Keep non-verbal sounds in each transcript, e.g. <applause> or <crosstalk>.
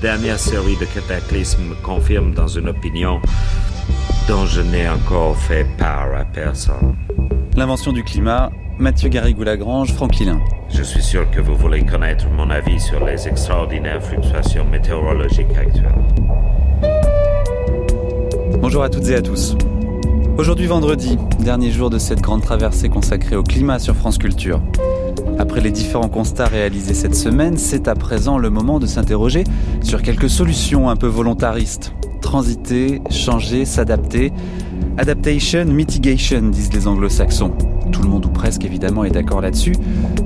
Dernière série de cataclysmes me confirme dans une opinion dont je n'ai encore fait part à personne. L'invention du climat, Mathieu Garrigou-Lagrange, Franquilin. Je suis sûr que vous voulez connaître mon avis sur les extraordinaires fluctuations météorologiques actuelles. Bonjour à toutes et à tous. Aujourd'hui vendredi, dernier jour de cette grande traversée consacrée au climat sur France Culture. Les différents constats réalisés cette semaine, c'est à présent le moment de s'interroger sur quelques solutions un peu volontaristes. Transiter, changer, s'adapter. Adaptation, mitigation, disent les anglo-saxons. Tout le monde ou presque évidemment est d'accord là-dessus.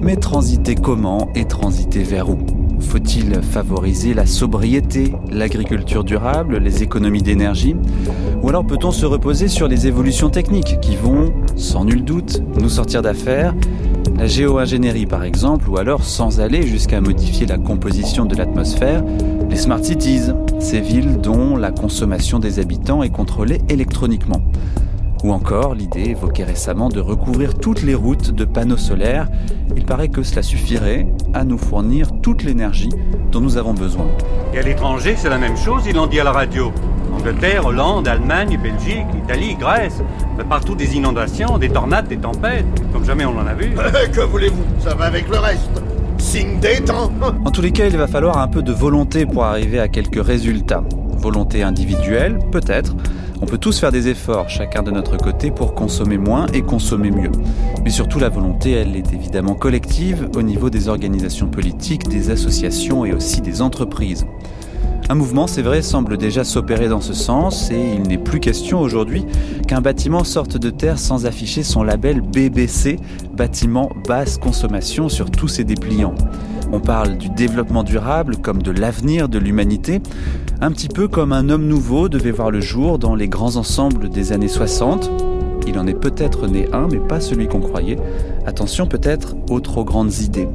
Mais transiter comment et transiter vers où? Faut-il favoriser la sobriété, l'agriculture durable, les économies d'énergie? Ou alors peut-on se reposer sur les évolutions techniques qui vont, sans nul doute, nous sortir d'affaires? La géo-ingénierie par exemple, ou alors sans aller jusqu'à modifier la composition de l'atmosphère, les smart cities, ces villes dont la consommation des habitants est contrôlée électroniquement. Ou encore l'idée évoquée récemment de recouvrir toutes les routes de panneaux solaires. Il paraît que cela suffirait à nous fournir toute l'énergie dont nous avons besoin. Et à l'étranger, c'est la même chose, ils l'ont dit à la radio. Angleterre, Hollande, Allemagne, Belgique, Italie, Grèce, partout des inondations, des tornades, des tempêtes, comme jamais on en a vu. <laughs> que voulez-vous? Ça va avec le reste. Signe des temps. <laughs> En tous les cas, il va falloir un peu de volonté pour arriver à quelques résultats. Volonté individuelle, peut-être. On peut tous faire des efforts, chacun de notre côté, pour consommer moins et consommer mieux. Mais surtout, la volonté, elle est évidemment collective au niveau des organisations politiques, des associations et aussi des entreprises. Un mouvement, c'est vrai, semble déjà s'opérer dans ce sens et il n'est plus question aujourd'hui qu'un bâtiment sorte de terre sans afficher son label BBC, bâtiment basse consommation sur tous ses dépliants. On parle du développement durable comme de l'avenir de l'humanité, un petit peu comme un homme nouveau devait voir le jour dans les grands ensembles des années 60. Il en est peut-être né un, mais pas celui qu'on croyait. Attention peut-être aux trop grandes idées.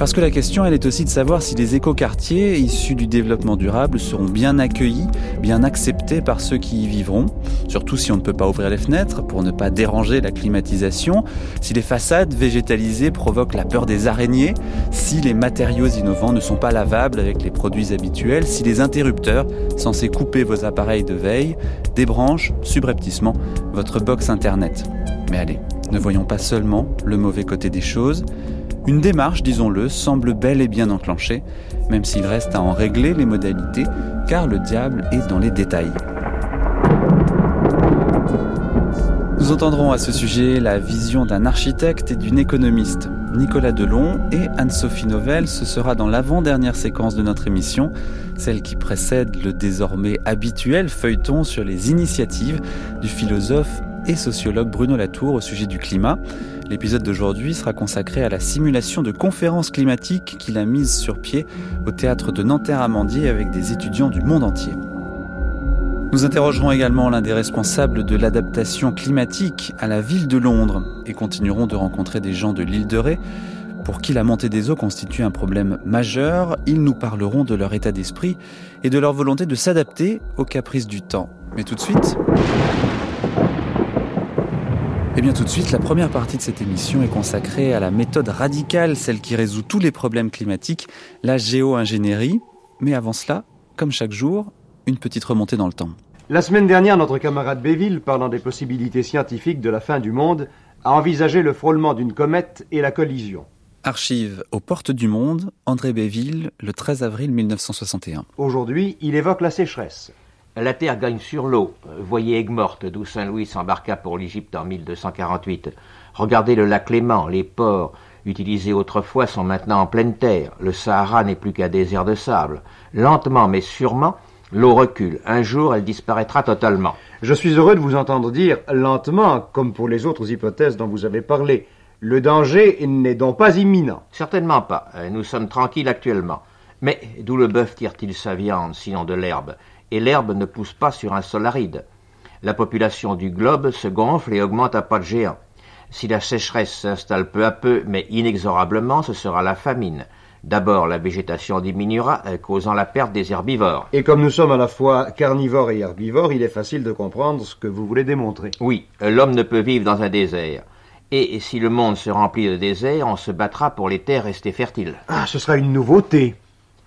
Parce que la question, elle est aussi de savoir si les écoquartiers issus du développement durable seront bien accueillis, bien acceptés par ceux qui y vivront, surtout si on ne peut pas ouvrir les fenêtres pour ne pas déranger la climatisation, si les façades végétalisées provoquent la peur des araignées, si les matériaux innovants ne sont pas lavables avec les produits habituels, si les interrupteurs, censés couper vos appareils de veille, débranchent subrepticement votre box internet. Mais allez, ne voyons pas seulement le mauvais côté des choses, une démarche, disons-le, semble bel et bien enclenchée, même s'il reste à en régler les modalités, car le diable est dans les détails. Nous entendrons à ce sujet la vision d'un architecte et d'une économiste. Nicolas Delon et Anne-Sophie Novelle, ce sera dans l'avant-dernière séquence de notre émission, celle qui précède le désormais habituel feuilleton sur les initiatives du philosophe et sociologue Bruno Latour au sujet du climat. L'épisode d'aujourd'hui sera consacré à la simulation de conférences climatiques qu'il a mise sur pied au théâtre de Nanterre-Amandier avec des étudiants du monde entier. Nous interrogerons également l'un des responsables de l'adaptation climatique à la ville de Londres et continuerons de rencontrer des gens de l'île de Ré pour qui la montée des eaux constitue un problème majeur. Ils nous parleront de leur état d'esprit et de leur volonté de s'adapter aux caprices du temps. Mais tout de suite, et eh bien tout de suite, la première partie de cette émission est consacrée à la méthode radicale, celle qui résout tous les problèmes climatiques, la géo-ingénierie. Mais avant cela, comme chaque jour, une petite remontée dans le temps. La semaine dernière, notre camarade Béville, parlant des possibilités scientifiques de la fin du monde, a envisagé le frôlement d'une comète et la collision. Archive aux portes du monde, André Béville, le 13 avril 1961. Aujourd'hui, il évoque la sécheresse. La terre gagne sur l'eau. Voyez Aigues-Mortes, d'où Saint-Louis s'embarqua pour l'Égypte en 1248. Regardez le lac Léman, les ports utilisés autrefois sont maintenant en pleine terre. Le Sahara n'est plus qu'un désert de sable. Lentement mais sûrement, l'eau recule. Un jour, elle disparaîtra totalement. Je suis heureux de vous entendre dire lentement, comme pour les autres hypothèses dont vous avez parlé. Le danger n'est donc pas imminent. Certainement pas. Nous sommes tranquilles actuellement. Mais d'où le bœuf tire-t-il sa viande, sinon de l'herbe? Et l'herbe ne pousse pas sur un sol aride. La population du globe se gonfle et augmente à pas de géant. Si la sécheresse s'installe peu à peu, mais inexorablement, ce sera la famine. D'abord, la végétation diminuera, euh, causant la perte des herbivores. Et comme nous sommes à la fois carnivores et herbivores, il est facile de comprendre ce que vous voulez démontrer. Oui, l'homme ne peut vivre dans un désert. Et si le monde se remplit de déserts, on se battra pour les terres restées fertiles. Ah, ce sera une nouveauté.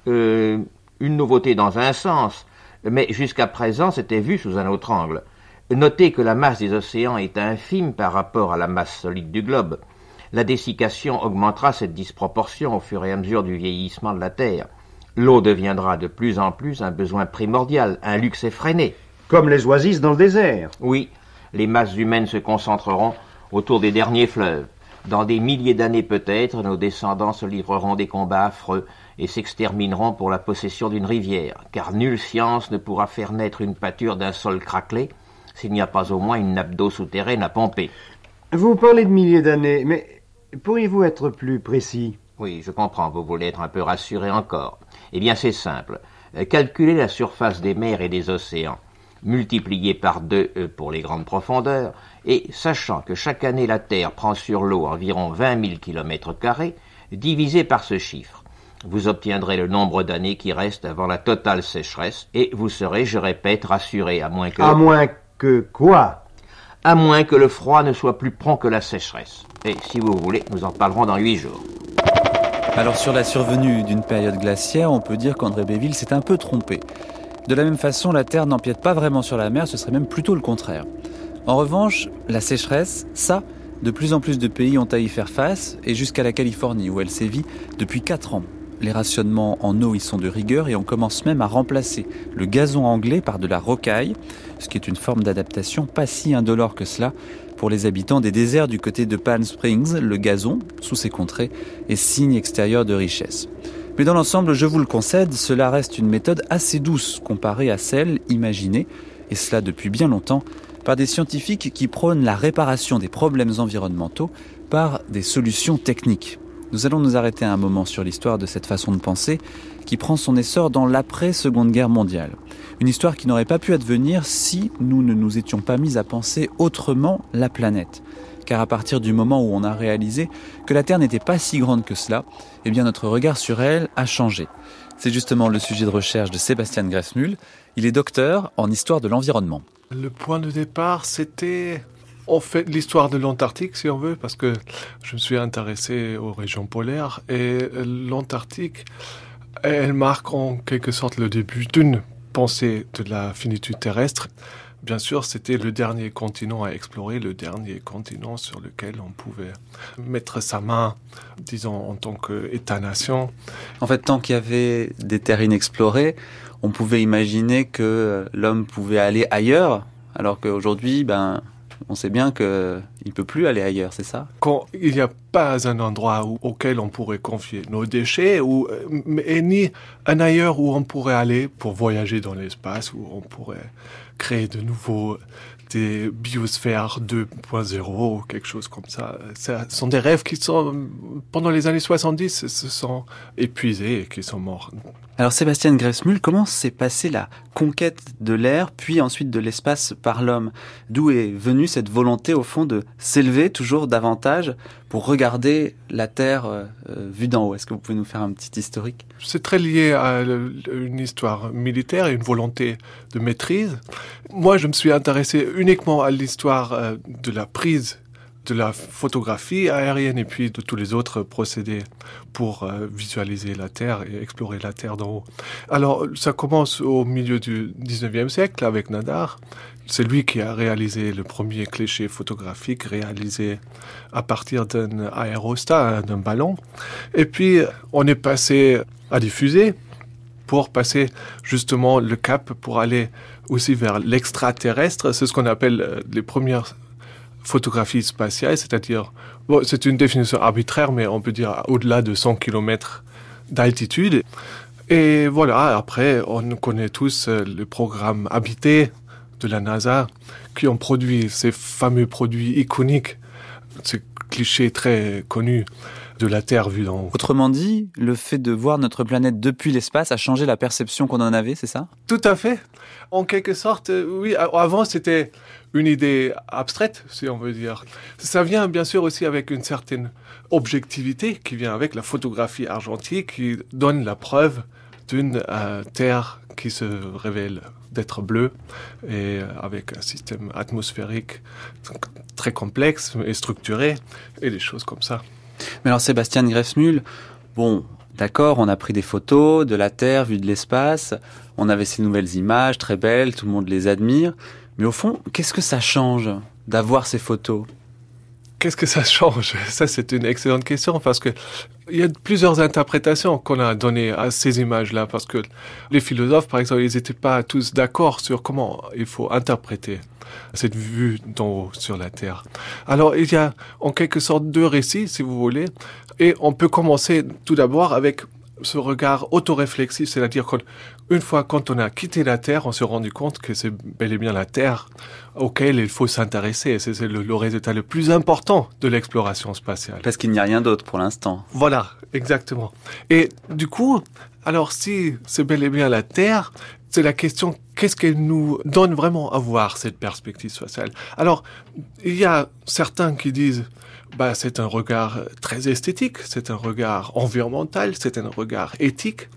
Euh, une nouveauté dans un sens, mais jusqu'à présent c'était vu sous un autre angle. Notez que la masse des océans est infime par rapport à la masse solide du globe. La dessiccation augmentera cette disproportion au fur et à mesure du vieillissement de la Terre. L'eau deviendra de plus en plus un besoin primordial, un luxe effréné. Comme les oasis dans le désert. Oui, les masses humaines se concentreront autour des derniers fleuves. Dans des milliers d'années peut-être, nos descendants se livreront des combats affreux et s'extermineront pour la possession d'une rivière, car nulle science ne pourra faire naître une pâture d'un sol craquelé s'il n'y a pas au moins une nappe d'eau souterraine à pomper. Vous parlez de milliers d'années, mais pourriez-vous être plus précis? Oui, je comprends, vous voulez être un peu rassuré encore. Eh bien, c'est simple. Euh, calculez la surface des mers et des océans, multipliez par deux euh, pour les grandes profondeurs, et sachant que chaque année la Terre prend sur l'eau environ vingt mille kilomètres carrés, divisez par ce chiffre. Vous obtiendrez le nombre d'années qui restent avant la totale sécheresse, et vous serez, je répète, rassuré, à moins que... À moins que quoi? À moins que le froid ne soit plus prompt que la sécheresse. Et si vous voulez, nous en parlerons dans huit jours. Alors sur la survenue d'une période glaciaire, on peut dire qu'André Béville s'est un peu trompé. De la même façon, la Terre n'empiète pas vraiment sur la mer, ce serait même plutôt le contraire. En revanche, la sécheresse, ça, de plus en plus de pays ont à y faire face, et jusqu'à la Californie, où elle sévit depuis 4 ans. Les rationnements en eau y sont de rigueur et on commence même à remplacer le gazon anglais par de la rocaille, ce qui est une forme d'adaptation pas si indolore que cela pour les habitants des déserts du côté de Palm Springs. Le gazon, sous ces contrées, est signe extérieur de richesse. Mais dans l'ensemble, je vous le concède, cela reste une méthode assez douce comparée à celle imaginée, et cela depuis bien longtemps, par des scientifiques qui prônent la réparation des problèmes environnementaux par des solutions techniques. Nous allons nous arrêter un moment sur l'histoire de cette façon de penser qui prend son essor dans l'après-seconde guerre mondiale. Une histoire qui n'aurait pas pu advenir si nous ne nous étions pas mis à penser autrement la planète. Car à partir du moment où on a réalisé que la Terre n'était pas si grande que cela, eh bien notre regard sur elle a changé. C'est justement le sujet de recherche de Sébastien Gressmühl. Il est docteur en histoire de l'environnement. Le point de départ, c'était en fait l'histoire de l'Antarctique, si on veut, parce que je me suis intéressé aux régions polaires et l'Antarctique, elle marque en quelque sorte le début d'une pensée de la finitude terrestre. Bien sûr, c'était le dernier continent à explorer, le dernier continent sur lequel on pouvait mettre sa main, disons, en tant qu'État-nation. En fait, tant qu'il y avait des terres inexplorées, on pouvait imaginer que l'homme pouvait aller ailleurs, alors qu'aujourd'hui, ben, on sait bien qu'il ne peut plus aller ailleurs, c'est ça? Quand il n'y a pas un endroit auquel on pourrait confier nos déchets, ou, et ni un ailleurs où on pourrait aller pour voyager dans l'espace, où on pourrait créer de nouveaux des biosphères 2.0 ou quelque chose comme ça. Ce sont des rêves qui sont, pendant les années 70, se sont épuisés et qui sont morts. Alors Sébastien Gressmühl, comment s'est passée la conquête de l'air, puis ensuite de l'espace par l'homme? D'où est venue cette volonté, au fond, de s'élever toujours davantage pour regarder la Terre euh, vue d'en haut? Est-ce que vous pouvez nous faire un petit historique? C'est très lié à une histoire militaire et une volonté de maîtrise. Moi, je me suis intéressé uniquement à l'histoire euh, de la prise de la photographie aérienne et puis de tous les autres procédés pour euh, visualiser la Terre et explorer la Terre d'en haut. Alors, ça commence au milieu du 19e siècle avec Nadar. C'est lui qui a réalisé le premier cliché photographique réalisé à partir d'un aérostat, d'un ballon. Et puis, on est passé à diffuser pour passer justement le cap pour aller aussi vers l'extraterrestre. C'est ce qu'on appelle euh, les premières photographie spatiale, c'est-à-dire, bon, c'est une définition arbitraire, mais on peut dire au-delà de 100 km d'altitude. Et voilà, après, on connaît tous euh, le programme Habité de la NASA qui ont produit ces fameux produits iconiques, ces clichés très connus de la Terre vue d'en haut. Autrement dit, le fait de voir notre planète depuis l'espace a changé la perception qu'on en avait, c'est ça? Tout à fait. En quelque sorte, euh, oui. Avant, c'était une idée abstraite, si on veut dire. Ça vient bien sûr aussi avec une certaine objectivité qui vient avec la photographie argentique qui donne la preuve d'une euh, Terre qui se révèle d'être bleue et euh, avec un système atmosphérique très complexe et structuré et des choses comme ça. Mais alors Sébastien Gressmühl, bon, D'accord, on a pris des photos de la Terre vue de l'espace, on avait ces nouvelles images très belles, tout le monde les admire, mais au fond, qu'est-ce que ça change d'avoir ces photos? Qu'est-ce que ça change? Ça, c'est une excellente question parce que il y a plusieurs interprétations qu'on a données à ces images-là parce que les philosophes, par exemple, ils n'étaient pas tous d'accord sur comment il faut interpréter cette vue d'en haut sur la Terre. Alors, il y a en quelque sorte deux récits, si vous voulez, et on peut commencer tout d'abord avec ce regard autoréflexif, c'est-à-dire qu'une fois quand on a quitté la Terre, on s'est rendu compte que c'est bel et bien la Terre auquel il faut s'intéresser. C'est le, le, résultat le plus important de l'exploration spatiale. Parce qu'il n'y a rien d'autre pour l'instant. Voilà, exactement. Et du coup, alors si c'est bel et bien la Terre, c'est la question qu'est-ce qu'elle nous donne vraiment à voir cette perspective spatiale? Alors, il y a certains qui disent bah, c'est un regard très esthétique, c'est un regard environnemental, c'est un regard éthique.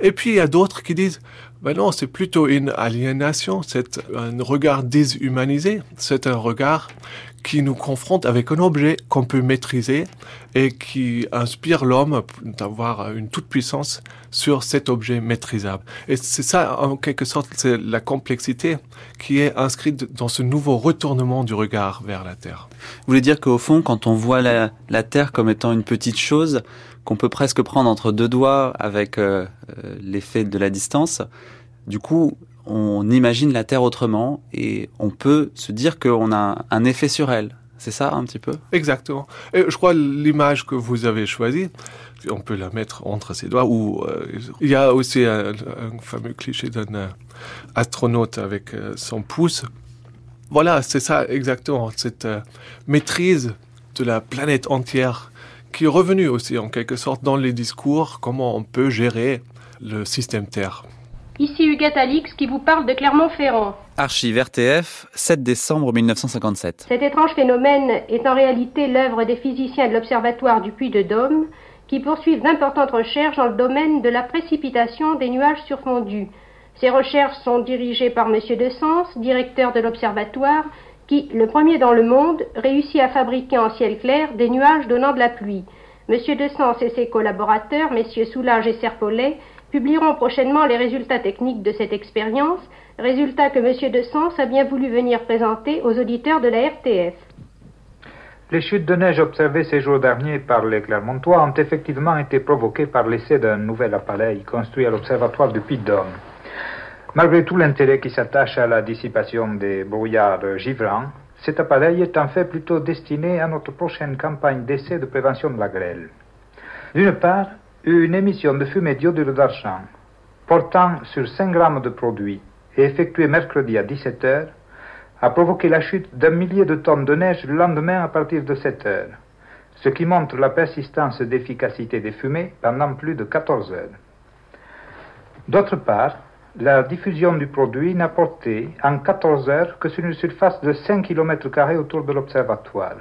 Et puis il y a d'autres qui disent, ben non, c'est plutôt une aliénation, c'est un regard déshumanisé, c'est un regard qui nous confronte avec un objet qu'on peut maîtriser et qui inspire l'homme d'avoir une toute puissance sur cet objet maîtrisable. Et c'est ça, en quelque sorte, c'est la complexité qui est inscrite dans ce nouveau retournement du regard vers la Terre. Vous voulez dire qu'au fond, quand on voit la, Terre comme étant une petite chose qu'on peut presque prendre entre deux doigts avec euh, l'effet de la distance, du coup, on imagine la Terre autrement et on peut se dire qu'on a un effet sur elle. C'est ça un petit peu? Exactement. Et je crois l'image que vous avez choisie, on peut la mettre entre ses doigts. Ou euh, il y a aussi un, fameux cliché d'un euh, astronaute avec euh, son pouce. Voilà, c'est ça exactement, cette maîtrise de la planète entière qui est revenue aussi en quelque sorte dans les discours, comment on peut gérer le système Terre. Ici Huguette Alix qui vous parle de Clermont-Ferrand. Archive RTF, 7 décembre 1957. Cet étrange phénomène est en réalité l'œuvre des physiciens de l'Observatoire du Puy de Dôme qui poursuivent d'importantes recherches dans le domaine de la précipitation des nuages surfondus. Ces recherches sont dirigées par M. De Sens, directeur de l'Observatoire, qui, le premier dans le monde, réussit à fabriquer en ciel clair des nuages donnant de la pluie. M. De Sens et ses collaborateurs, messieurs Soulage et Serpollet, publieront prochainement les résultats techniques de cette expérience, résultats que M. De Sens a bien voulu venir présenter aux auditeurs de la RTF. Les chutes de neige observées ces jours derniers par les Clermontois ont effectivement été provoquées par l'essai d'un nouvel appareil construit à l'observatoire du Puy-de-Dôme. Malgré tout l'intérêt qui s'attache à la dissipation des brouillards givrants, cet appareil est en fait plutôt destiné à notre prochaine campagne d'essai de prévention de la grêle. D'une part, une émission de fumée d'iodure d'argent portant sur 5 grammes de produit et effectuée mercredi à 17 heures a provoqué la chute d'un millier de tonnes de neige le lendemain à partir de 7 heures, ce qui montre la persistance d'efficacité des fumées pendant plus de 14 heures. D'autre part, la diffusion du produit n'a porté en 14 heures que sur une surface de 5 km autour de l'observatoire.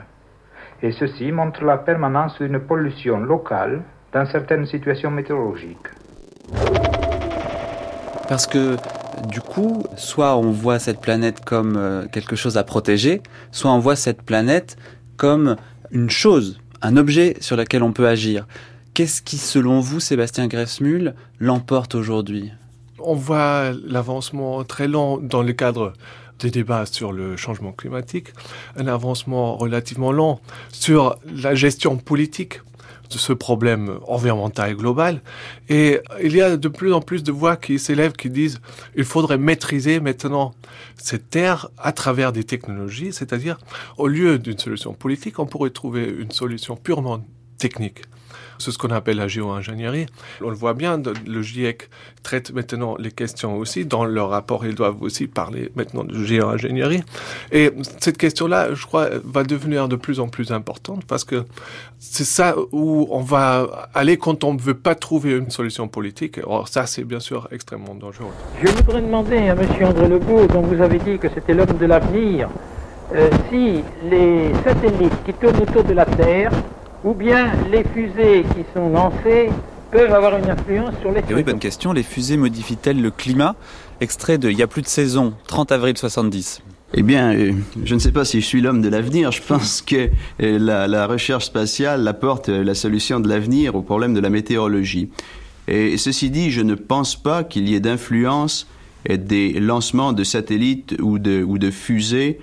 Et ceci montre la permanence d'une pollution locale dans certaines situations météorologiques. Parce que du coup, soit on voit cette planète comme euh, quelque chose à protéger, soit on voit cette planète comme une chose, un objet sur lequel on peut agir. Qu'est-ce qui, selon vous, Sébastien Greffsmühl, l'emporte aujourd'hui? On voit l'avancement très lent dans le cadre des débats sur le changement climatique, un avancement relativement lent sur la gestion politique ce problème environnemental global. Et il y a de plus en plus de voix qui s'élèvent qui disent il faudrait maîtriser maintenant cette terre à travers des technologies, c'est-à-dire au lieu d'une solution politique, on pourrait trouver une solution purement technique. C'est ce qu'on appelle la géo-ingénierie. On le voit bien, le GIEC traite maintenant les questions aussi. Dans leur rapport, ils doivent aussi parler maintenant de géo-ingénierie. Et cette question-là, je crois, va devenir de plus en plus importante parce que c'est ça où on va aller quand on ne veut pas trouver une solution politique. Or, ça, c'est bien sûr extrêmement dangereux. Je voudrais demander à M. André Legault, dont vous avez dit que c'était l'homme de l'avenir, euh, si les satellites qui tournent autour de la Terre ou bien les fusées qui sont lancées peuvent avoir une influence sur les Et oui, bonne question. Les fusées modifient-elles le climat? Extrait de Il y a plus de saison, 30 avril 70. Eh bien, euh, je ne sais pas si je suis l'homme de l'avenir. Je pense que euh, la, la, recherche spatiale apporte euh, la solution de l'avenir au problème de la météorologie. Et ceci dit, je ne pense pas qu'il y ait d'influence des lancements de satellites ou de, ou de fusées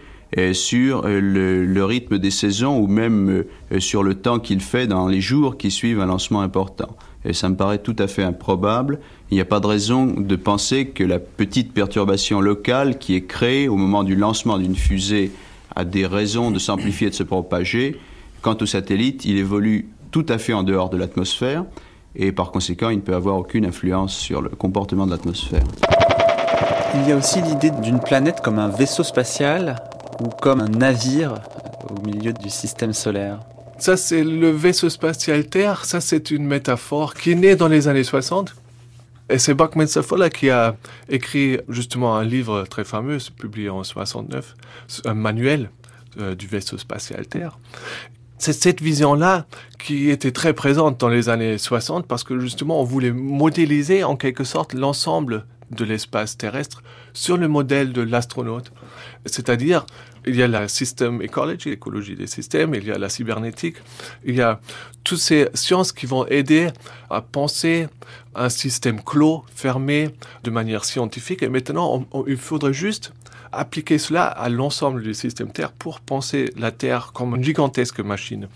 sur le, le, rythme des saisons ou même sur le temps qu'il fait dans les jours qui suivent un lancement important. Et ça me paraît tout à fait improbable. Il n'y a pas de raison de penser que la petite perturbation locale qui est créée au moment du lancement d'une fusée a des raisons de s'amplifier et de se propager. Quant au satellite, il évolue tout à fait en dehors de l'atmosphère et par conséquent, il ne peut avoir aucune influence sur le comportement de l'atmosphère. Il y a aussi l'idée d'une planète comme un vaisseau spatial ou comme un navire au milieu du système solaire. Ça, c'est le vaisseau spatial Terre. Ça, c'est une métaphore qui est née dans les années 60. Et c'est Buckminster Saffola qui a écrit justement un livre très fameux, publié en 69, un manuel euh, du vaisseau spatial Terre. C'est cette vision-là qui était très présente dans les années 60 parce que justement on voulait modéliser en quelque sorte l'ensemble de l'espace terrestre sur le modèle de l'astronaute. C'est-à-dire il y a la system ecology, l'écologie des systèmes, il y a la cybernétique, il y a toutes ces sciences qui vont aider à penser un système clos, fermé, de manière scientifique. Et maintenant, il faudrait juste appliquer cela à l'ensemble du système Terre pour penser la Terre comme une gigantesque machine.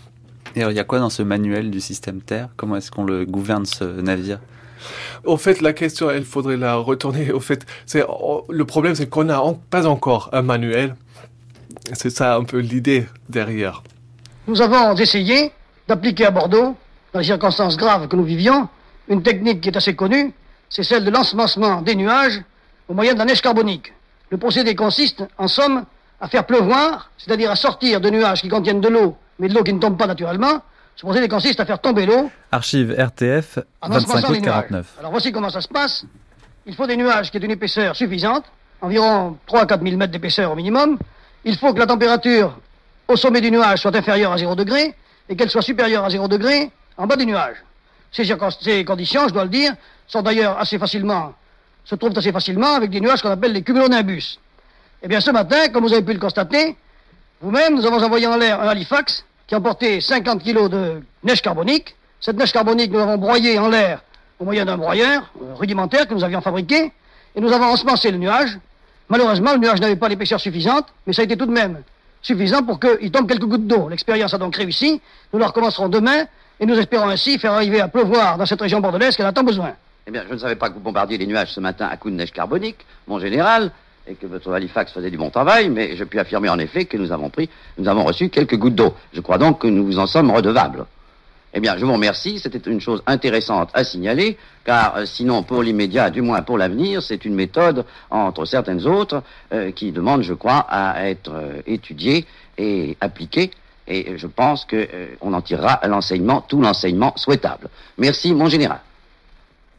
Et alors, il y a quoi dans ce manuel du système Terre? Comment est-ce qu'on le gouverne, ce navire? Au fait, la question, il faudrait la retourner. Au fait, c'est le problème, c'est qu'on n'a pas encore un manuel c'est ça un peu l'idée derrière. Nous avons essayé d'appliquer à Bordeaux, dans les circonstances graves que nous vivions, une technique qui est assez connue, c'est celle de l'ensemencement des nuages au moyen de la neige carbonique. Le procédé consiste, en somme, à faire pleuvoir, c'est-à-dire à sortir de nuages qui contiennent de l'eau, mais de l'eau qui ne tombe pas naturellement. Ce procédé consiste à faire tomber l'eau. Archive RTF, 25 août 49. Alors voici comment ça se passe. Il faut des nuages qui aient une épaisseur suffisante, environ 3 à 4 000 mètres d'épaisseur au minimum, il faut que la température au sommet du nuage soit inférieure à 0 degré et qu'elle soit supérieure à 0 degré en bas du nuage. Ces, ces conditions, je dois le dire, sont d'ailleurs assez facilement, se trouvent assez facilement avec des nuages qu'on appelle les cumulonimbus. Eh bien, ce matin, comme vous avez pu le constater, vous-même, nous avons envoyé en l'air un Halifax qui emportait 50 kg de neige carbonique. Cette neige carbonique, nous l'avons broyée en l'air au moyen d'un broyeur euh, rudimentaire que nous avions fabriqué, et nous avons ensemencé le nuage Malheureusement, le nuage n'avait pas l'épaisseur suffisante, mais ça a été tout de même suffisant pour qu'il tombe quelques gouttes d'eau. L'expérience a donc réussi. Nous la recommencerons demain et nous espérons ainsi faire arriver à pleuvoir dans cette région bordelaise qu'elle a tant besoin. Eh bien, je ne savais pas que vous bombardiez les nuages ce matin à coups de neige carbonique, mon général, et que votre Halifax faisait du bon travail, mais je puis affirmer en effet que nous avons pris, nous avons reçu quelques gouttes d'eau. Je crois donc que nous vous en sommes redevables. Eh bien, je vous remercie. C'était une chose intéressante à signaler, car euh, sinon, pour l'immédiat, du moins pour l'avenir, c'est une méthode, entre certaines autres, euh, qui demande, je crois, à être euh, étudiée et appliquée. Et je pense qu'on en tirera l'enseignement, tout l'enseignement souhaitable. Merci, mon général.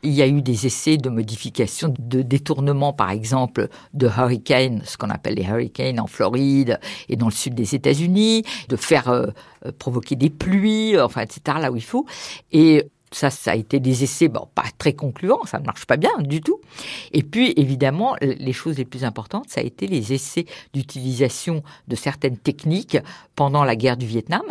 Il y a eu des essais de modification, de détournement, par exemple, de hurricanes, ce qu'on appelle les hurricanes en Floride et dans le sud des États-Unis, de faire euh, euh, provoquer des pluies, enfin, etc., là où il faut. Et ça, ça a été des essais, bon, pas très concluants, ça ne marche pas bien du tout. Et puis, évidemment, les choses les plus importantes, ça a été les essais d'utilisation de certaines techniques pendant la guerre du Vietnam,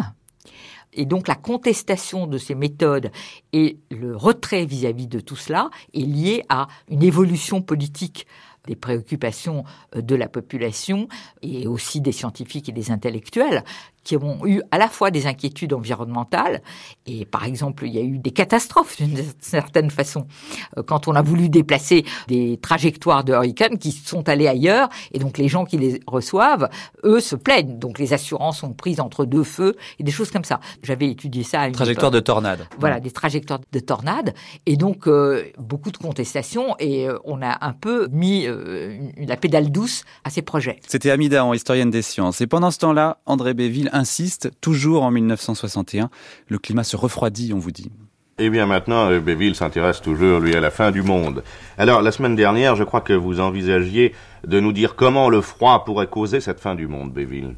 et donc la contestation de ces méthodes et le retrait vis-à-vis de tout cela est lié à une évolution politique des préoccupations euh, de la population et aussi des scientifiques et des intellectuels qui ont eu à la fois des inquiétudes environnementales et par exemple il y a eu des catastrophes d'une certaine façon euh, quand on a voulu déplacer des trajectoires de hurricanes qui sont allés ailleurs et donc les gens qui les reçoivent eux se plaignent. Donc les assurances sont prises entre deux feux et des choses comme ça. J'avais étudié ça à une trajectoire de tornade. Voilà des trajectoires de tornade et donc euh, beaucoup de contestations et euh, on a un peu mis la pédale douce à ces projets. C'était Amida en historienne des sciences. Et pendant ce temps-là André Béville insiste, toujours en 1961. Le climat se refroidit, on vous dit. Eh bien maintenant, Béville s'intéresse toujours, lui, à la fin du monde. Alors, la semaine dernière, je crois que vous envisagiez de nous dire comment le froid pourrait causer cette fin du monde, Béville.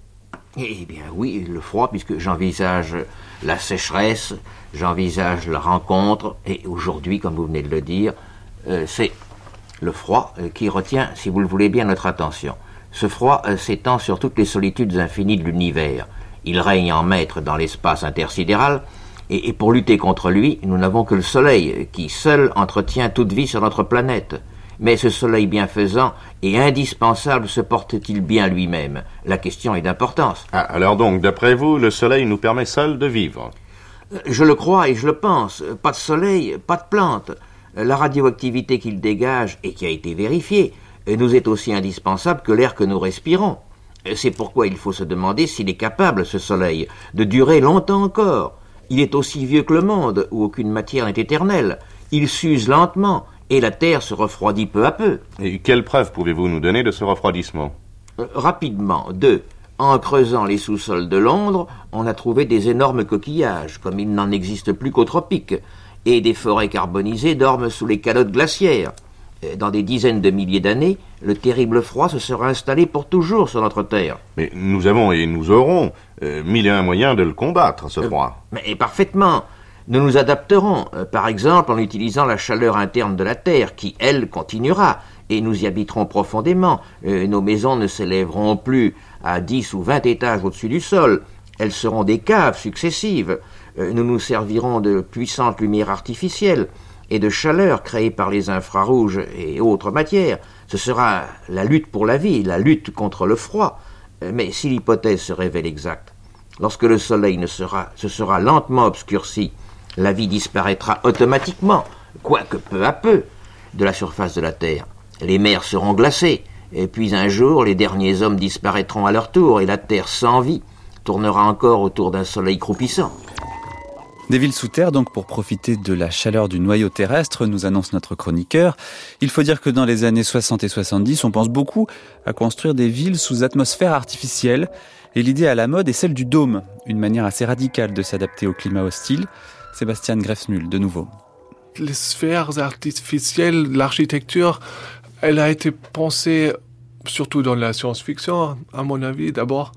Eh bien oui, le froid, puisque j'envisage la sécheresse, j'envisage la rencontre, et aujourd'hui, comme vous venez de le dire, euh, c'est le froid euh, qui retient, si vous le voulez bien, notre attention. Ce froid euh, s'étend sur toutes les solitudes infinies de l'univers. Il règne en maître dans l'espace intersidéral, et, et pour lutter contre lui, nous n'avons que le Soleil, qui seul entretient toute vie sur notre planète. Mais ce soleil bienfaisant et indispensable se porte-t-il bien lui-même? La question est d'importance. Ah, alors donc, d'après vous, le soleil nous permet seul de vivre? Je le crois et je le pense. Pas de soleil, pas de plantes. La radioactivité qu'il dégage et qui a été vérifiée nous est aussi indispensable que l'air que nous respirons. C'est pourquoi il faut se demander s'il est capable, ce soleil, de durer longtemps encore. Il est aussi vieux que le monde, où aucune matière n'est éternelle. Il s'use lentement, et la Terre se refroidit peu à peu. Et quelle preuve pouvez-vous nous donner de ce refroidissement euh, Rapidement. Deux. En creusant les sous-sols de Londres, on a trouvé des énormes coquillages, comme il n'en existe plus qu'aux tropiques, et des forêts carbonisées dorment sous les calottes glaciaires. Euh, dans des dizaines de milliers d'années, le terrible froid se sera installé pour toujours sur notre Terre. Mais nous avons et nous aurons euh, mille et un moyens de le combattre, ce froid. mais parfaitement. Nous nous adapterons, euh, par exemple en utilisant la chaleur interne de la Terre, qui, elle, continuera, et nous y habiterons profondément. Euh, nos maisons ne s'élèveront plus à dix ou vingt étages au-dessus du sol. Elles seront des caves successives. Euh, nous nous servirons de puissantes lumières artificielles et de chaleur créées par les infrarouges et autres matières. Ce sera la lutte pour la vie, la lutte contre le froid. Mais si l'hypothèse se révèle exacte, lorsque le soleil ne sera, se sera lentement obscurci la vie disparaîtra automatiquement, quoique peu à peu, de la surface de la Terre. Les mers seront glacées, et puis un jour les derniers hommes disparaîtront à leur tour, et la Terre sans vie tournera encore autour d'un soleil croupissant. Des villes sous terre, donc, pour profiter de la chaleur du noyau terrestre, nous annonce notre chroniqueur. Il faut dire que dans les années 60 et 70, on pense beaucoup à construire des villes sous atmosphère artificielle. Et l'idée à la mode est celle du dôme, une manière assez radicale de s'adapter au climat hostile. Sébastien Greffmühl, de nouveau. Les sphères artificielles, l'architecture, elle a été pensée surtout dans la science-fiction, à mon avis, d'abord.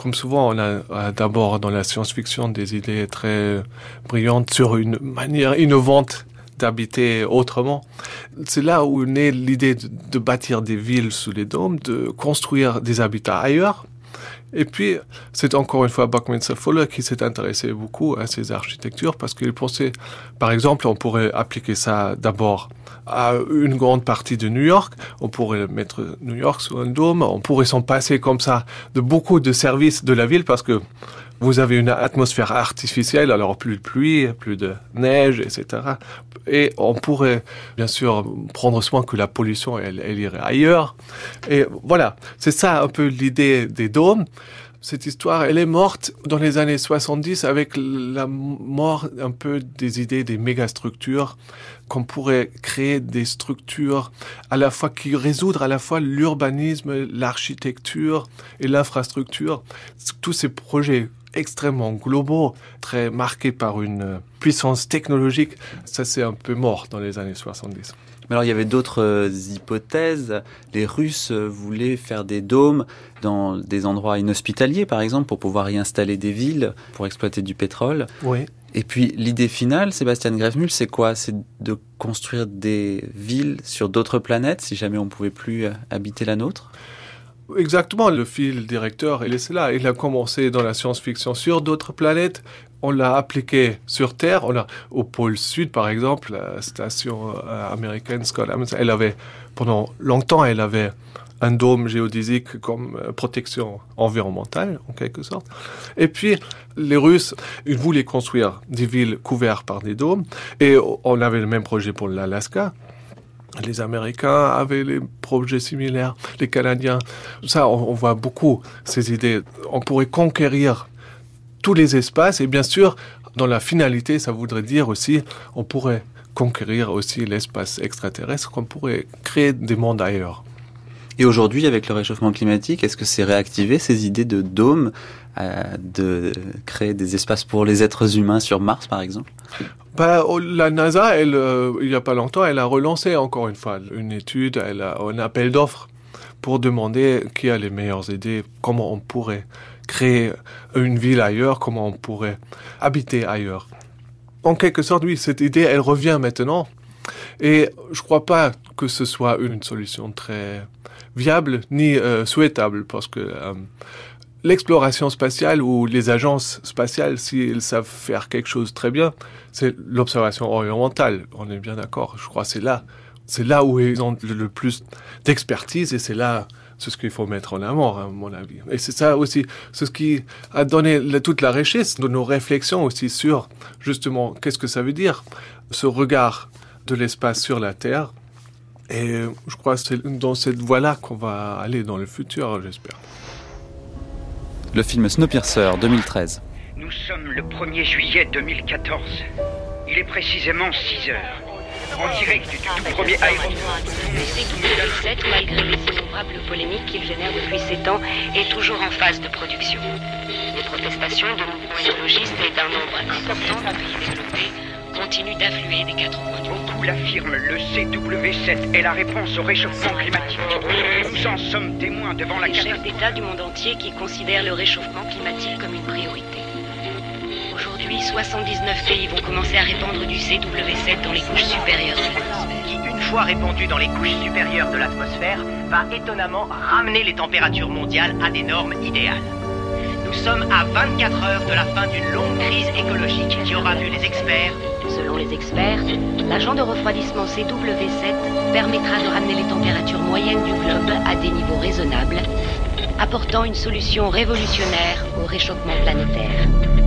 Comme souvent, on a d'abord dans la science-fiction des idées très brillantes sur une manière innovante d'habiter autrement. C'est là où naît l'idée de, bâtir des villes sous les dômes, de construire des habitats ailleurs, et puis, c'est encore une fois Buckminster Fuller qui s'est intéressé beaucoup à ces architectures parce qu'il pensait, par exemple, on pourrait appliquer ça d'abord à une grande partie de New York. On pourrait mettre New York sous un dôme. On pourrait s'en passer comme ça de beaucoup de services de la ville parce que vous avez une atmosphère artificielle, alors plus de pluie, plus de neige, etc. Et on pourrait, bien sûr, prendre soin que la pollution, elle, elle irait ailleurs. Et voilà, c'est ça un peu l'idée des dômes. Cette histoire, elle est morte dans les années 70 avec la mort un peu des idées des mégastructures, qu'on pourrait créer des structures à la fois qui résoudre à la fois l'urbanisme, l'architecture et l'infrastructure. Tous ces projets extrêmement globaux, très marqués par une puissance technologique, ça c'est un peu mort dans les années 70. Mais alors il y avait d'autres euh, hypothèses. Les Russes euh, voulaient faire des dômes dans des endroits inhospitaliers, par exemple, pour pouvoir y installer des villes, pour exploiter du pétrole. Oui. Et puis l'idée finale, Sébastien Grefmühl, c'est quoi? C'est de construire des villes sur d'autres planètes, si jamais on ne pouvait plus euh, habiter la nôtre? Exactement, le fil directeur, il est là. Il a commencé dans la science-fiction sur d'autres planètes. On l'a appliqué sur Terre. On a, au pôle sud, par exemple, la station euh, américaine Scott elle avait, pendant longtemps, elle avait un dôme géodésique comme euh, protection environnementale, en quelque sorte. Et puis, les Russes, ils voulaient construire des villes couvertes par des dômes. Et on avait le même projet pour l'Alaska. Les Américains avaient des projets similaires, les Canadiens. Ça, on, voit beaucoup ces idées. On pourrait conquérir tous les espaces et bien sûr, dans la finalité, ça voudrait dire aussi, on pourrait conquérir aussi l'espace extraterrestre, qu'on pourrait créer des mondes ailleurs. Et aujourd'hui, avec le réchauffement climatique, est-ce que c'est réactivé ces idées de dôme, euh, de créer des espaces pour les êtres humains sur Mars, par exemple bah, la NASA, elle, euh, il n'y a pas longtemps, elle a relancé encore une fois une étude, elle a un appel d'offres pour demander qui a les meilleures idées, comment on pourrait créer une ville ailleurs, comment on pourrait habiter ailleurs. En quelque sorte, oui, cette idée, elle revient maintenant. Et je crois pas que ce soit une solution très viable ni euh, souhaitable, parce que euh, l'exploration spatiale ou les agences spatiales, s'ils savent faire quelque chose très bien, c'est l'observation orientale. On est bien d'accord. Je crois que c'est là, c'est là où ils ont le plus d'expertise et c'est là, ce qu'il faut mettre en avant, à mon avis. Et c'est ça aussi, c'est ce qui a donné toute la richesse de nos réflexions aussi sur, justement, qu'est-ce que ça veut dire, ce regard de l'espace sur la Terre. Et je crois que c'est dans cette voie-là qu'on va aller dans le futur, j'espère. Le film Snowpiercer 2013. Nous sommes le 1er juillet 2014. Il est précisément 6 heures. En direct du tout premier aéroport. Le 7, malgré les innombrables polémiques qu'il génère depuis 7 ans, est toujours en phase de production. Les protestations de mouvements écologistes et d'un nombre important de pays développés continuent d'affluer des quatre coins du monde. Beaucoup l'affirment, le CW7 est la réponse au réchauffement climatique. Nous en sommes témoins devant la Les chefs d'État du monde entier qui considèrent le réchauffement climatique comme une priorité. Aujourd'hui, 79 pays vont commencer à répandre du CW7 dans les couches supérieures de l'atmosphère. qui, une fois répandu dans les couches supérieures de l'atmosphère, va étonnamment ramener les températures mondiales à des normes idéales. Nous sommes à 24 heures de la fin d'une longue crise écologique qui aura vu les experts? Selon les experts, l'agent de refroidissement CW7 permettra de ramener les températures moyennes du globe à des niveaux raisonnables, apportant une solution révolutionnaire au réchauffement planétaire.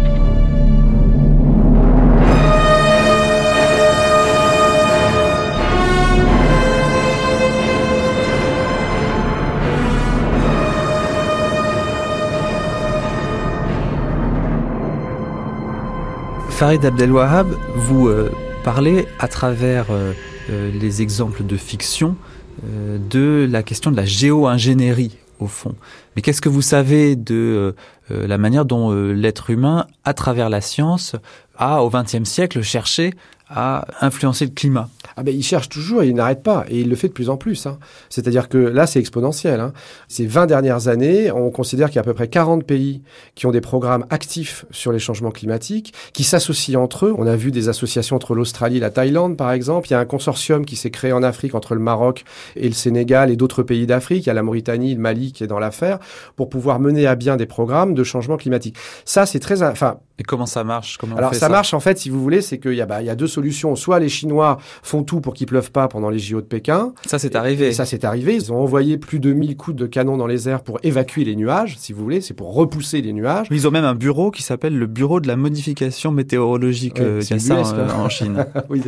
Farid Abdelwahab, vous euh, parlez à travers euh, euh, les exemples de fiction de la question de la géo-ingénierie au fond. Mais qu'est-ce que vous savez de la manière dont l'être humain, à travers la science, a au XXe siècle cherché à influencer le climat Ah ben, il cherche toujours et il n'arrête pas. Et il le fait de plus en plus. hein. C'est-à-dire que là, c'est exponentiel. hein. Ces 20 dernières années, on considère qu'il y a à peu près 40 pays qui ont des programmes actifs sur les changements climatiques, qui s'associent entre eux. On a vu des associations entre l'Australie et la Thaïlande, par exemple. Il y a un consortium qui s'est créé en Afrique entre le Maroc et le Sénégal et d'autres pays d'Afrique. Il y a la Mauritanie, le Mali qui est dans l'affaire pour pouvoir mener à bien des programmes de changement climatique. Ça, c'est très... Enfin, Et comment ça marche? Comment on alors fait ça, marche en fait, si vous voulez, c'est qu'il y a, bah, il y a deux solutions. Soit les Chinois font tout pour qu'il pleuve pas pendant les JO de Pékin. Ça, c'est arrivé. Et ça, c'est arrivé. Ils ont envoyé plus de 1000 coups de canon dans les airs pour évacuer les nuages, si vous voulez. C'est pour repousser les nuages. Ils ont même un bureau qui s'appelle le Bureau de la modification météorologique. Ouais, euh, c'est il y a l'US, ça euh, en Chine. <laughs> oui,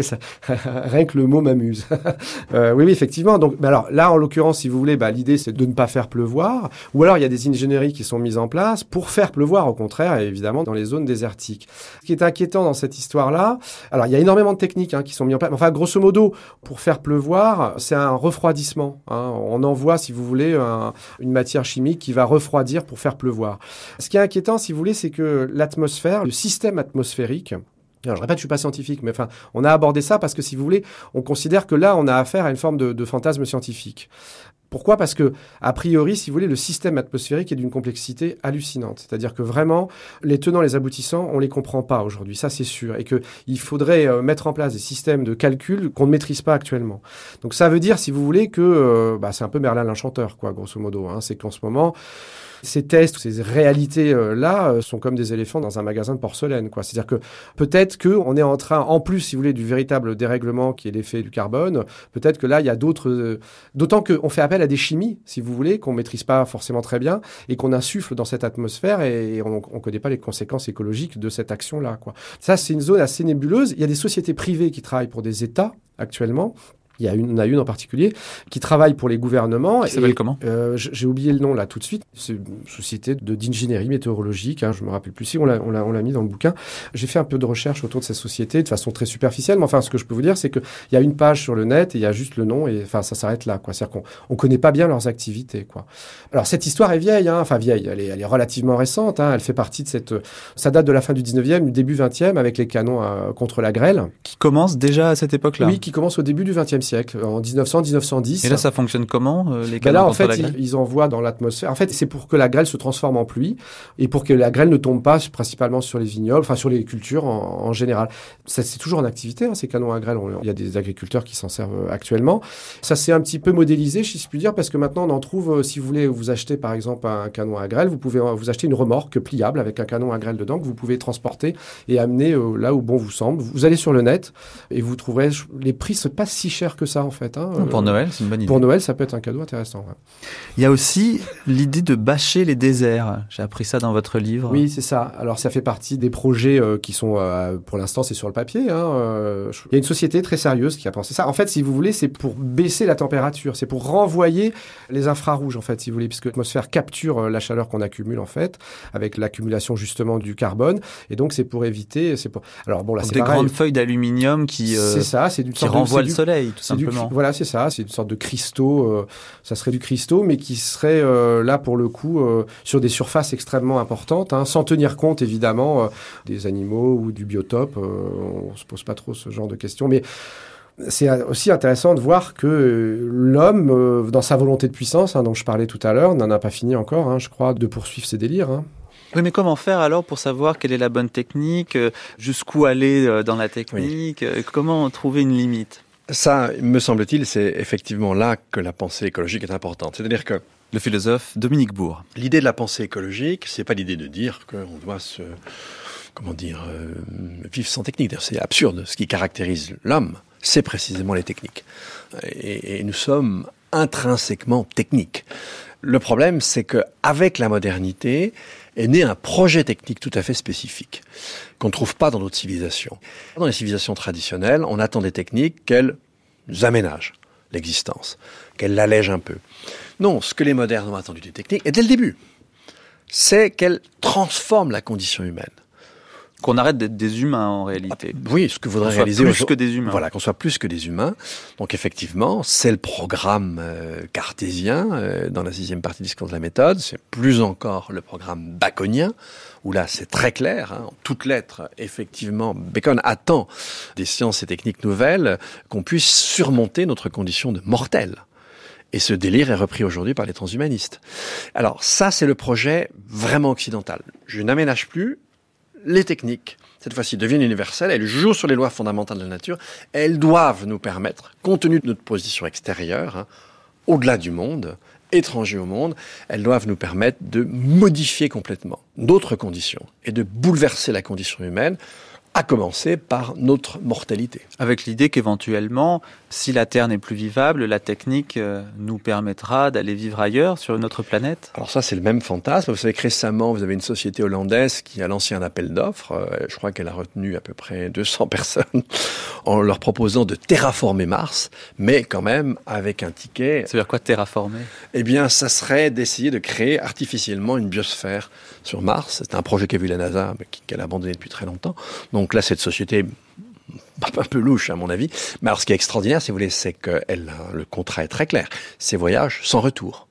ça- ça- <laughs> rien que le mot m'amuse. <laughs> Euh, oui, oui, effectivement. Donc, bah alors là, en l'occurrence, si vous voulez, bah, l'idée c'est de ne pas faire pleuvoir. Ou alors, il y a des ingénieries qui sont mises en place pour faire pleuvoir, au contraire, et évidemment, dans les zones désertiques. Ce qui est inquiétant dans cette histoire-là, alors il y a énormément de techniques hein, qui sont mises en place. Enfin, grosso modo, pour faire pleuvoir, c'est un refroidissement. hein. On envoie, si vous voulez, un- une matière chimique qui va refroidir pour faire pleuvoir. Ce qui est inquiétant, si vous voulez, c'est que l'atmosphère, le système atmosphérique, alors, je répète, je suis pas scientifique, mais enfin, on a abordé ça parce que, si vous voulez, on considère que là, on a affaire à une forme de fantasme scientifique. Pourquoi? Parce que, a priori, si vous voulez, le système atmosphérique est d'une complexité hallucinante. C'est-à-dire que vraiment, les tenants, les aboutissants, on les comprend pas aujourd'hui. Ça, c'est sûr. Et que il faudrait euh, mettre en place des systèmes de calcul qu'on ne maîtrise pas actuellement. Donc, ça veut dire, si vous voulez, que euh, bah, c'est un peu Merlin l'enchanteur, quoi, grosso modo. Hein. C'est qu'en ce moment, ces tests, ces réalités-là euh, sont comme des éléphants dans un magasin de porcelaine. C'est-à-dire que peut-être qu'on est en train, en plus, si vous voulez, du véritable dérèglement qui est l'effet du carbone, peut-être que là, il y a d'autres... euh, D'autant qu'on fait appel à des chimies, si vous voulez, qu'on maîtrise pas forcément très bien et qu'on insuffle dans cette atmosphère et, on ne connaît pas les conséquences écologiques de cette action-là. Ça, c'est une zone assez nébuleuse. Il y a des sociétés privées qui travaillent pour des États actuellement. Il y a une, on a une en particulier qui travaille pour les gouvernements. Qui s'appelle comment euh, J'ai oublié le nom là tout de suite. C'est une société d'ingénierie météorologique. Hein, je me rappelle plus si on l'a on l'a on l'a mis dans le bouquin. J'ai fait un peu de recherche autour de cette société de façon très superficielle. Mais enfin, ce que je peux vous dire, c'est que il y a une page sur le net et il y a juste le nom et enfin ça s'arrête là. C'est-à-dire qu'on on connaît pas bien leurs activités. quoi. Alors cette histoire est vieille. Hein, enfin vieille. Elle est, elle est relativement récente. Hein, elle fait partie de cette. Ça date de la fin du 19e, du début 20e avec les canons euh, contre la grêle. Qui commence déjà à cette époque-là Oui, qui commence au début du XXe siècle, en 1900-1910. Et là, ça fonctionne comment, euh, les ben là, en fait, la ils, envoient dans l'atmosphère. En fait, c'est pour que la grêle se transforme en pluie et pour que la grêle ne tombe pas principalement sur les vignobles, enfin sur les cultures en, en général. Ça, c'est toujours en activité, hein, ces canons à grêle. Il y a des agriculteurs qui s'en servent euh, actuellement. Ça s'est un petit peu modélisé, si je puis dire, parce que maintenant, on en trouve, euh, si vous voulez vous acheter par exemple un canon à grêle, vous pouvez vous acheter une remorque pliable avec un canon à grêle dedans que vous pouvez transporter et amener euh, là où bon vous semble. Vous allez sur le net et vous trouverez, les prix sont pas si que ça en fait. hein. Non, pour Euh, Noël, c'est une bonne idée. Pour Noël, ça peut être un cadeau intéressant. ouais. Il y a aussi l'idée de bâcher les déserts. J'ai appris ça dans votre livre. Oui, c'est ça. Alors, ça fait partie des projets euh, qui sont, euh, pour l'instant, c'est sur le papier. Hein, euh, Il y a une société très sérieuse qui a pensé ça. En fait, si vous voulez, c'est pour baisser la température. C'est pour renvoyer les infrarouges, en fait, si vous voulez, puisque l'atmosphère capture la chaleur qu'on accumule, en fait, avec l'accumulation justement du carbone. Et donc, c'est pour éviter. C'est pour. Alors bon, là, c'est des pareil. grandes feuilles d'aluminium qui, C'est ça, c'est du qui renvoient le soleil, simplement. voilà, c'est ça, c'est une sorte de cristaux. euh, ça serait du cristaux, mais qui serait euh, là pour le coup euh, sur des surfaces extrêmement importantes, hein, sans tenir compte évidemment euh, des animaux ou du biotope. euh, on se pose pas trop ce genre de questions, mais c'est aussi intéressant de voir que l'homme, dans sa volonté de puissance, hein, dont je parlais tout à l'heure, n'en a pas fini encore, hein, je crois, de poursuivre ses délires. hein. Oui, mais comment faire alors pour savoir quelle est la bonne technique, jusqu'où aller dans la technique, comment trouver une limite? Ça, me semble-t-il, c'est effectivement là que la pensée écologique est importante. C'est-à-dire que le philosophe Dominique Bourg. L'idée de la pensée écologique, c'est pas l'idée de dire qu'on doit se, comment dire, euh, vivre sans technique. C'est absurde. Ce qui caractérise l'homme, c'est précisément les techniques. Et, et nous sommes intrinsèquement techniques. Le problème, c'est que avec la modernité est né un projet technique tout à fait spécifique qu'on ne trouve pas dans d'autres civilisations. Dans les civilisations traditionnelles, on attend des techniques qu'elles aménagent l'existence, qu'elles l'allègent un peu. Non, ce que les modernes ont attendu des techniques, et dès le début, c'est qu'elles transforment la condition humaine. Qu'on arrête d'être des humains en réalité. Oui, ce que voudrait réaliser plus que des humains. Voilà, qu'on soit plus que des humains. Donc effectivement, c'est le programme euh, cartésien euh, dans la sixième partie du discours de la méthode. C'est plus encore le programme baconien, où là c'est très clair, hein, en toutes lettres. Effectivement, Bacon attend des sciences et techniques nouvelles qu'on puisse surmonter notre condition de mortel. Et ce délire est repris aujourd'hui par les transhumanistes. Alors ça, c'est le projet vraiment occidental. Je n'aménage plus, les techniques, cette fois-ci, deviennent universelles, elles jouent sur les lois fondamentales de la nature, elles doivent nous permettre, compte tenu de notre position extérieure, hein, au-delà du monde, étranger au monde, elles doivent nous permettre de modifier complètement d'autres conditions et de bouleverser la condition humaine, à commencer par notre mortalité. Avec l'idée qu'éventuellement, si la Terre n'est plus vivable, la technique euh, nous permettra d'aller vivre ailleurs, sur une autre planète Alors ça, c'est le même fantasme. Vous savez que récemment, vous avez une société hollandaise qui a lancé un appel d'offres. Euh, je crois qu'elle a retenu à peu près 200 <laughs> personnes en leur proposant de terraformer Mars, mais quand même avec un ticket. Ça veut dire quoi terraformer? Eh bien, ça serait d'essayer de créer artificiellement une biosphère sur Mars. C'est un projet qu'a vu la NASA, mais qu'elle a abandonné depuis très longtemps. Donc là, cette société un peu louche à mon avis. Mais alors ce qui est extraordinaire, si vous voulez, c'est que le contrat est très clair. C'est voyage sans retour.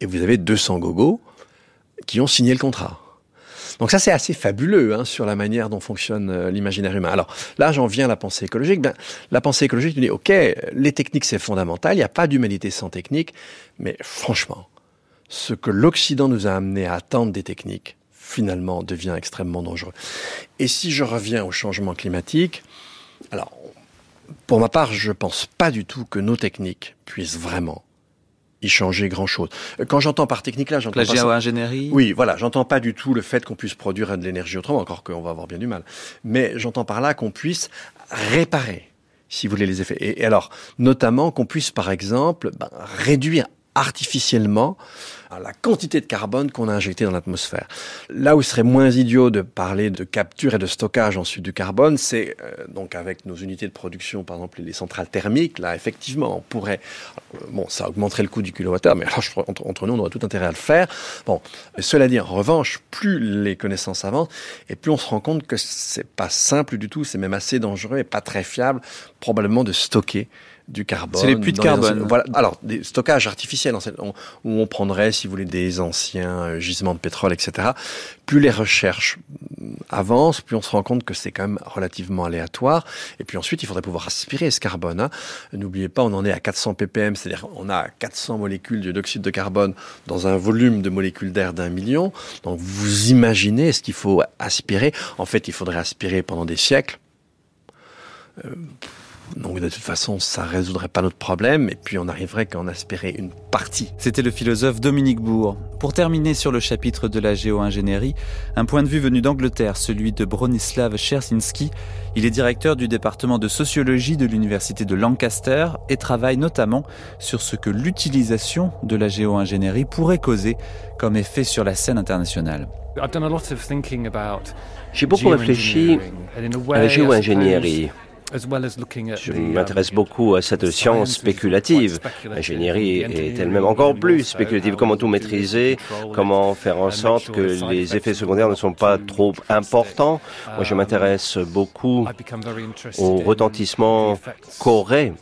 Et vous avez 200 gogos qui ont signé le contrat. Donc ça c'est assez fabuleux hein, sur la manière dont fonctionne euh, l'imaginaire humain. Alors là j'en viens à la pensée écologique. Ben, la pensée écologique nous dit ok les techniques c'est fondamental, il n'y a pas d'humanité sans technique, mais franchement ce que l'Occident nous a amené à attendre des techniques finalement devient extrêmement dangereux. Et si je reviens au changement climatique, alors pour ma part je pense pas du tout que nos techniques puissent vraiment y changer grand chose. Quand j'entends par technique là, j'entends La géo-ingénierie Oui, voilà, j'entends pas du tout le fait qu'on puisse produire de l'énergie autrement, encore qu'on va avoir bien du mal. Mais j'entends par là qu'on puisse réparer, si vous voulez, les effets. Et, et alors, notamment qu'on puisse, par exemple, ben, réduire artificiellement la quantité de carbone qu'on a injecté dans l'atmosphère. Là où il serait moins idiot de parler de capture et de stockage ensuite du carbone, c'est euh, donc avec nos unités de production, par exemple les centrales thermiques, là effectivement on pourrait, euh, bon ça augmenterait le coût du kilowattheure, mais alors entre nous on aurait tout intérêt à le faire. Bon, cela dit en revanche, plus les connaissances avancent et plus on se rend compte que c'est pas simple du tout, c'est même assez dangereux et pas très fiable probablement de stocker du carbone. C'est les puits de carbone. voilà. Alors, des stockages artificiels, on- où on prendrait, si vous voulez, des anciens euh, gisements de pétrole, etc. Plus les recherches avancent, plus on se rend compte que c'est quand même relativement aléatoire. Et puis ensuite, il faudrait pouvoir aspirer ce carbone. Hein. N'oubliez pas, on en est à 400 ppm, c'est-à-dire on a 400 molécules d'oxyde de carbone dans un volume de molécules d'air d'un million. Donc vous imaginez ce qu'il faut aspirer. En fait, il faudrait aspirer pendant des siècles. Euh, donc de toute façon, ça résoudrait pas notre problème, et puis on arriverait qu'à en aspirer une partie. C'était le philosophe Dominique Bourg. Pour terminer sur le chapitre de la géo-ingénierie, un point de vue venu d'Angleterre, celui de Bronislav Chersinski. Il est directeur du département de sociologie de l'université de Lancaster et travaille notamment sur ce que l'utilisation de la géo-ingénierie pourrait causer comme effet sur la scène internationale. J'ai beaucoup réfléchi à la géo-ingénierie. Je m'intéresse beaucoup à cette science spéculative. L'ingénierie est elle-même encore plus spéculative. Comment tout maîtriser? Comment faire en sorte que les effets secondaires ne sont pas trop importants? Moi, je m'intéresse beaucoup au retentissement qu'aurait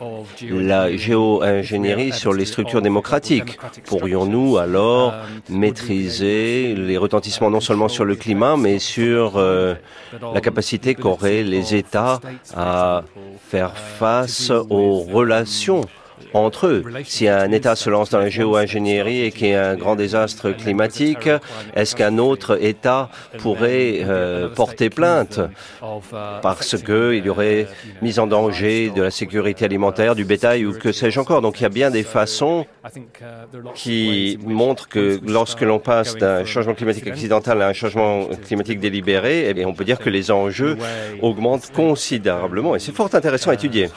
la géo-ingénierie sur les structures démocratiques. Pourrions-nous alors maîtriser les retentissements non seulement sur le climat, mais sur euh, la capacité qu'auraient les États à faire face aux relations entre eux. Si un État se lance dans la géo-ingénierie et qu'il y a un grand désastre climatique, est-ce qu'un autre État pourrait euh, porter plainte? Parce qu'il y aurait mise en danger de la sécurité alimentaire, du bétail ou que sais-je encore Donc il y a bien des façons qui montrent que lorsque l'on passe d'un changement climatique accidentel à un changement climatique délibéré, eh on peut dire que les enjeux augmentent considérablement et c'est fort intéressant à étudier.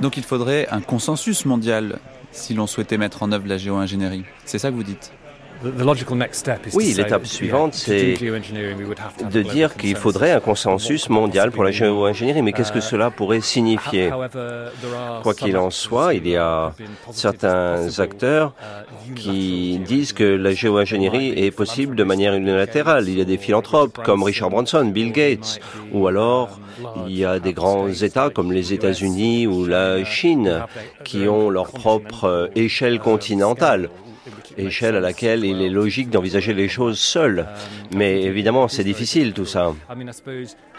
Donc il faudrait un consensus mondial si l'on souhaitait mettre en œuvre la géo-ingénierie. C'est ça que vous dites? Oui, l'étape suivante, c'est de dire qu'il faudrait un consensus mondial pour la géo-ingénierie. Mais qu'est-ce que cela pourrait signifier? Quoi qu'il en soit, il y a certains acteurs qui disent que la géo-ingénierie est possible de manière unilatérale. Il y a des philanthropes comme Richard Branson, Bill Gates, ou alors il y a des grands États comme les États-Unis ou la Chine qui ont leur propre échelle continentale échelle à laquelle il est logique d'envisager les choses seul. Mais évidemment, c'est difficile tout ça.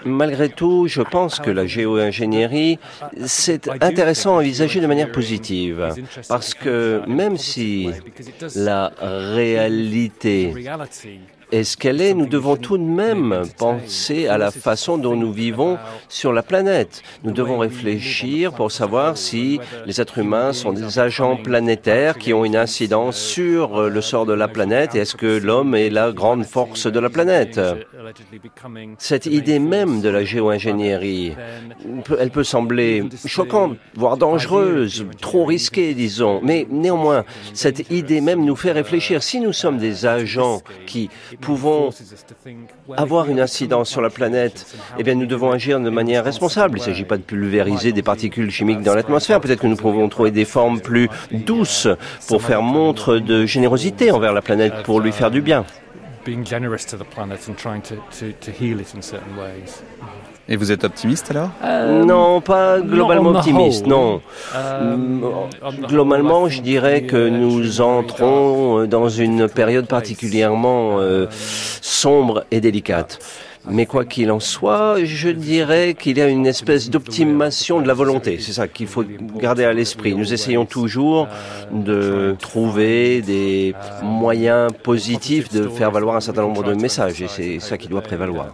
Malgré tout, je pense que la géo-ingénierie, c'est intéressant à envisager de manière positive. Parce que même si la réalité est ce qu'elle est, nous devons tout de même penser à la façon dont nous vivons sur la planète. Nous devons réfléchir pour savoir si les êtres humains sont des agents planétaires qui ont une incidence sur le sort de la planète et est-ce que l'homme est la grande force de la planète? Cette idée même de la géo-ingénierie, elle peut sembler choquante, voire dangereuse, trop risquée, disons, mais néanmoins, cette idée même nous fait réfléchir. Si nous sommes des agents qui pouvons avoir une incidence sur la planète, eh bien, nous devons agir de manière responsable. Il ne s'agit pas de pulvériser des particules chimiques dans l'atmosphère. Peut-être que nous pouvons trouver des formes plus douces pour faire montre de générosité envers la planète, pour lui faire du bien. Et vous êtes optimiste alors euh, Non, pas globalement optimiste, non. Euh, globalement, je dirais que nous entrons dans une période particulièrement euh, sombre et délicate. Mais quoi qu'il en soit, je dirais qu'il y a une espèce d'optimation de la volonté. C'est ça qu'il faut garder à l'esprit. Nous essayons toujours de trouver des moyens positifs de faire valoir un certain nombre de messages et c'est ça qui doit prévaloir.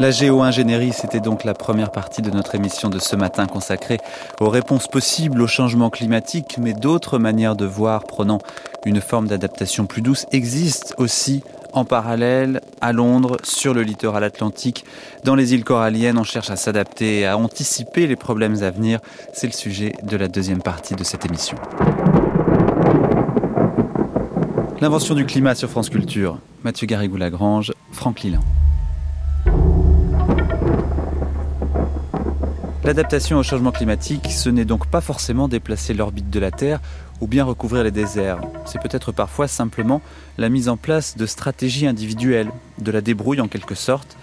La géo-ingénierie, c'était donc la première partie de notre émission de ce matin consacrée aux réponses possibles au changement climatique, mais d'autres manières de voir prenant une forme d'adaptation plus douce existent aussi en parallèle à Londres, sur le littoral atlantique, dans les îles coralliennes. On cherche à s'adapter et à anticiper les problèmes à venir. C'est le sujet de la deuxième partie de cette émission. L'invention du climat sur France Culture. Mathieu Garrigou-Lagrange, Franck Lilan. L'adaptation au changement climatique, ce n'est donc pas forcément déplacer l'orbite de la Terre ou bien recouvrir les déserts. C'est peut-être parfois simplement la mise en place de stratégies individuelles, de la débrouille en quelque sorte.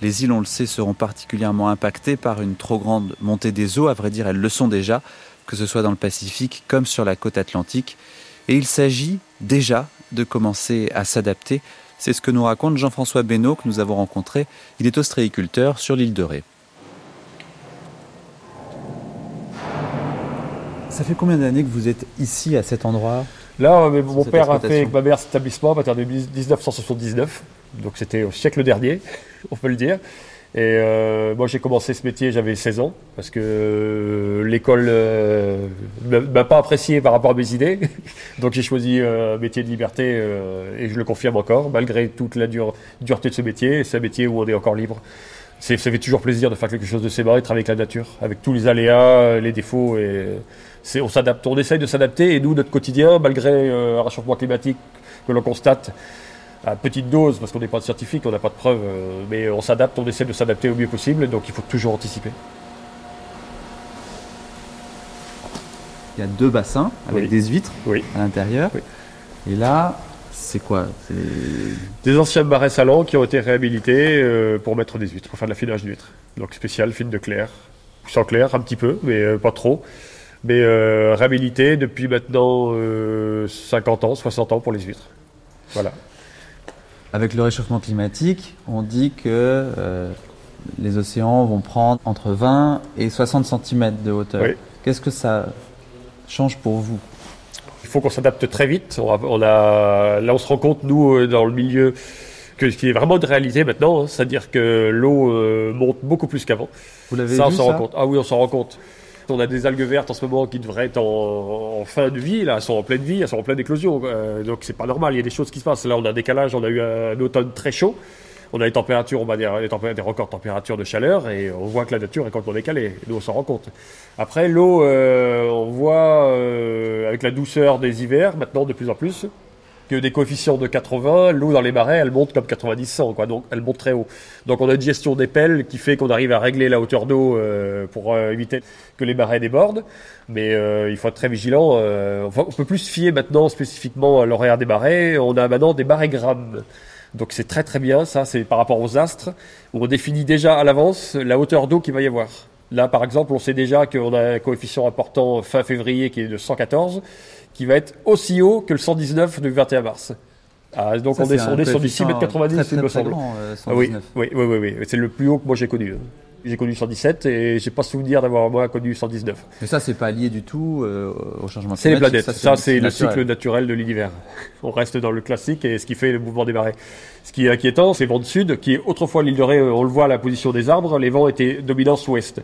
Les îles, on le sait, seront particulièrement impactées par une trop grande montée des eaux, à vrai dire elles le sont déjà, que ce soit dans le Pacifique comme sur la côte atlantique. Et il s'agit déjà de commencer à s'adapter. C'est ce que nous raconte Jean-François Benoît que nous avons rencontré. Il est ostréiculteur sur l'île de Ré. Ça fait combien d'années que vous êtes ici, à cet endroit? Là, mon père a fait avec ma mère cet établissement à partir de 1979. Donc c'était au siècle dernier, <laughs> on peut le dire. Et euh, moi j'ai commencé ce métier, j'avais 16 ans, parce que euh, l'école euh, m'a pas apprécié par rapport à mes idées. <laughs> Donc j'ai choisi un métier de liberté et je le confirme encore, malgré toute la dureté de ce métier. C'est un métier où on est encore libre. Ça fait toujours plaisir de faire quelque chose de ses mains, travailler avec la nature, avec tous les aléas, les défauts. Et on s'adapte, on essaye de s'adapter. Et nous, notre quotidien, malgré un réchauffement climatique que l'on constate, à petite dose, parce qu'on n'est pas scientifique, on n'a pas de preuves, euh, mais on s'adapte, on essaie de s'adapter au mieux possible, donc il faut toujours anticiper. Il y a deux bassins avec des huîtres à l'intérieur. Et là, c'est quoi? Des anciens marais salants qui ont été réhabilités euh, pour mettre des huîtres, pour faire de l'affinage d'huîtres. Donc spécial, fine de clair. Sans clair, un petit peu, mais euh, pas trop. Mais réhabilité depuis maintenant 50 ans, 60 ans pour les huîtres. Voilà. Avec le réchauffement climatique, on dit que euh, les océans vont prendre entre 20 et 60 cm de hauteur. Qu'est-ce que ça change pour vous? Il faut qu'on s'adapte très vite. On a, là, on se rend compte, nous, euh, dans le milieu, que ce qui est vraiment de réalité maintenant, hein, c'est-à-dire que l'eau euh, monte beaucoup plus qu'avant. Vous l'avez vu ça, on s'en rend compte. Ah oui, on s'en rend compte. On a des algues vertes en ce moment qui devraient être en, fin de vie, là, elles sont en pleine vie, elles sont en pleine éclosion. Euh, donc c'est pas normal, il y a des choses qui se passent. Là, on a un décalage, on a eu un, automne très chaud. On a des températures, on va dire, des, records de température de chaleur et on voit que la nature est complètement décalée. Nous, on s'en rend compte. Après, l'eau, euh, on voit euh, avec la douceur des hivers, maintenant de plus en plus, que des coefficients de 80, l'eau dans les marais, elle monte comme 90-100, quoi. Donc, elle monte très haut. Donc, on a une gestion des pelles qui fait qu'on arrive à régler la hauteur d'eau euh, pour euh, éviter que les marais débordent. Mais euh, il faut être très vigilant. on peut plus se fier maintenant spécifiquement à l'horaire des marais. On a maintenant des grammes. Donc, c'est très très bien. Ça, c'est par rapport aux astres où on définit déjà à l'avance la hauteur d'eau qu'il va y avoir. Là, par exemple, on sait déjà qu'on a un coefficient important fin février qui est de 114 qui va être aussi haut que le 119 du 21 mars. Ah, donc on est, sur du 6 mètres 90, il me semble. Euh, ah oui, oui, oui, oui, C'est le plus haut que moi j'ai connu. J'ai connu 117 et j'ai pas souvenir d'avoir moi connu 119. Mais ça, c'est pas lié du tout euh, au changement climatique. C'est les planètes. Ça, c'est le cycle naturel de l'univers. <laughs> On reste dans le classique et ce qui fait le mouvement des marées. Ce qui est inquiétant, c'est le vent de sud, qui est autrefois l'île de Ré, on le voit à la position des arbres, les vents étaient dominance ouest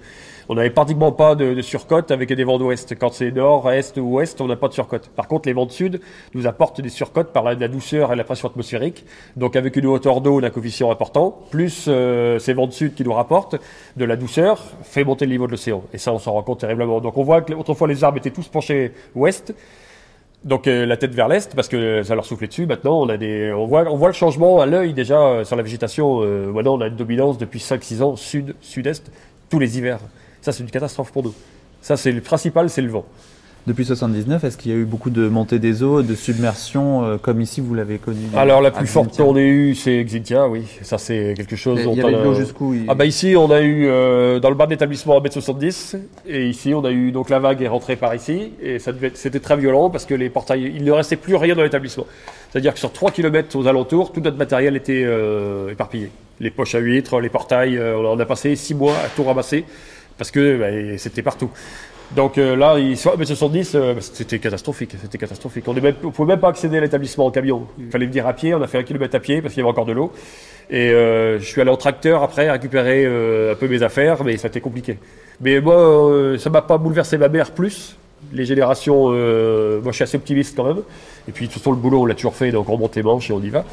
on n'avait pratiquement pas de, surcote avec des vents d'ouest. Quand c'est nord, est ou ouest, on n'a pas de surcote. Par contre, les vents de sud nous apportent des surcotes par la, douceur et la pression atmosphérique. Donc avec une hauteur d'eau d'un coefficient important, plus euh, ces vents de sud qui nous rapportent de la douceur, fait monter le niveau de l'océan. Et ça, on s'en rend compte terriblement. Donc on voit que autrefois les arbres étaient tous penchés ouest. Donc euh, la tête vers l'est parce que ça leur soufflait dessus. Maintenant, on a des, on voit, on voit le changement à l'œil déjà euh, sur la végétation. maintenant, on a une dominance depuis 5-6 ans sud, sud-est tous les hivers. Ça, c'est une catastrophe pour nous. Ça, c'est le principal, c'est le vent. Depuis 79, est-ce qu'il y a eu beaucoup de montée des eaux, de submersion, euh, comme ici vous l'avez connu Alors la plus forte qu'on ait eue, c'est Xintia, oui. Ça c'est quelque chose. Il y avait de l'eau jusqu'où Ah bah ici on a eu euh, dans le bas de l'établissement à m 70 et ici on a eu donc la vague est rentrée par ici et c'était très violent parce que les portails, il ne restait plus rien dans l'établissement. C'est-à-dire que sur 3 km aux alentours, tout notre matériel était euh, éparpillé. Les poches à huîtres, les portails, on a passé 6 mois à tout ramasser parce que bah, c'était partout. Donc euh, là, il, 70, euh, c'était catastrophique, c'était catastrophique. On ne pouvait même pas accéder à l'établissement en camion. Il fallait venir à pied, on a fait un kilomètre à pied parce qu'il y avait encore de l'eau. Et euh, je suis allé en tracteur après récupérer un peu mes affaires, mais ça a été compliqué. Mais moi, ça m'a pas bouleversé ma mère plus. Les générations, moi je suis assez optimiste quand même. Et puis de toute façon, le boulot, on l'a toujours fait, donc on monte les manches et on y va.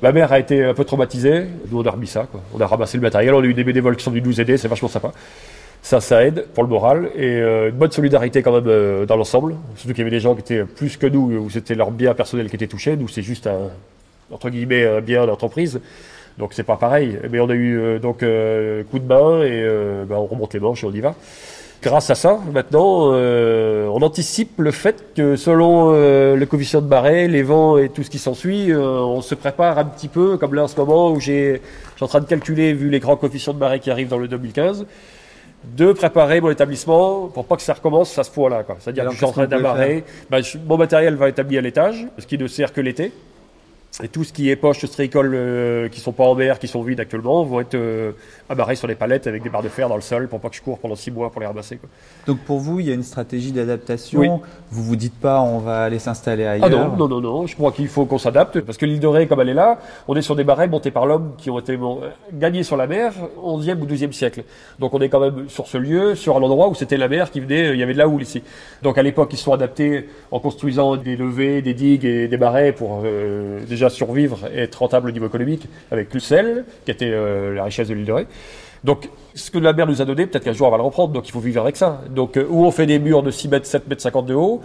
Ma mère a été un peu traumatisée, nous on a remis ça, quoi. on a ramassé le matériel, on a eu des bénévoles qui sont venus nous aider, c'est vachement sympa. Ça, ça aide pour le moral et euh, une bonne solidarité quand même euh, dans l'ensemble. Surtout qu'il y avait des gens qui étaient plus que nous, où c'était leur bien personnel qui était touché. Nous, c'est juste un, entre guillemets, un bien d'entreprise. Donc c'est pas pareil. Mais on a eu euh, donc coup de main et ben, on remonte les manches et on y va. Grâce à ça, maintenant, on anticipe le fait que selon le coefficient de marée, les vents et tout ce qui s'ensuit, on se prépare un petit peu, comme là en ce moment où j'ai, je suis en train de calculer, vu les grands coefficients de marée qui arrivent dans le 2015, de préparer mon établissement pour pas que ça recommence à ce point-là. C'est-à-dire que je suis en train d'amarrer. Ben, mon matériel va être établi à l'étage, ce qui ne sert que l'été. Et tout ce qui est poches stréicoles euh, qui sont pas en mer, qui sont vides actuellement, vont être euh, amarrés sur les palettes avec des barres de fer dans le sol pour pas que je cours pendant six mois pour les ramasser. Quoi. Donc pour vous, il y a une stratégie d'adaptation. Oui. Vous vous dites pas on va aller s'installer ailleurs. Ah non, non, non, non. Je crois qu'il faut qu'on s'adapte parce que l'île de Ré, comme elle est là, on est sur des barrets montés par l'homme qui ont été bon, gagnés sur la mer 11e ou 12e siècle. Donc on est quand même sur ce lieu, sur un endroit où c'était la mer qui venait, il y avait de la houle ici. Donc à l'époque, ils sont adaptés en construisant des levées, des digues et des barrets pour euh, déjà survivre et être rentable au niveau économique avec le sel, qui était euh, la richesse de l'île de Ré. Donc, ce que la mer nous a donné, peut-être qu'un jour on va le reprendre, donc il faut vivre avec ça. Donc, euh, où on fait des murs de 6 mètres, 7 mètres 50 de haut,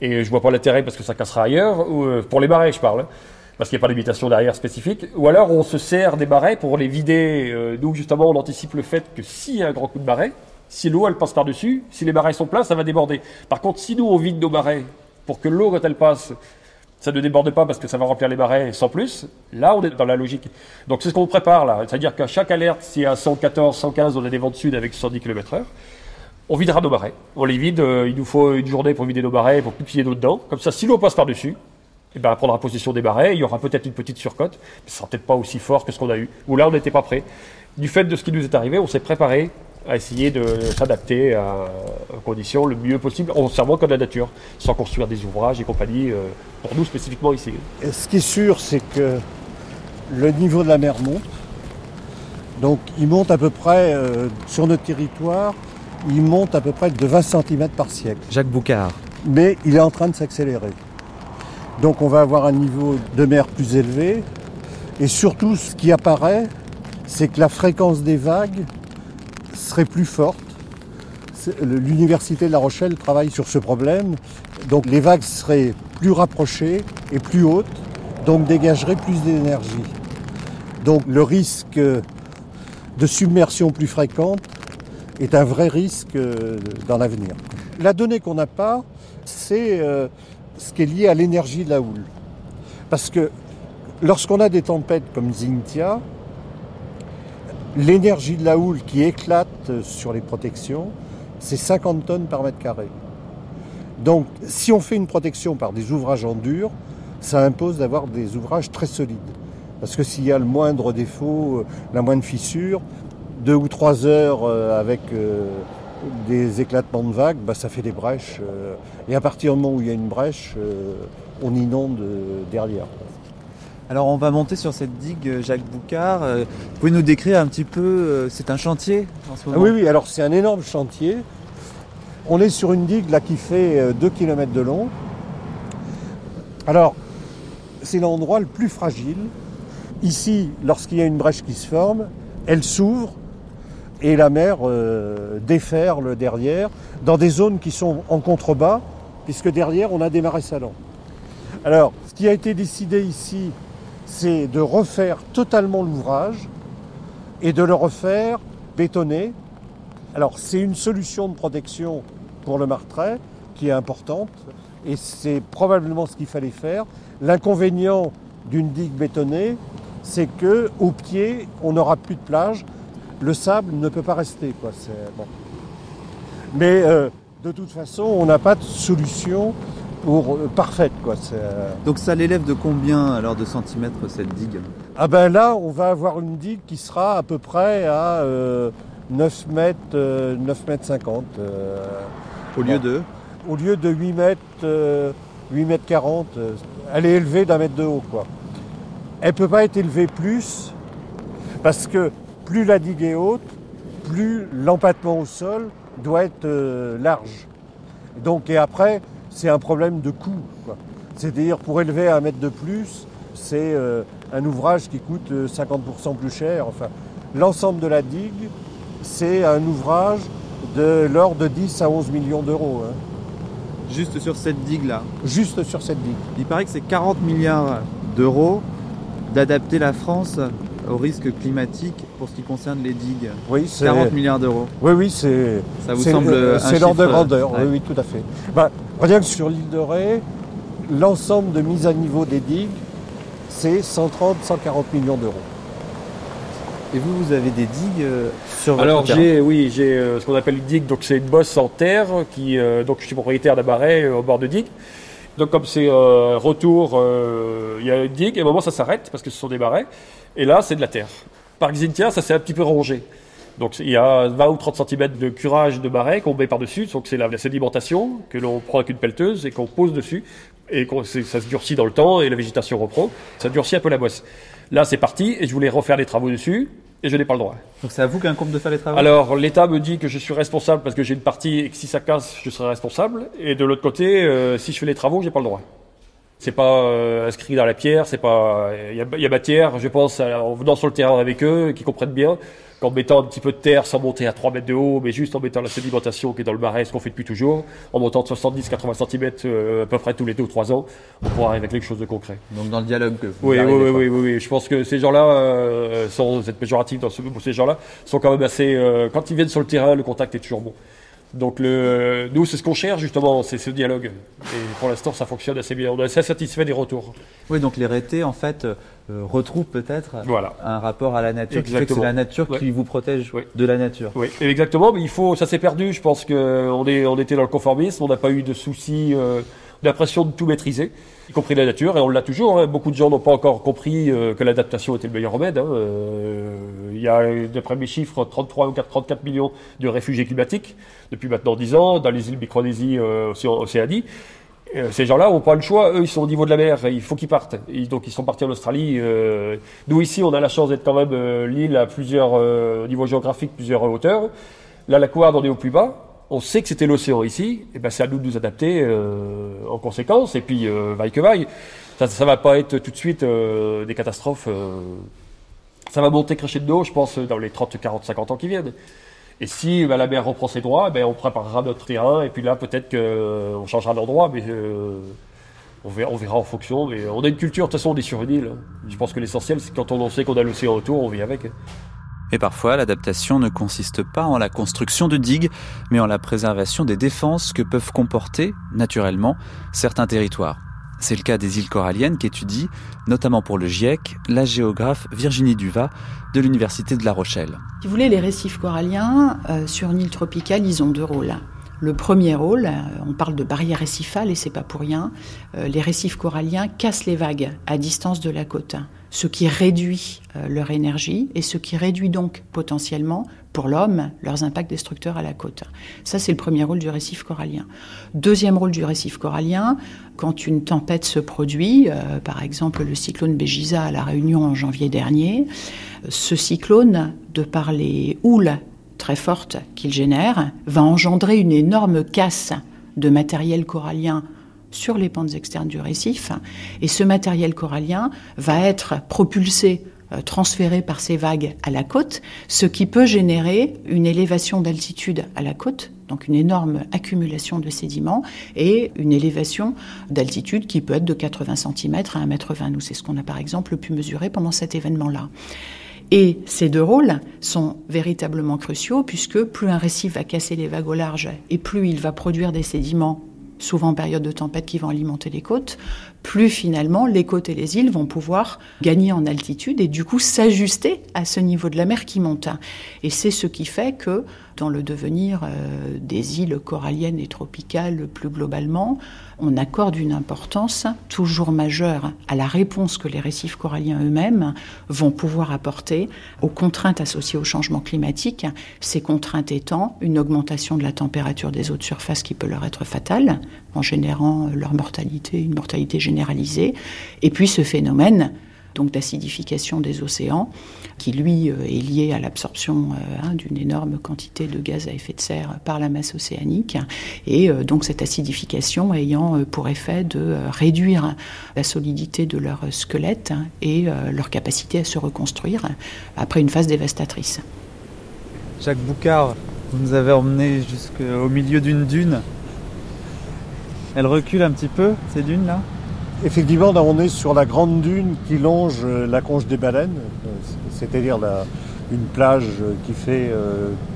et je vois pas l'intérêt parce que ça cassera ailleurs, ou, euh, pour les barrets, je parle, hein, parce qu'il n'y a pas d'habitation derrière spécifique, ou alors on se sert des barrets pour les vider, euh, nous justement on anticipe le fait que s'il y a un grand coup de barret, si l'eau elle passe par-dessus, si les barrets sont pleins, ça va déborder. Par contre, si nous on vide nos barrets pour que l'eau quand elle passe ça ne déborde pas parce que ça va remplir les barrets sans plus. Là, on est dans la logique. Donc, c'est ce qu'on prépare là. C'est-à-dire qu'à chaque alerte, si à 114, 115, on a des vents de sud avec 110 km/h, on videra nos barrets. On les vide. Euh, il nous faut une journée pour vider nos barrets, pour plus qu'il y ait d'eau dedans. Comme ça, si l'eau passe par-dessus, eh ben, on prendra possession des barrets. Il y aura peut-être une petite surcote, mais ce sera peut-être pas aussi fort que ce qu'on a eu. Ou là, on n'était pas prêt. Du fait de ce qui nous est arrivé, on s'est préparé à essayer de s'adapter à, aux conditions le mieux possible en servant comme la nature, sans construire des ouvrages et compagnie, euh, pour nous spécifiquement ici. Et ce qui est sûr, c'est que le niveau de la mer monte. Donc il monte à peu près euh, sur notre territoire, il monte à peu près de 20 cm par siècle. Jacques Boucard. Mais il est en train de s'accélérer. Donc on va avoir un niveau de mer plus élevé. Et surtout, ce qui apparaît, c'est que la fréquence des vagues serait plus forte. L'Université de La Rochelle travaille sur ce problème. Donc les vagues seraient plus rapprochées et plus hautes, donc dégageraient plus d'énergie. Donc le risque de submersion plus fréquente est un vrai risque dans l'avenir. La donnée qu'on n'a pas, c'est euh, ce qui est lié à l'énergie de la houle. Parce que lorsqu'on a des tempêtes comme Xintia, l'énergie de la houle qui éclate sur les protections, c'est 50 tonnes par mètre carré. Donc si on fait une protection par des ouvrages en dur, ça impose d'avoir des ouvrages très solides. Parce que s'il y a le moindre défaut, la moindre fissure, deux ou trois heures euh, avec euh, des éclatements de vagues, bah, ça fait des brèches. Euh, et à partir du moment où il y a une brèche, on inonde derrière. Alors on va monter sur cette digue Jacques Boucard. Vous pouvez nous décrire un petit peu, c'est un chantier en ce ah Oui, oui, alors c'est un énorme chantier. On est sur une digue là qui fait 2 km de long. Alors, c'est l'endroit le plus fragile. Ici, lorsqu'il y a une brèche qui se forme, elle s'ouvre et la mer euh, déferle derrière dans des zones qui sont en contrebas, puisque derrière on a des marais salants. Alors, ce qui a été décidé ici, c'est de refaire totalement l'ouvrage et de le refaire bétonné. Alors, c'est une solution de protection pour le martret qui est importante et c'est probablement ce qu'il fallait faire. L'inconvénient d'une digue bétonnée, c'est que au pied, on n'aura plus de plage. Le sable ne peut pas rester. Mais euh, de toute façon, on n'a pas de solution euh, parfaite. Quoi. Euh, Donc ça l'élève de combien alors de centimètres cette digue? Ah ben là, on va avoir une digue qui sera à peu près à 9 mètres, 9 mètres 50. Au lieu de? Au lieu de 8 mètres, 8 mètres 40, elle est élevée d'un mètre de haut. Quoi. Elle ne peut pas être élevée plus parce que plus la digue est haute, plus l'empattement au sol doit être euh, large. Donc, et après, c'est un problème de coût. C'est-à-dire, pour élever un mètre de plus, c'est euh, un ouvrage qui coûte 50% euh, plus cher. Enfin, l'ensemble de la digue, c'est un ouvrage de l'ordre de 10 à 11 millions d'euros. Hein. Juste sur cette digue-là Juste sur cette digue. Il paraît que c'est 40 milliards d'euros d'adapter la France au risque climatique pour ce qui concerne les digues. Oui, 40 milliards d'euros. Oui, oui, c'est. Ça vous semble C'est l'ordre de grandeur. Oui, oui, tout à fait. Bah, rien que sur l'île de Ré, l'ensemble de mise à niveau des digues, c'est 130-140 millions d'euros. Et vous, vous avez des digues euh, sur votre Alors j'ai, oui, j'ai euh, ce qu'on appelle une digue. Donc c'est une bosse en terre qui, euh, donc je suis propriétaire d'un euh, au bord de digue. Donc comme c'est euh, retour, euh, il y a une digue et à un moment ça s'arrête parce que ce sont des marais. Et là c'est de la terre. Par Xintia, ça s'est un petit peu rongé. Donc il y a 20 ou 30 cm de curage de marais qu'on met par-dessus. Donc c'est la, la sédimentation que l'on prend avec une pelleteuse et qu'on pose dessus. Et ça se durcit dans le temps et la végétation reprend. Ça durcit un peu la bosse. Là c'est parti et je voulais refaire les travaux dessus et je n'ai pas le droit. Donc c'est à vous qu'incombe de faire les travaux? Alors l'État me dit que je suis responsable parce que j'ai une partie et que si ça casse, je serai responsable. Et de l'autre côté, euh, si je fais les travaux, j'ai pas le droit. C'est pas euh, inscrit dans la pierre, c'est pas. Il y a, il y a matière, je pense, à- en venant sur le terrain avec eux, qui comprennent bien qu'en mettant un petit peu de terre sans monter à 3 mètres de haut, mais juste en mettant la sédimentation qui est dans le marais, ce qu'on fait depuis toujours, en montant de 70-80 cm euh, à peu près tous les deux ou trois ans, on pourra arriver avec quelque chose de concret. Donc dans le dialogue que vous Oui, oui, oui, oui, oui, oui. Je pense que ces gens-là, euh, sans être péjoratif dans ce pour ces gens-là, sont quand même assez. euh, quand ils viennent sur le terrain, le contact est toujours bon. Donc le, nous, c'est ce qu'on cherche justement, c'est ce dialogue. Et pour l'instant, ça fonctionne assez bien. On est assez satisfait des retours. Oui, donc les rétés, en fait, euh, retrouvent peut-être Voilà. un rapport à la nature qui fait que c'est Exactement. la nature qui vous protège de la nature. Oui, et exactement. Mais il faut, ça s'est perdu. Je pense que on est, on était dans le conformisme. On n'a pas eu de soucis, euh, d'impression de tout maîtriser, y compris la nature, et on l'a toujours. hein. Beaucoup de gens n'ont pas encore compris euh, que l'adaptation était le meilleur remède. hein. Euh, Il y a, d'après mes chiffres, 33 ou 4 34 millions de réfugiés climatiques depuis maintenant 10 ans dans les îles Micronésie, euh, Océ- Océanie. Euh, ces gens-là n'ont pas le choix. Eux, ils sont au niveau de la mer. Il faut qu'ils partent. Donc, ils sont partis en Australie. nous, ici, on a la chance d'être quand même l'île à plusieurs au niveau géographique, plusieurs hauteurs. Là, la couarde, on est au plus bas. On sait que c'était l'océan ici. Et ben, c'est à nous de nous adapter euh, en conséquence. Et puis, euh, vaille que vaille. Ça, ça va pas être tout de suite euh, des catastrophes. euh, ça va monter crescendo, je pense, dans les 30, 40, 50 ans qui viennent. Et si ben, la mer reprend ses droits, ben, on préparera notre terrain, et puis là, peut-être qu'on changera d'endroit, mais on, verra, en fonction. Mais on a une culture, de toute façon, on est sur une île. hein. Je pense que l'essentiel, c'est quand on sait qu'on a l'océan autour, on vit avec. Et parfois, l'adaptation ne consiste pas en la construction de digues, mais en la préservation des défenses que peuvent comporter, naturellement, certains territoires. C'est le cas des îles coralliennes qu'étudie, notamment pour le GIEC, la géographe Virginie Duvat de l'Université de La Rochelle. Si vous voulez, les récifs coralliens, euh, sur une île tropicale, ils ont deux rôles. Le premier rôle, euh, on parle de barrière récifale et c'est pas pour rien, euh, les récifs coralliens cassent les vagues à distance de la côte, ce qui réduit euh, leur énergie et ce qui réduit donc potentiellement pour l'homme leurs impacts destructeurs à la côte. Ça, c'est le premier rôle du récif corallien. Deuxième rôle du récif corallien, quand une tempête se produit, euh, par exemple le cyclone Béjiza à La Réunion en janvier dernier, ce cyclone, de par les houles très fortes qu'il génère, va engendrer une énorme casse de matériel corallien sur les pentes externes du récif. Et ce matériel corallien va être propulsé, euh, transféré par ces vagues à la côte, ce qui peut générer une élévation d'altitude à la côte, donc une énorme accumulation de sédiments et une élévation d'altitude qui peut être de 80 cm à 1,20 m. Nous, c'est ce qu'on a par exemple pu mesurer pendant cet événement-là. Et ces deux rôles sont véritablement cruciaux puisque plus un récif va casser les vagues au large et plus il va produire des sédiments, souvent en période de tempête, qui vont alimenter les côtes, plus finalement les côtes et les îles vont pouvoir gagner en altitude et du coup s'ajuster à ce niveau de la mer qui monte. Et c'est ce qui fait que dans le devenir euh, des îles coralliennes et tropicales plus globalement, on accorde une importance toujours majeure à la réponse que les récifs coralliens eux-mêmes vont pouvoir apporter aux contraintes associées au changement climatique, ces contraintes étant une augmentation de la température des eaux de surface qui peut leur être fatale, en générant leur mortalité, une mortalité généralisée, et puis ce phénomène donc d'acidification des océans, qui lui euh, est lié à l'absorption euh, hein, d'une énorme quantité de gaz à effet de serre par la masse océanique, et euh, donc cette acidification ayant pour effet de réduire la solidité de leur squelette et euh, leur capacité à se reconstruire après une phase dévastatrice. Jacques Boucard, vous nous avez emmené jusqu'au milieu d'une dune. Elle recule un petit peu, ces dunes-là? Effectivement, on est sur la grande dune qui longe euh, la conche des baleines, euh, c'est-à-dire une plage euh, qui fait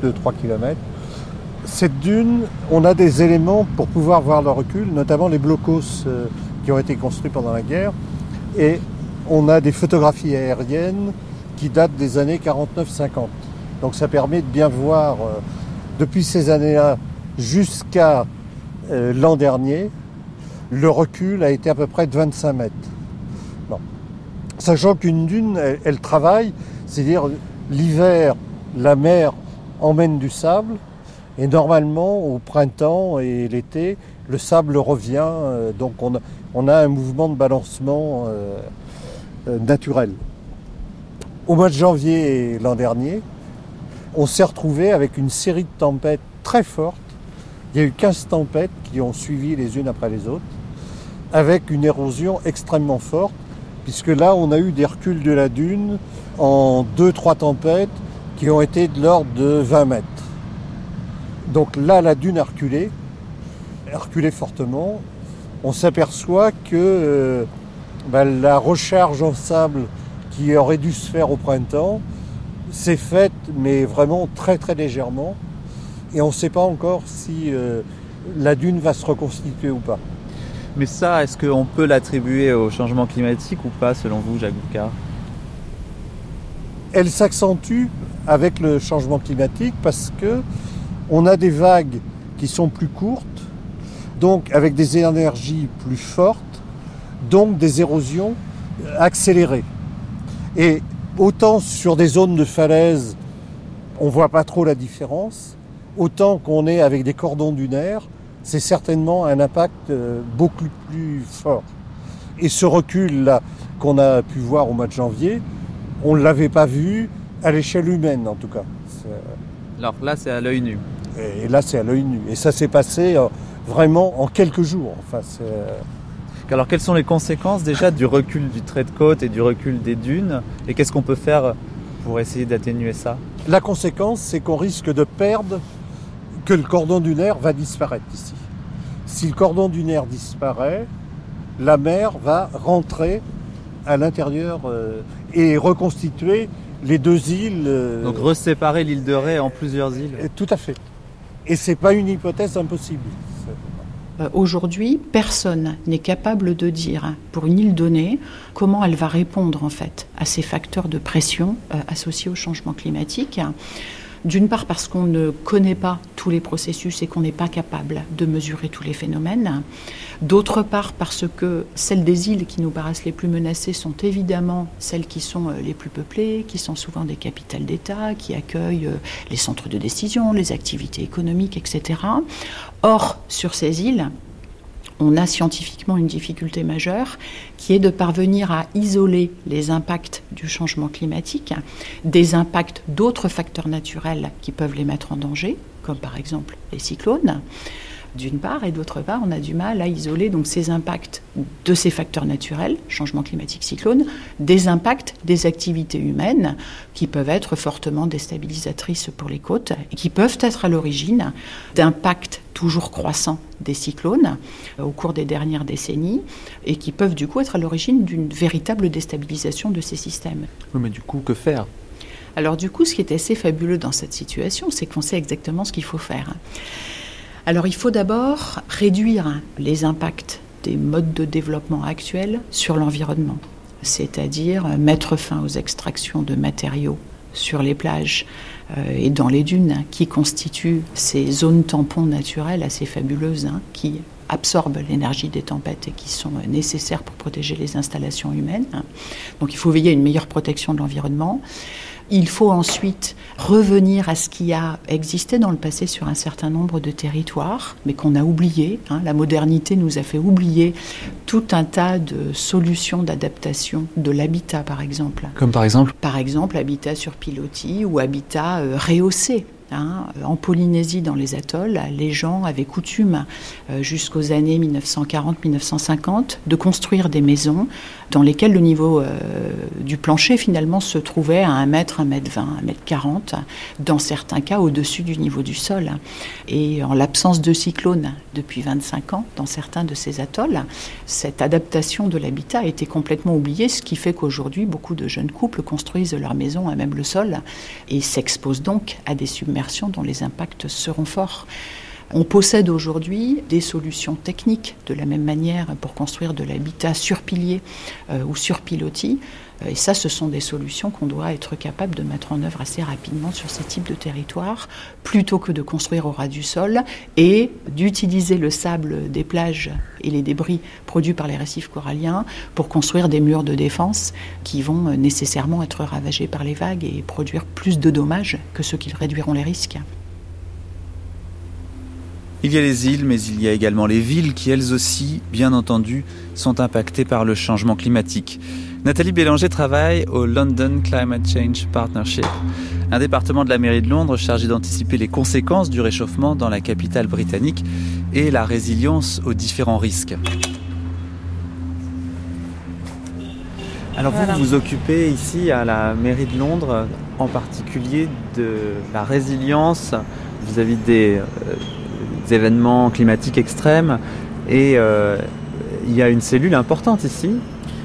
2-3 km. Cette dune, on a des éléments pour pouvoir voir le recul, notamment les blocos qui ont été construits pendant la guerre. Et on a des photographies aériennes qui date des années 49-50. Donc ça permet de bien voir, depuis ces années-là jusqu'à l'an dernier, le recul a été à peu près de 25 mètres. Sachant qu'une dune, elle, travaille, c'est-à-dire l'hiver, la mer emmène du sable, et normalement au printemps et l'été, le sable revient, euh, donc on a, un mouvement de balancement euh, euh, naturel. Au mois de janvier l'an dernier, on s'est retrouvé avec une série de tempêtes très fortes. Il y a eu 15 tempêtes qui ont suivi les unes après les autres avec une érosion extrêmement forte, puisque là, on a eu des reculs de la dune en deux, trois tempêtes qui ont été de l'ordre de 20 mètres. Donc là, la dune a reculé, a reculé fortement. On s'aperçoit que euh, bah, la recharge en sable qui aurait dû se faire au printemps s'est faite, mais vraiment très très légèrement. Et on ne sait pas encore si euh, la dune va se reconstituer ou pas. Mais ça, est-ce qu'on peut l'attribuer au changement climatique ou pas, selon vous, Jacques Boucard? Elle s'accentue avec le changement climatique parce que on a des vagues qui sont plus courtes, donc avec des énergies plus fortes, donc des érosions accélérées. Et autant sur des zones de falaise, on ne voit pas trop la différence, autant qu'on est avec des cordons dunaires, c'est certainement un impact euh, beaucoup plus fort. Et ce recul-là qu'on a pu voir au mois de janvier, on ne l'avait pas vu à l'échelle humaine en tout cas. Alors là, c'est à l'œil nu. Et là, c'est à l'œil nu. Et ça s'est passé euh, vraiment en quelques jours. Enfin, euh, Alors, quelles sont les conséquences déjà du recul du trait de côte et du recul des dunes? Et qu'est-ce qu'on peut faire pour essayer d'atténuer ça? La conséquence, c'est qu'on risque de perdre que le cordon dunaire va disparaître ici. Si le cordon dunaire disparaît, la mer va rentrer à l'intérieur euh, et reconstituer les deux îles. Euh, Donc reséparer l'île de Ré en plusieurs îles. Tout à fait. Et c'est pas une hypothèse impossible. Euh, aujourd'hui, personne n'est capable de dire pour une île donnée comment elle va répondre en fait à ces facteurs de pression associés au changement climatique. D'une part parce qu'on ne connaît pas tous les processus et qu'on n'est pas capable de mesurer tous les phénomènes. D'autre part parce que celles des îles qui nous paraissent les plus menacées sont évidemment celles qui sont euh, les plus peuplées, qui sont souvent des capitales d'État, qui accueillent euh, les centres de décision, les activités économiques, etc. Or, sur ces îles, on a scientifiquement une difficulté majeure qui est de parvenir à isoler les impacts du changement climatique des impacts d'autres facteurs naturels qui peuvent les mettre en danger, comme par exemple les cyclones d'une part, et d'autre part, on a du mal à isoler donc ces impacts de ces facteurs naturels, changement climatique, cyclone, des impacts des activités humaines qui peuvent être fortement déstabilisatrices pour les côtes et qui peuvent être à l'origine d'impacts toujours croissants des cyclones euh, au cours des dernières décennies et qui peuvent du coup être à l'origine d'une véritable déstabilisation de ces systèmes. Oui, mais du coup, que faire? Alors du coup, ce qui est assez fabuleux dans cette situation, c'est qu'on sait exactement ce qu'il faut faire. Alors il faut d'abord réduire les impacts des modes de développement actuels sur l'environnement, c'est-à-dire mettre fin aux extractions de matériaux sur les plages euh, et dans les dunes qui constituent ces zones tampons naturelles assez fabuleuses hein, qui absorbent l'énergie des tempêtes et qui sont nécessaires pour protéger les installations humaines. Donc il faut veiller à une meilleure protection de l'environnement. Il faut ensuite revenir à ce qui a existé dans le passé sur un certain nombre de territoires, mais qu'on a oublié. Hein. La modernité nous a fait oublier tout un tas de solutions d'adaptation de l'habitat, par exemple. Comme par exemple Par exemple, habitat sur pilotis ou habitat euh, rehaussé. Hein, en Polynésie, dans les atolls, les gens avaient coutume, euh, jusqu'aux années 1940-1950, de construire des maisons dans lesquelles le niveau euh, du plancher, finalement, se trouvait à 1 mètre, 1 mètre 20, 1 mètre 40, dans certains cas au-dessus du niveau du sol. Et en l'absence de cyclone depuis 25 ans, dans certains de ces atolls, cette adaptation de l'habitat a été complètement oubliée, ce qui fait qu'aujourd'hui, beaucoup de jeunes couples construisent leur maison à même le sol et s'exposent donc à des submersions dont les impacts seront forts. On possède aujourd'hui des solutions techniques de la même manière pour construire de l'habitat sur pilier euh, ou sur pilotis. Et ça, ce sont des solutions qu'on doit être capable de mettre en œuvre assez rapidement sur ces types de territoires, plutôt que de construire au ras du sol et d'utiliser le sable des plages et les débris produits par les récifs coralliens pour construire des murs de défense qui vont nécessairement être ravagés par les vagues et produire plus de dommages que ceux qui réduiront les risques. Il y a les îles, mais il y a également les villes qui, elles aussi, bien entendu, sont impactées par le changement climatique. Nathalie Bélanger travaille au London Climate Change Partnership, un département de la mairie de Londres chargé d'anticiper les conséquences du réchauffement dans la capitale britannique et la résilience aux différents risques. Alors vous vous occupez ici à la mairie de Londres en particulier de la résilience vis-à-vis des, euh, événements climatiques extrêmes et euh, il y a une cellule importante ici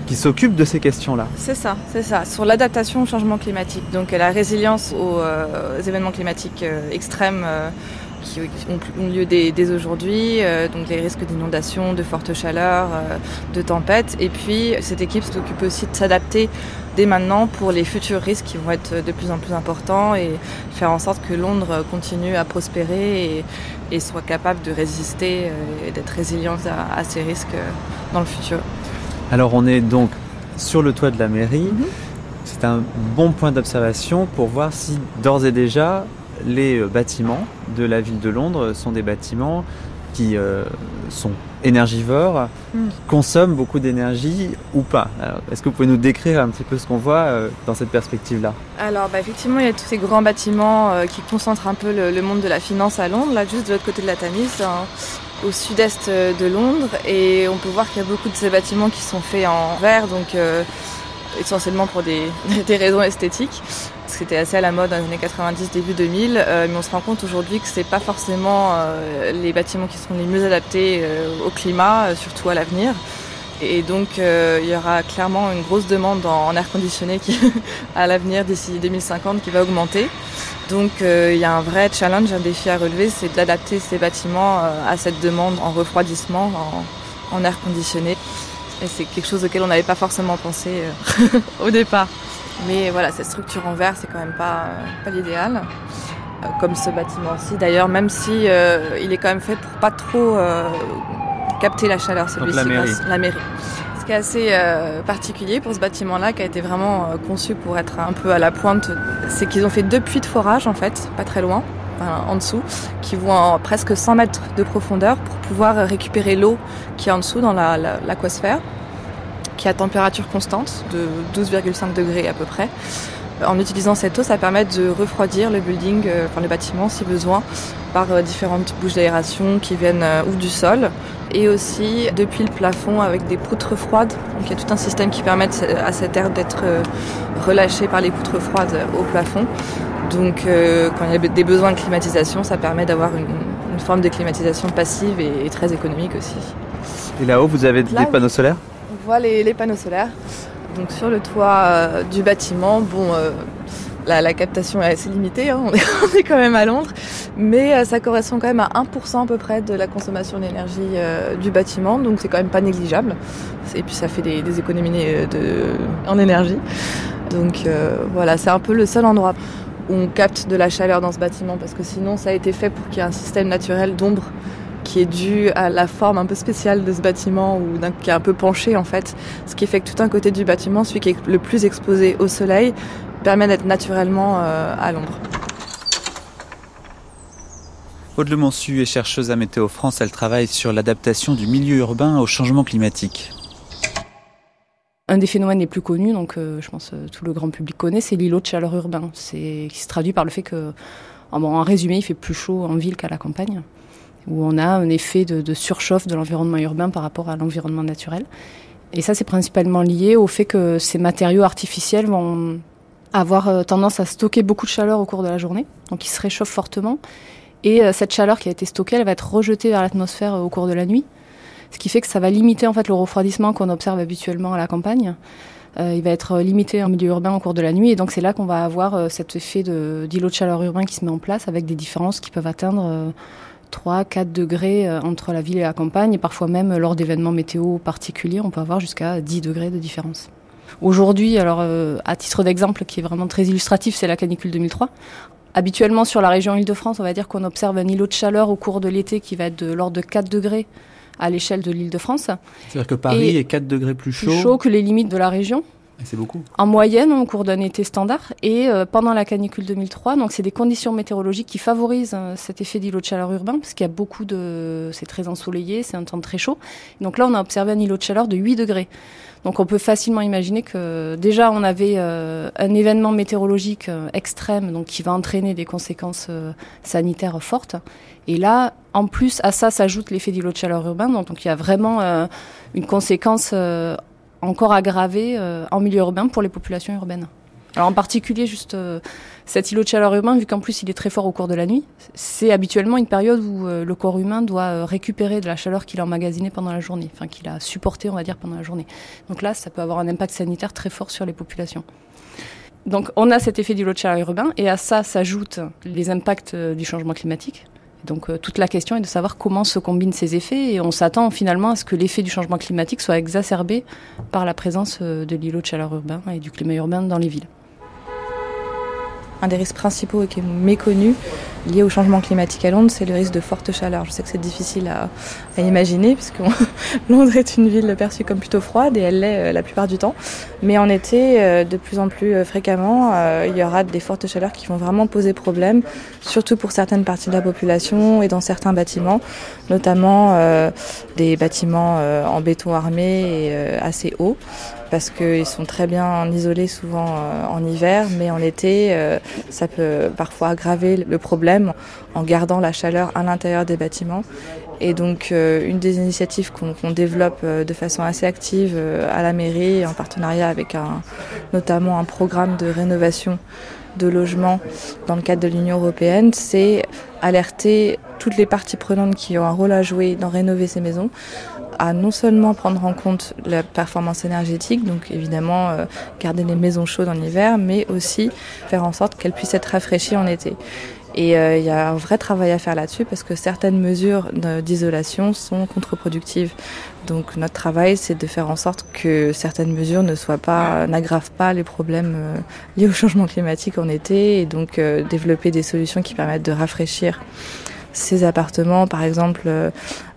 qui s'occupe de ces questions-là. C'est ça, c'est ça, sur l'adaptation au changement climatique. Donc la résilience aux, euh, événements climatiques euh, extrêmes qui ont, lieu dès, aujourd'hui, donc les risques d'inondation, de fortes chaleurs, de tempêtes. Et puis cette équipe s'occupe aussi de s'adapter dès maintenant pour les futurs risques qui vont être de plus en plus importants et faire en sorte que Londres continue à prospérer soit capable de résister et d'être résiliente à ces risques dans le futur. Alors on est donc sur le toit de la mairie. Mhm. C'est un bon point d'observation pour voir si d'ores et déjà les euh, bâtiments de la ville de Londres sont des bâtiments qui euh, sont énergivores, mhm. qui consomment beaucoup d'énergie ou pas. Est-ce que vous pouvez nous décrire un petit peu ce qu'on voit euh, dans cette perspective-là? Alors, bah, effectivement, il y a tous ces grands bâtiments qui concentrent un peu le, monde de la finance à Londres. Là, juste de l'autre côté de la Tamise, au sud-est de Londres et on peut voir qu'il y a beaucoup de ces bâtiments qui sont faits en verre, donc euh, essentiellement pour des, <laughs> raisons esthétiques. C'était assez à la mode dans les années 90, début 2000, euh, mais on se rend compte aujourd'hui que c'est pas forcément euh, les bâtiments qui seront les mieux adaptés au climat, surtout à l'avenir. Et donc il y aura clairement une grosse demande en, air conditionné qui, <laughs> à l'avenir d'ici 2050 qui va augmenter. Donc euh, il y a un vrai challenge, un défi à relever, c'est d'adapter ces bâtiments euh, à cette demande en refroidissement, en, air conditionné. Et c'est quelque chose auquel on n'avait pas forcément pensé euh, <laughs> au départ. Mais voilà, cette structure en verre, c'est quand même pas, pas l'idéal. comme ce bâtiment-ci d'ailleurs, même si il est quand même fait pour pas trop capter la chaleur, celui-ci. La La mairie qui est assez euh, particulier pour ce bâtiment-là, qui a été vraiment euh, conçu pour être un peu à la pointe, c'est qu'ils ont fait deux puits de forage en fait, pas très loin, en dessous, qui vont en presque 100 mètres de profondeur pour pouvoir récupérer l'eau qui est en dessous dans l'aquasphère, qui est à température constante de 12,5 degrés à peu près. En utilisant cette eau, ça permet de refroidir le building, euh, enfin le bâtiment si besoin, par euh, différentes bouches d'aération qui viennent euh, ou du sol et aussi depuis le plafond avec des poutres froides. Donc il y a tout un système qui permet à cet air d'être relâché par les poutres froides au plafond. Donc quand il y a des besoins de climatisation, ça permet d'avoir une, forme de climatisation passive et, très économique aussi. Et là-haut, vous avez des panneaux solaires On voit les panneaux solaires. Donc sur le toit euh, du bâtiment, bon, euh, la, captation est assez limitée, hein, <laughs> on, est, quand même à Londres, mais euh, ça correspond quand même à 1% à peu près de la consommation d'énergie du bâtiment, donc c'est quand même pas négligeable. Et puis ça fait des, économies de, en énergie. Donc voilà, c'est un peu le seul endroit où on capte de la chaleur dans ce bâtiment, parce que sinon ça a été fait pour qu'il y ait un système naturel d'ombre qui est dû à la forme un peu spéciale de ce bâtiment ou qui est un peu penché en fait, ce qui fait que tout un côté du bâtiment, celui qui est le plus exposé au soleil, permet d'être naturellement euh, à l'ombre. Aude Le Monsu est chercheuse à Météo France. Elle travaille sur l'adaptation du milieu urbain au changement climatique. Un des phénomènes les plus connus, donc euh, je pense euh, tout le grand public connaît, c'est l'îlot de chaleur urbain. C'est qui se traduit par le fait que, en résumé, il fait plus chaud en ville qu'à la campagne où on a un effet de, surchauffe de l'environnement urbain par rapport à l'environnement naturel. Et ça, c'est principalement lié au fait que ces matériaux artificiels vont avoir euh, tendance à stocker beaucoup de chaleur au cours de la journée, donc ils se réchauffent fortement. Et euh, cette chaleur qui a été stockée, elle va être rejetée vers l'atmosphère au cours de la nuit, ce qui fait que ça va limiter en fait le refroidissement qu'on observe habituellement à la campagne. il va être limité en milieu urbain au cours de la nuit, et donc c'est là qu'on va avoir cet effet d'îlot de, chaleur urbain qui se met en place avec des différences qui peuvent atteindre 3, 4 degrés euh, entre la ville et la campagne, et parfois même lors d'événements météo particuliers, on peut avoir jusqu'à 10 degrés de différence. Aujourd'hui, alors à titre d'exemple qui est vraiment très illustratif, c'est la canicule 2003. Habituellement, sur la région Île-de-France, on va dire qu'on observe un îlot de chaleur au cours de l'été qui va être de l'ordre de 4 degrés à l'échelle de l'Île-de-France. C'est-à-dire que Paris est 4 degrés plus chaud Plus chaud que les limites de la région. En moyenne, au cours d'un été standard. Et euh, pendant la canicule 2003, donc c'est des conditions météorologiques qui favorisent euh, cet effet d'îlot de chaleur urbain, parce qu'il y a beaucoup de. C'est très ensoleillé, c'est un temps très chaud. Donc là, on a observé un îlot de chaleur de 8 degrés. Donc on peut facilement imaginer que déjà on avait euh, un événement météorologique extrême, donc qui va entraîner des conséquences sanitaires fortes. Et là, en plus à ça s'ajoute l'effet d'îlot de chaleur urbain, donc il y a vraiment une conséquence encore aggravé euh, en milieu urbain pour les populations urbaines. Alors en particulier, juste euh, cet îlot de chaleur urbain, vu qu'en plus il est très fort au cours de la nuit, c'est habituellement une période où euh, le corps humain doit récupérer de la chaleur qu'il a emmagasinée pendant la journée, enfin qu'il a supporté, on va dire, pendant la journée. Donc là, ça peut avoir un impact sanitaire très fort sur les populations. Donc on a cet effet d'îlot de chaleur urbain, et à ça s'ajoutent les impacts du changement climatique. Donc euh, toute la question est de savoir comment se combinent ces effets et on s'attend finalement à ce que l'effet du changement climatique soit exacerbé par la présence euh, de l'îlot de chaleur urbain et du climat urbain dans les villes. Un des risques principaux qui est méconnu lié au changement climatique à Londres, c'est le risque de forte chaleur. Je sais que c'est difficile à, imaginer puisque <laughs> Londres est une ville perçue comme plutôt froide et elle l'est euh, la plupart du temps. Mais en été, euh, de plus en plus euh, fréquemment, il y aura des fortes chaleurs qui vont vraiment poser problème, surtout pour certaines parties de la population et dans certains bâtiments, notamment des bâtiments en béton armé et assez hauts parce qu'ils sont très bien isolés souvent euh, en hiver, mais en été, euh, ça peut parfois aggraver le problème en gardant la chaleur à l'intérieur des bâtiments. Et donc, euh, une des initiatives qu'on développe de façon assez active à la mairie, en partenariat avec notamment un programme de rénovation de logements dans le cadre de l'Union européenne, c'est alerter toutes les parties prenantes qui ont un rôle à jouer dans rénover ces maisons à non seulement prendre en compte la performance énergétique, donc évidemment euh, garder les maisons chaudes en hiver, mais aussi faire en sorte qu'elles puissent être rafraîchies en été. Et euh, il y a un vrai travail à faire là-dessus parce que certaines mesures d'isolation sont contre-productives. Donc notre travail, c'est de faire en sorte que certaines mesures ne soient pas, n'aggravent pas les problèmes euh, liés au changement climatique en été, et donc développer des solutions qui permettent de rafraîchir ces appartements, par exemple, euh,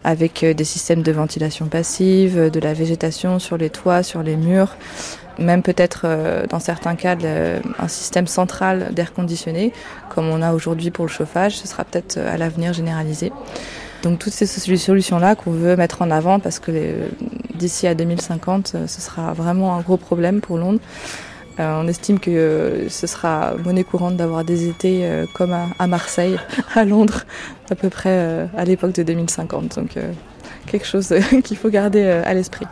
avec euh, des systèmes de ventilation passive, euh, de la végétation sur les toits, sur les murs, même peut-être dans certains cas un système central d'air conditionné, comme on a aujourd'hui pour le chauffage, ce sera peut-être à l'avenir généralisé. Donc toutes ces solutions-là qu'on veut mettre en avant parce que d'ici à 2050, ce sera vraiment un gros problème pour Londres. Euh, on estime que euh, ce sera monnaie courante d'avoir des étés euh, comme à, Marseille, <laughs> à Londres, à peu près à l'époque de 2050. Donc quelque chose <laughs> qu'il faut garder à l'esprit.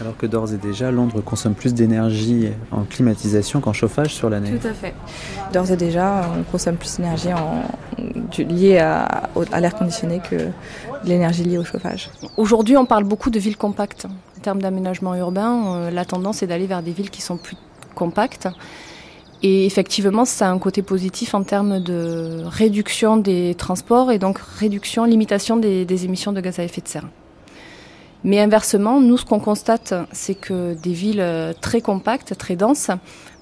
Alors que d'ores et déjà, Londres consomme plus d'énergie en climatisation qu'en chauffage sur l'année. Tout à fait. D'ores et déjà, on consomme plus d'énergie liée à, à l'air conditionné que l'énergie liée au chauffage. Aujourd'hui, on parle beaucoup de villes compactes. En termes d'aménagement urbain, la tendance est d'aller vers des villes qui sont plus compact. Et effectivement, ça a un côté positif en termes de réduction des transports et donc réduction, limitation des, émissions de gaz à effet de serre. Mais inversement, nous, ce qu'on constate, c'est que des villes très compactes, très denses,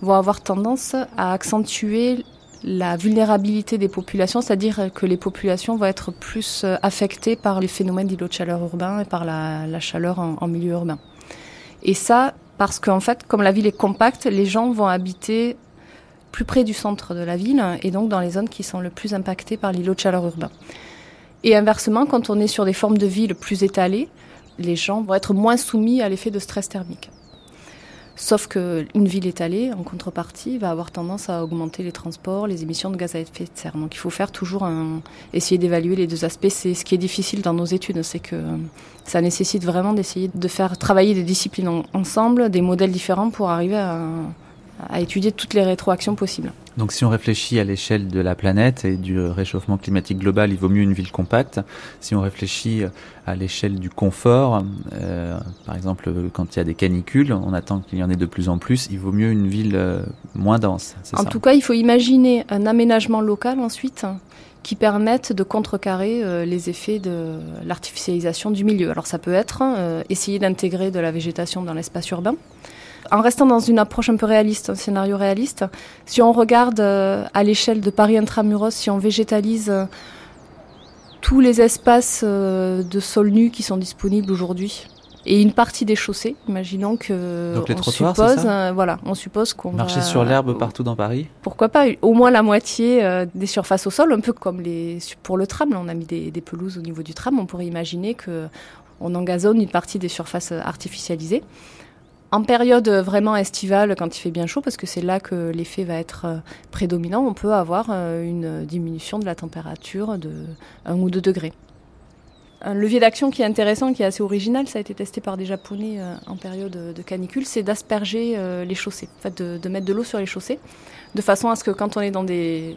vont avoir tendance à accentuer la vulnérabilité des populations, c'est-à-dire que les populations vont être plus affectées par les phénomènes d'îlots de chaleur urbain et par la, chaleur en milieu urbain. Et ça, parce qu'en fait, comme la ville est compacte, les gens vont habiter plus près du centre de la ville et donc dans les zones qui sont le plus impactées par l'îlot de chaleur urbain. Et inversement, quand on est sur des formes de ville plus étalées, les gens vont être moins soumis à l'effet de stress thermique. Sauf qu'une ville étalée, en contrepartie, va avoir tendance à augmenter les transports, les émissions de gaz à effet de serre. Donc il faut faire toujours essayer d'évaluer les deux aspects. C'est ce qui est difficile dans nos études, c'est que ça nécessite vraiment d'essayer de faire travailler des disciplines ensemble, des modèles différents pour arriver à, à étudier toutes les rétroactions possibles. Donc si on réfléchit à l'échelle de la planète et du réchauffement climatique global, il vaut mieux une ville compacte. Si on réfléchit à l'échelle du confort, euh, par exemple quand il y a des canicules, on attend qu'il y en ait de plus en plus, il vaut mieux une ville euh, moins dense. En tout cas, il faut imaginer un aménagement local ensuite qui permette de contrecarrer euh, les effets de l'artificialisation du milieu. Alors ça peut être essayer d'intégrer de la végétation dans l'espace urbain En restant dans une approche un peu réaliste, un scénario réaliste, si on regarde à l'échelle de Paris intramuros, si on végétalise tous les espaces de sol nu qui sont disponibles aujourd'hui, et une partie des chaussées. Imaginons que Donc les on trottoirs, suppose, ça euh, voilà, on suppose qu'on marcher sur l'herbe partout dans Paris. Pourquoi pas au moins la moitié euh, des surfaces au sol, un peu comme les pour le tram. Là, on a mis des, des pelouses au niveau du tram. On pourrait imaginer que on engazonne une partie des surfaces artificialisées. En période vraiment estivale, quand il fait bien chaud, parce que c'est là que l'effet va être euh, prédominant, on peut avoir euh, une diminution de la température de 1 ou 2 degrés. Un levier d'action qui est intéressant, qui est assez original, ça a été testé par des Japonais euh, en période de canicule, c'est d'asperger les chaussées, en fait, de mettre de l'eau sur les chaussées, de façon à ce que quand on est dans des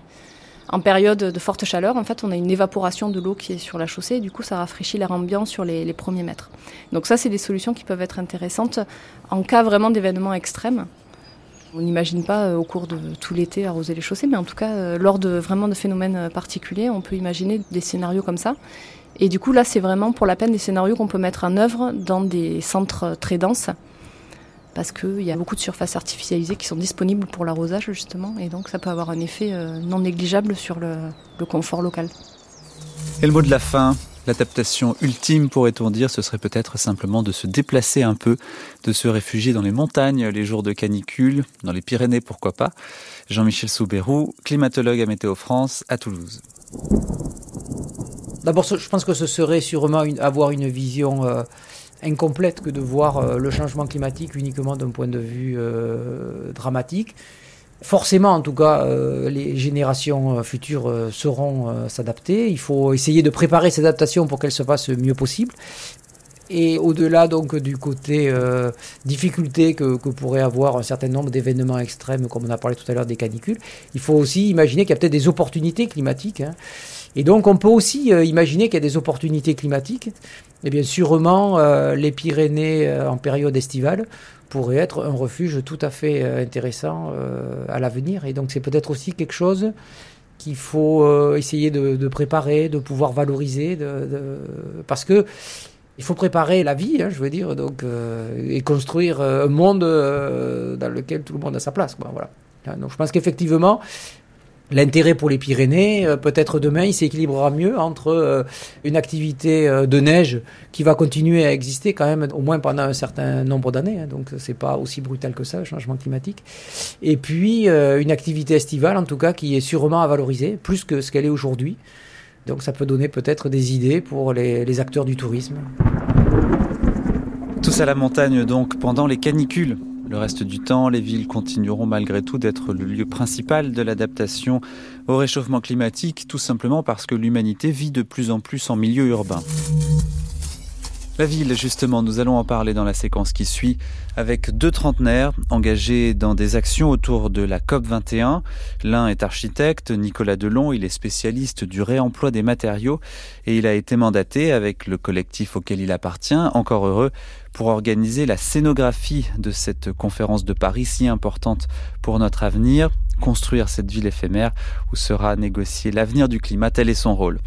en période de forte chaleur, en fait, on a une évaporation de l'eau qui est sur la chaussée, et du coup, ça rafraîchit l'air ambiant sur les, premiers mètres. Donc ça, c'est des solutions qui peuvent être intéressantes en cas vraiment d'événements extrêmes. On n'imagine pas euh, au cours de tout l'été arroser les chaussées, mais en tout cas, euh, lors de vraiment de phénomènes euh, particuliers, on peut imaginer des scénarios comme ça. Et du coup, là, c'est vraiment pour la peine des scénarios qu'on peut mettre en œuvre dans des centres très denses, parce qu'il y a beaucoup de surfaces artificialisées qui sont disponibles pour l'arrosage, justement, et donc ça peut avoir un effet euh, non négligeable sur le, le confort local. Et le mot de la fin, l'adaptation ultime, pourrait-on dire, ce serait peut-être simplement de se déplacer un peu, de se réfugier dans les montagnes les jours de canicule, dans les Pyrénées, pourquoi pas. Jean-Michel Soubérou, climatologue à Météo France, à Toulouse. D'abord, je pense que ce serait sûrement une- avoir une vision euh, incomplète que de voir euh, le changement climatique uniquement d'un point de vue euh, dramatique. Forcément, en tout cas, euh, les générations futures sauront s'adapter. Il faut essayer de préparer ces adaptations pour qu'elles se fassent le mieux possible. Et au-delà donc du côté difficulté que, que pourrait avoir un certain nombre d'événements extrêmes, comme on a parlé tout à l'heure des canicules, il faut aussi imaginer qu'il y a peut-être des opportunités climatiques. hein. Et donc on peut aussi imaginer qu'il y a des opportunités climatiques. Et bien sûrement, euh, les Pyrénées euh, en période estivale pourraient être un refuge tout à fait euh, intéressant à l'avenir. Et donc c'est peut-être aussi quelque chose qu'il faut essayer de, préparer, de pouvoir valoriser, parce que il faut préparer la vie, hein, je veux dire, donc et construire un monde dans lequel tout le monde a sa place. Hein, Donc je pense qu'effectivement, l'intérêt pour les Pyrénées, euh, peut-être demain, il s'équilibrera mieux entre euh, une activité euh, de neige qui va continuer à exister quand même au moins pendant un certain nombre d'années. hein, donc c'est pas aussi brutal que ça, le changement climatique. Et puis une activité estivale, en tout cas, qui est sûrement à valoriser plus que ce qu'elle est aujourd'hui. Donc ça peut donner peut-être des idées pour les, les acteurs du tourisme. Tous à la montagne donc pendant les canicules. Le reste du temps, les villes continueront malgré tout d'être le lieu principal de l'adaptation au réchauffement climatique, tout simplement parce que l'humanité vit de plus en plus en milieu urbain. La ville, justement, nous allons en parler dans la séquence qui suit avec deux trentenaires engagés dans des actions autour de la COP 21. L'un est architecte, Nicolas Delon, il est spécialiste du réemploi des matériaux et il a été mandaté avec le collectif auquel il appartient, encore heureux, pour organiser la scénographie de cette conférence de Paris si importante pour notre avenir, construire cette ville éphémère où sera négocié l'avenir du climat, tel est son rôle.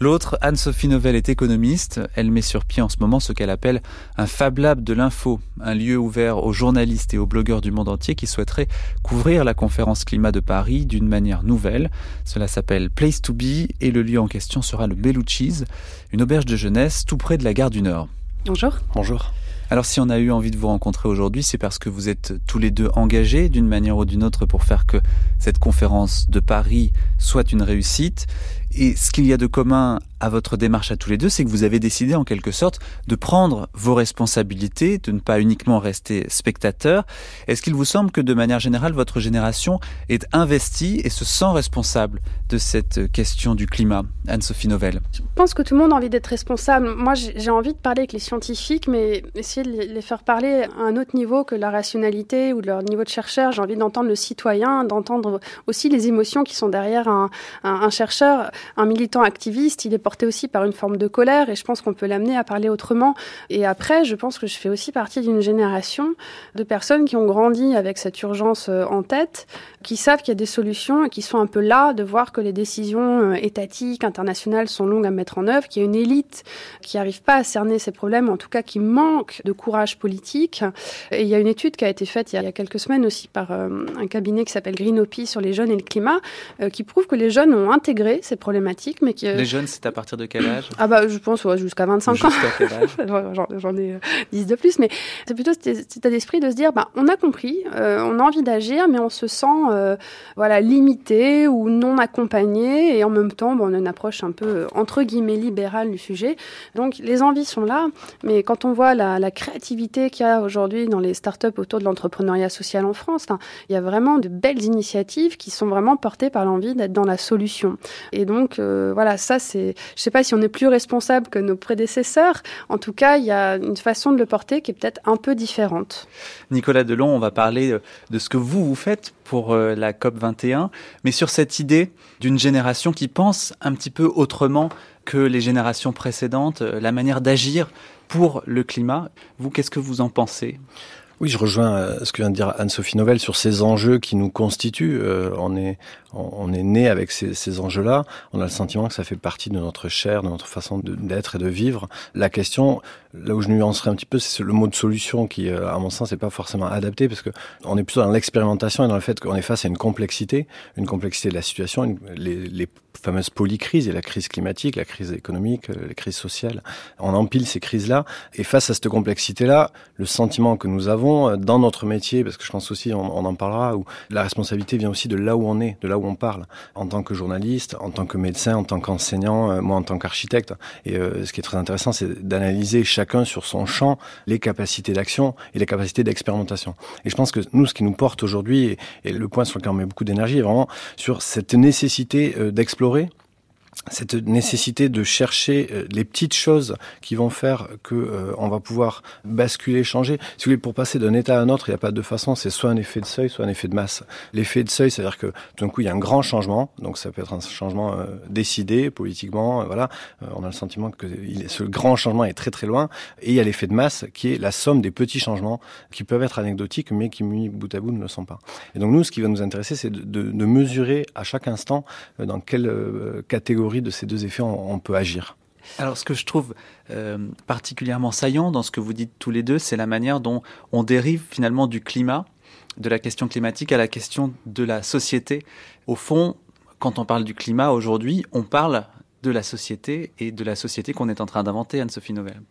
L'autre, Anne-Sophie Novelle, est économiste. Elle met sur pied en ce moment ce qu'elle appelle un Fab Lab de l'info, un lieu ouvert aux journalistes et aux blogueurs du monde entier qui souhaiteraient couvrir la conférence climat de Paris d'une manière nouvelle. Cela s'appelle Place to Be et le lieu en question sera le Bellucci's, une auberge de jeunesse tout près de la gare du Nord. Bonjour. Bonjour. Alors si on a eu envie de vous rencontrer aujourd'hui, c'est parce que vous êtes tous les deux engagés d'une manière ou d'une autre pour faire que cette conférence de Paris soit une réussite. Et ce qu'il y a de commun à votre démarche à tous les deux, c'est que vous avez décidé en quelque sorte de prendre vos responsabilités, de ne pas uniquement rester spectateur. Est-ce qu'il vous semble que de manière générale, votre génération est investie et se sent responsable de cette question du climat Anne-Sophie Novelle? Je pense que tout le monde a envie d'être responsable. Moi, j'ai envie de parler avec les scientifiques, mais essayer de les faire parler à un autre niveau que la rationalité ou leur niveau de chercheur. J'ai envie d'entendre le citoyen, d'entendre aussi les émotions qui sont derrière un, un- un chercheur, un militant activiste. Il est porteur porté aussi par une forme de colère et je pense qu'on peut l'amener à parler autrement. Et après, je pense que je fais aussi partie d'une génération de personnes qui ont grandi avec cette urgence euh, en tête, qui savent qu'il y a des solutions et qui sont un peu là de voir que les décisions euh, étatiques, internationales sont longues à mettre en œuvre, qu'il y a une élite qui n'arrive pas à cerner ces problèmes, en tout cas qui manque de courage politique. Et il y a une étude qui a été faite il y a quelques semaines aussi par euh, un cabinet qui s'appelle Greenopie sur les jeunes et le climat, qui prouve que les jeunes ont intégré ces problématiques, mais qui... Les jeunes, partir de quel âge Ah bah je pense jusqu'à 25 ans. Jusqu'à quel âge <laughs> J'en ai 10 de plus, mais c'est plutôt cet état d'esprit de se dire, bah, on a compris, on a envie d'agir, mais on se sent euh, voilà, limité ou non accompagné et en même temps, bon, on a une approche un peu euh, entre guillemets libérale du sujet. Donc les envies sont là, mais quand on voit la, créativité qu'il y a aujourd'hui dans les startups autour de l'entrepreneuriat social en France, il y a vraiment de belles initiatives qui sont vraiment portées par l'envie d'être dans la solution. Et donc euh, voilà, ça c'est, je sais pas si on est plus responsable que nos prédécesseurs. En tout cas, il y a une façon de le porter qui est peut-être un peu différente. Nicolas Delon, on va parler de ce que vous vous faites pour euh, la COP 21, mais sur cette idée d'une génération qui pense un petit peu autrement que les générations précédentes, euh, la manière d'agir pour le climat. Vous, qu'est-ce que vous en pensez? Oui, je rejoins euh, ce que vient de dire Anne-Sophie Novelle sur ces enjeux qui nous constituent. on est on est né avec ces, ces enjeux-là. On a le sentiment que ça fait partie de notre chair, de notre façon d'être et de vivre. La question, là où je nuancerais un petit peu, c'est le mot de solution qui, à mon sens, n'est pas forcément adapté parce que on est plutôt dans l'expérimentation et dans le fait qu'on est face à une complexité, une complexité de la situation, les, les fameuses polycrises, et la crise climatique, la crise économique, euh, les crises sociales. On empile ces crises-là. Et face à cette complexité-là, le sentiment que nous avons euh, dans notre métier, parce que je pense aussi, on, en parlera, où la responsabilité vient aussi de là où on est, de là où on parle, en tant que journaliste, en tant que médecin, en tant qu'enseignant, euh, moi en tant qu'architecte. Et ce qui est très intéressant, c'est d'analyser chacun sur son champ les capacités d'action et les capacités d'expérimentation. Et je pense que nous, ce qui nous porte aujourd'hui, et, et le point sur lequel on met beaucoup d'énergie, est vraiment sur cette nécessité d'explorer cette nécessité de chercher euh, les petites choses qui vont faire que euh, on va pouvoir basculer, changer. Si vous voulez, pour passer d'un état à un autre, il n'y a pas de façon. C'est soit un effet de seuil, soit un effet de masse. L'effet de seuil, c'est-à-dire que tout d'un coup, il y a un grand changement. Donc, ça peut être un changement euh, décidé politiquement. voilà, on a le sentiment que ce grand changement est très très loin. Et il y a l'effet de masse qui est la somme des petits changements qui peuvent être anecdotiques, mais qui mis bout à bout ne le sont pas. Et donc nous, ce qui va nous intéresser, c'est de, de, de mesurer à chaque instant dans quelle catégorie de ces deux effets on, peut agir. Alors, ce que je trouve euh, particulièrement saillant dans ce que vous dites tous les deux, c'est la manière dont on dérive finalement du climat, de la question climatique à la question de la société. Au fond, quand on parle du climat aujourd'hui, on parle de la société et de la société qu'on est en train d'inventer, Anne-Sophie Novelle.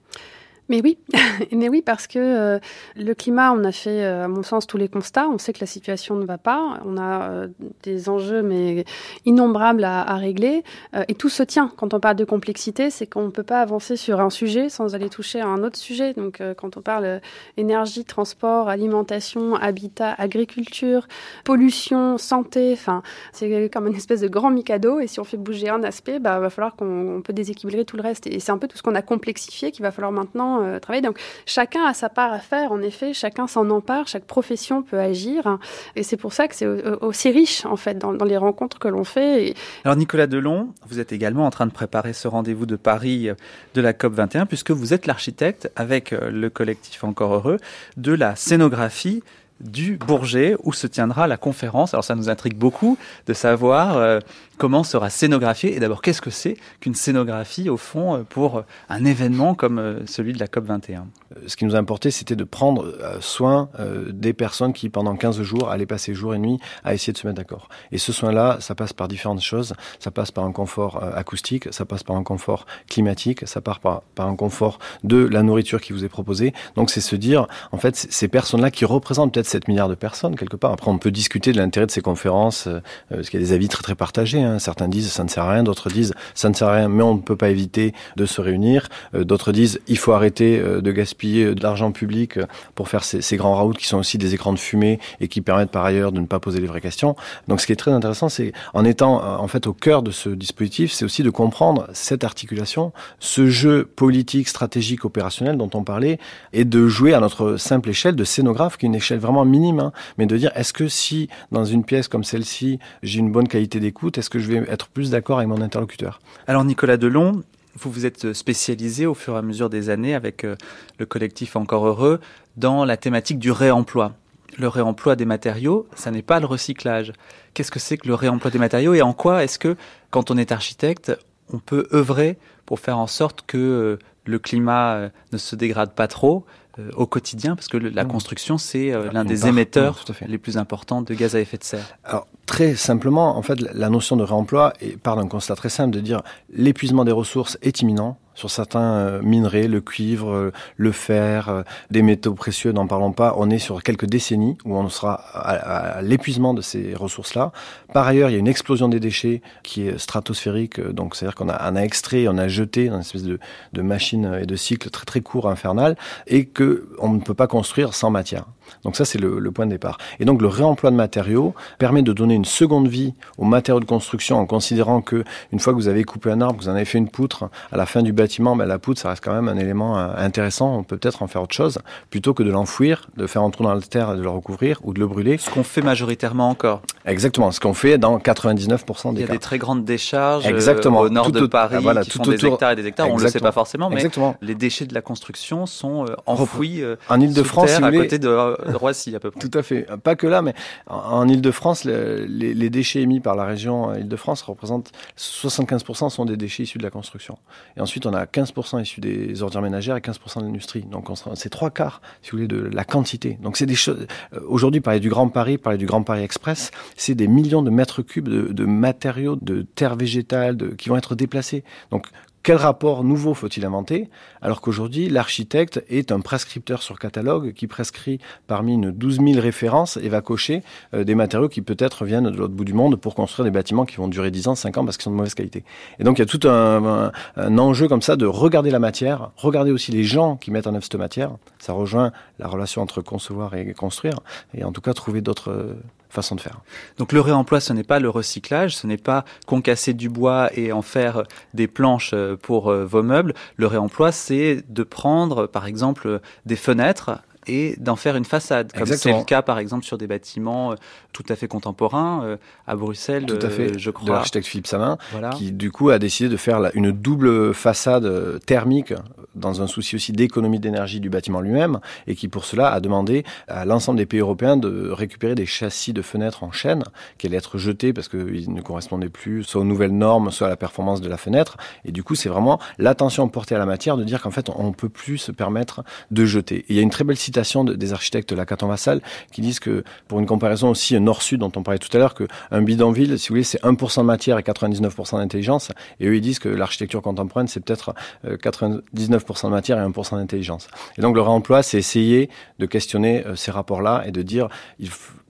Mais oui, <laughs> mais oui, parce que euh, le climat, on a fait, euh, à mon sens, tous les constats. On sait que la situation ne va pas. On a euh, des enjeux, mais innombrables à, régler. et tout se tient. Quand on parle de complexité, c'est qu'on ne peut pas avancer sur un sujet sans aller toucher à un autre sujet. Donc, quand on parle énergie, transport, alimentation, habitat, agriculture, pollution, santé, enfin, c'est comme une espèce de grand mikado. Et si on fait bouger un aspect, bah, va falloir qu'on peut déséquilibrer tout le reste. Et c'est un peu tout ce qu'on a complexifié qu'il va falloir maintenant euh. Donc chacun a sa part à faire, en effet, chacun s'en empare, chaque profession peut agir. Et c'est pour ça que c'est aussi riche, en fait, dans, les rencontres que l'on fait. Alors Nicolas Delon, vous êtes également en train de préparer ce rendez-vous de Paris euh, de la COP 21, puisque vous êtes l'architecte, avec euh, le collectif Encore Heureux, de la scénographie du Bourget où se tiendra la conférence. Alors ça nous intrigue beaucoup de savoir comment sera scénographié et d'abord qu'est-ce que c'est qu'une scénographie au fond euh, pour un événement comme euh, celui de la COP 21 Ce qui nous a importé c'était de prendre euh, soin des personnes qui pendant 15 jours allaient passer jour et nuit à essayer de se mettre d'accord. Et ce soin-là, ça passe par différentes choses. Ça passe par un confort acoustique, ça passe par un confort climatique, ça passe par, par un confort de la nourriture qui vous est proposée. Donc c'est se dire, en fait, ces personnes-là qui représentent peut-être 7 milliards de personnes quelque part. Après, on peut discuter de l'intérêt de ces conférences, parce qu'il y a des avis très très partagés. Hein. Certains disent ça ne sert à rien, d'autres disent ça ne sert à rien, mais on ne peut pas éviter de se réunir. Euh, d'autres disent il faut arrêter euh, de gaspiller de l'argent public euh, pour faire ces, ces grands raouts qui sont aussi des écrans de fumée et qui permettent par ailleurs de ne pas poser les vraies questions. Donc ce qui est très intéressant, c'est en étant en fait au cœur de ce dispositif, c'est aussi de comprendre cette articulation, ce jeu politique, stratégique, opérationnel dont on parlait, et de jouer à notre simple échelle de scénographe, qui est une échelle vraiment vraiment minime, hein, mais de dire est-ce que si dans une pièce comme celle-ci, j'ai une bonne qualité d'écoute, est-ce que je vais être plus d'accord avec mon interlocuteur? Alors Nicolas Delon, vous vous êtes spécialisé au fur et à mesure des années avec euh, le collectif Encore Heureux dans la thématique du réemploi. Le réemploi des matériaux, ça n'est pas le recyclage. Qu'est-ce que c'est que le réemploi des matériaux et en quoi est-ce que, quand on est architecte, on peut œuvrer pour faire en sorte que euh, le climat euh, ne se dégrade pas trop au quotidien, parce que la construction, c'est l'un des émetteurs les plus importants de gaz à effet de serre. Alors, très simplement, en fait, la notion de réemploi part d'un constat très simple de dire l'épuisement des ressources est imminent sur certains euh, minerais, le cuivre, euh, le fer, euh, des métaux précieux, n'en parlons pas. On est sur quelques décennies où on sera à, l'épuisement de ces ressources-là. Par ailleurs, il y a une explosion des déchets qui est stratosphérique, donc c'est-à-dire qu'on a, a extrait, on a jeté dans une espèce de, de machine et de cycle très très court, infernal, et que on ne peut pas construire sans matière. Donc ça, c'est le, le, point de départ. Et donc le réemploi de matériaux permet de donner une seconde vie aux matériaux de construction en considérant que une fois que vous avez coupé un arbre, que vous en avez fait une poutre, à la fin du bâtiment, ben, la poutre, ça reste quand même un élément euh, intéressant. On peut peut-être en faire autre chose plutôt que de l'enfouir, de faire un trou dans la terre et de le recouvrir ou de le brûler. Ce qu'on fait majoritairement encore. Exactement, ce qu'on fait dans 99% des cas. Il y a des très grandes décharges Exactement. Euh, au nord de Paris voilà, qui tout font des hectares et des hectares. On ne le sait pas forcément, mais Exactement. les déchets de la construction sont euh, enfouis en Ile-de-France à côté de, Roissy à peu près. Tout à fait. Pas que là, mais en, Ile-de-France, les, déchets émis par la région Ile-de-France représentent 75% sont des déchets issus de la construction. Et ensuite, on a 15% issus des ordures ménagères et 15% de l'industrie. Donc, c'est trois quarts, si vous voulez, de la quantité. Donc, c'est des choses. Euh, aujourd'hui, parler du Grand Paris, parler du Grand Paris Express, c'est des millions de mètres cubes de, matériaux, de terres végétales, de, qui vont être déplacés. Donc, quel rapport nouveau faut-il inventer alors qu'aujourd'hui l'architecte est un prescripteur sur catalogue qui prescrit parmi une 12 000 références et va cocher euh, des matériaux qui peut-être viennent de l'autre bout du monde pour construire des bâtiments qui vont durer 10 ans, 5 ans parce qu'ils sont de mauvaise qualité. Et donc il y a tout un, un, enjeu comme ça de regarder la matière, regarder aussi les gens qui mettent en œuvre cette matière. Ça rejoint la relation entre concevoir et construire et en tout cas trouver d'autres façon de faire. Donc le réemploi, ce n'est pas le recyclage, ce n'est pas concasser du bois et en faire des planches euh, pour euh, vos meubles. Le réemploi, c'est de prendre, par exemple, des fenêtres et d'en faire une façade, comme c'est le cas par exemple sur des bâtiments euh, tout à fait contemporains euh, à Bruxelles, tout à fait. Euh, je crois. De l'architecte Philippe Samin, qui du coup a décidé de faire une double façade thermique dans un souci aussi d'économie d'énergie du bâtiment lui-même, et qui pour cela a demandé à l'ensemble des pays européens de récupérer des châssis de fenêtres en chaîne qui allaient être jetés parce qu'ils ne correspondaient plus soit aux nouvelles normes, soit à la performance de la fenêtre. Et du coup, c'est vraiment l'attention portée à la matière de dire qu'en fait, on ne peut plus se permettre de jeter. Et il y a une très belle citation des architectes Lacaton Vassal qui disent que, pour une comparaison aussi nord-sud dont on parlait tout à l'heure, qu'un bidonville, si vous voulez, c'est 1% de matière et 99% d'intelligence. Et eux, ils disent que l'architecture contemporaine, c'est peut-être 99% euh, de matière et 1% d'intelligence. Et donc le réemploi, c'est essayer de questionner euh, ces rapports-là et de dire,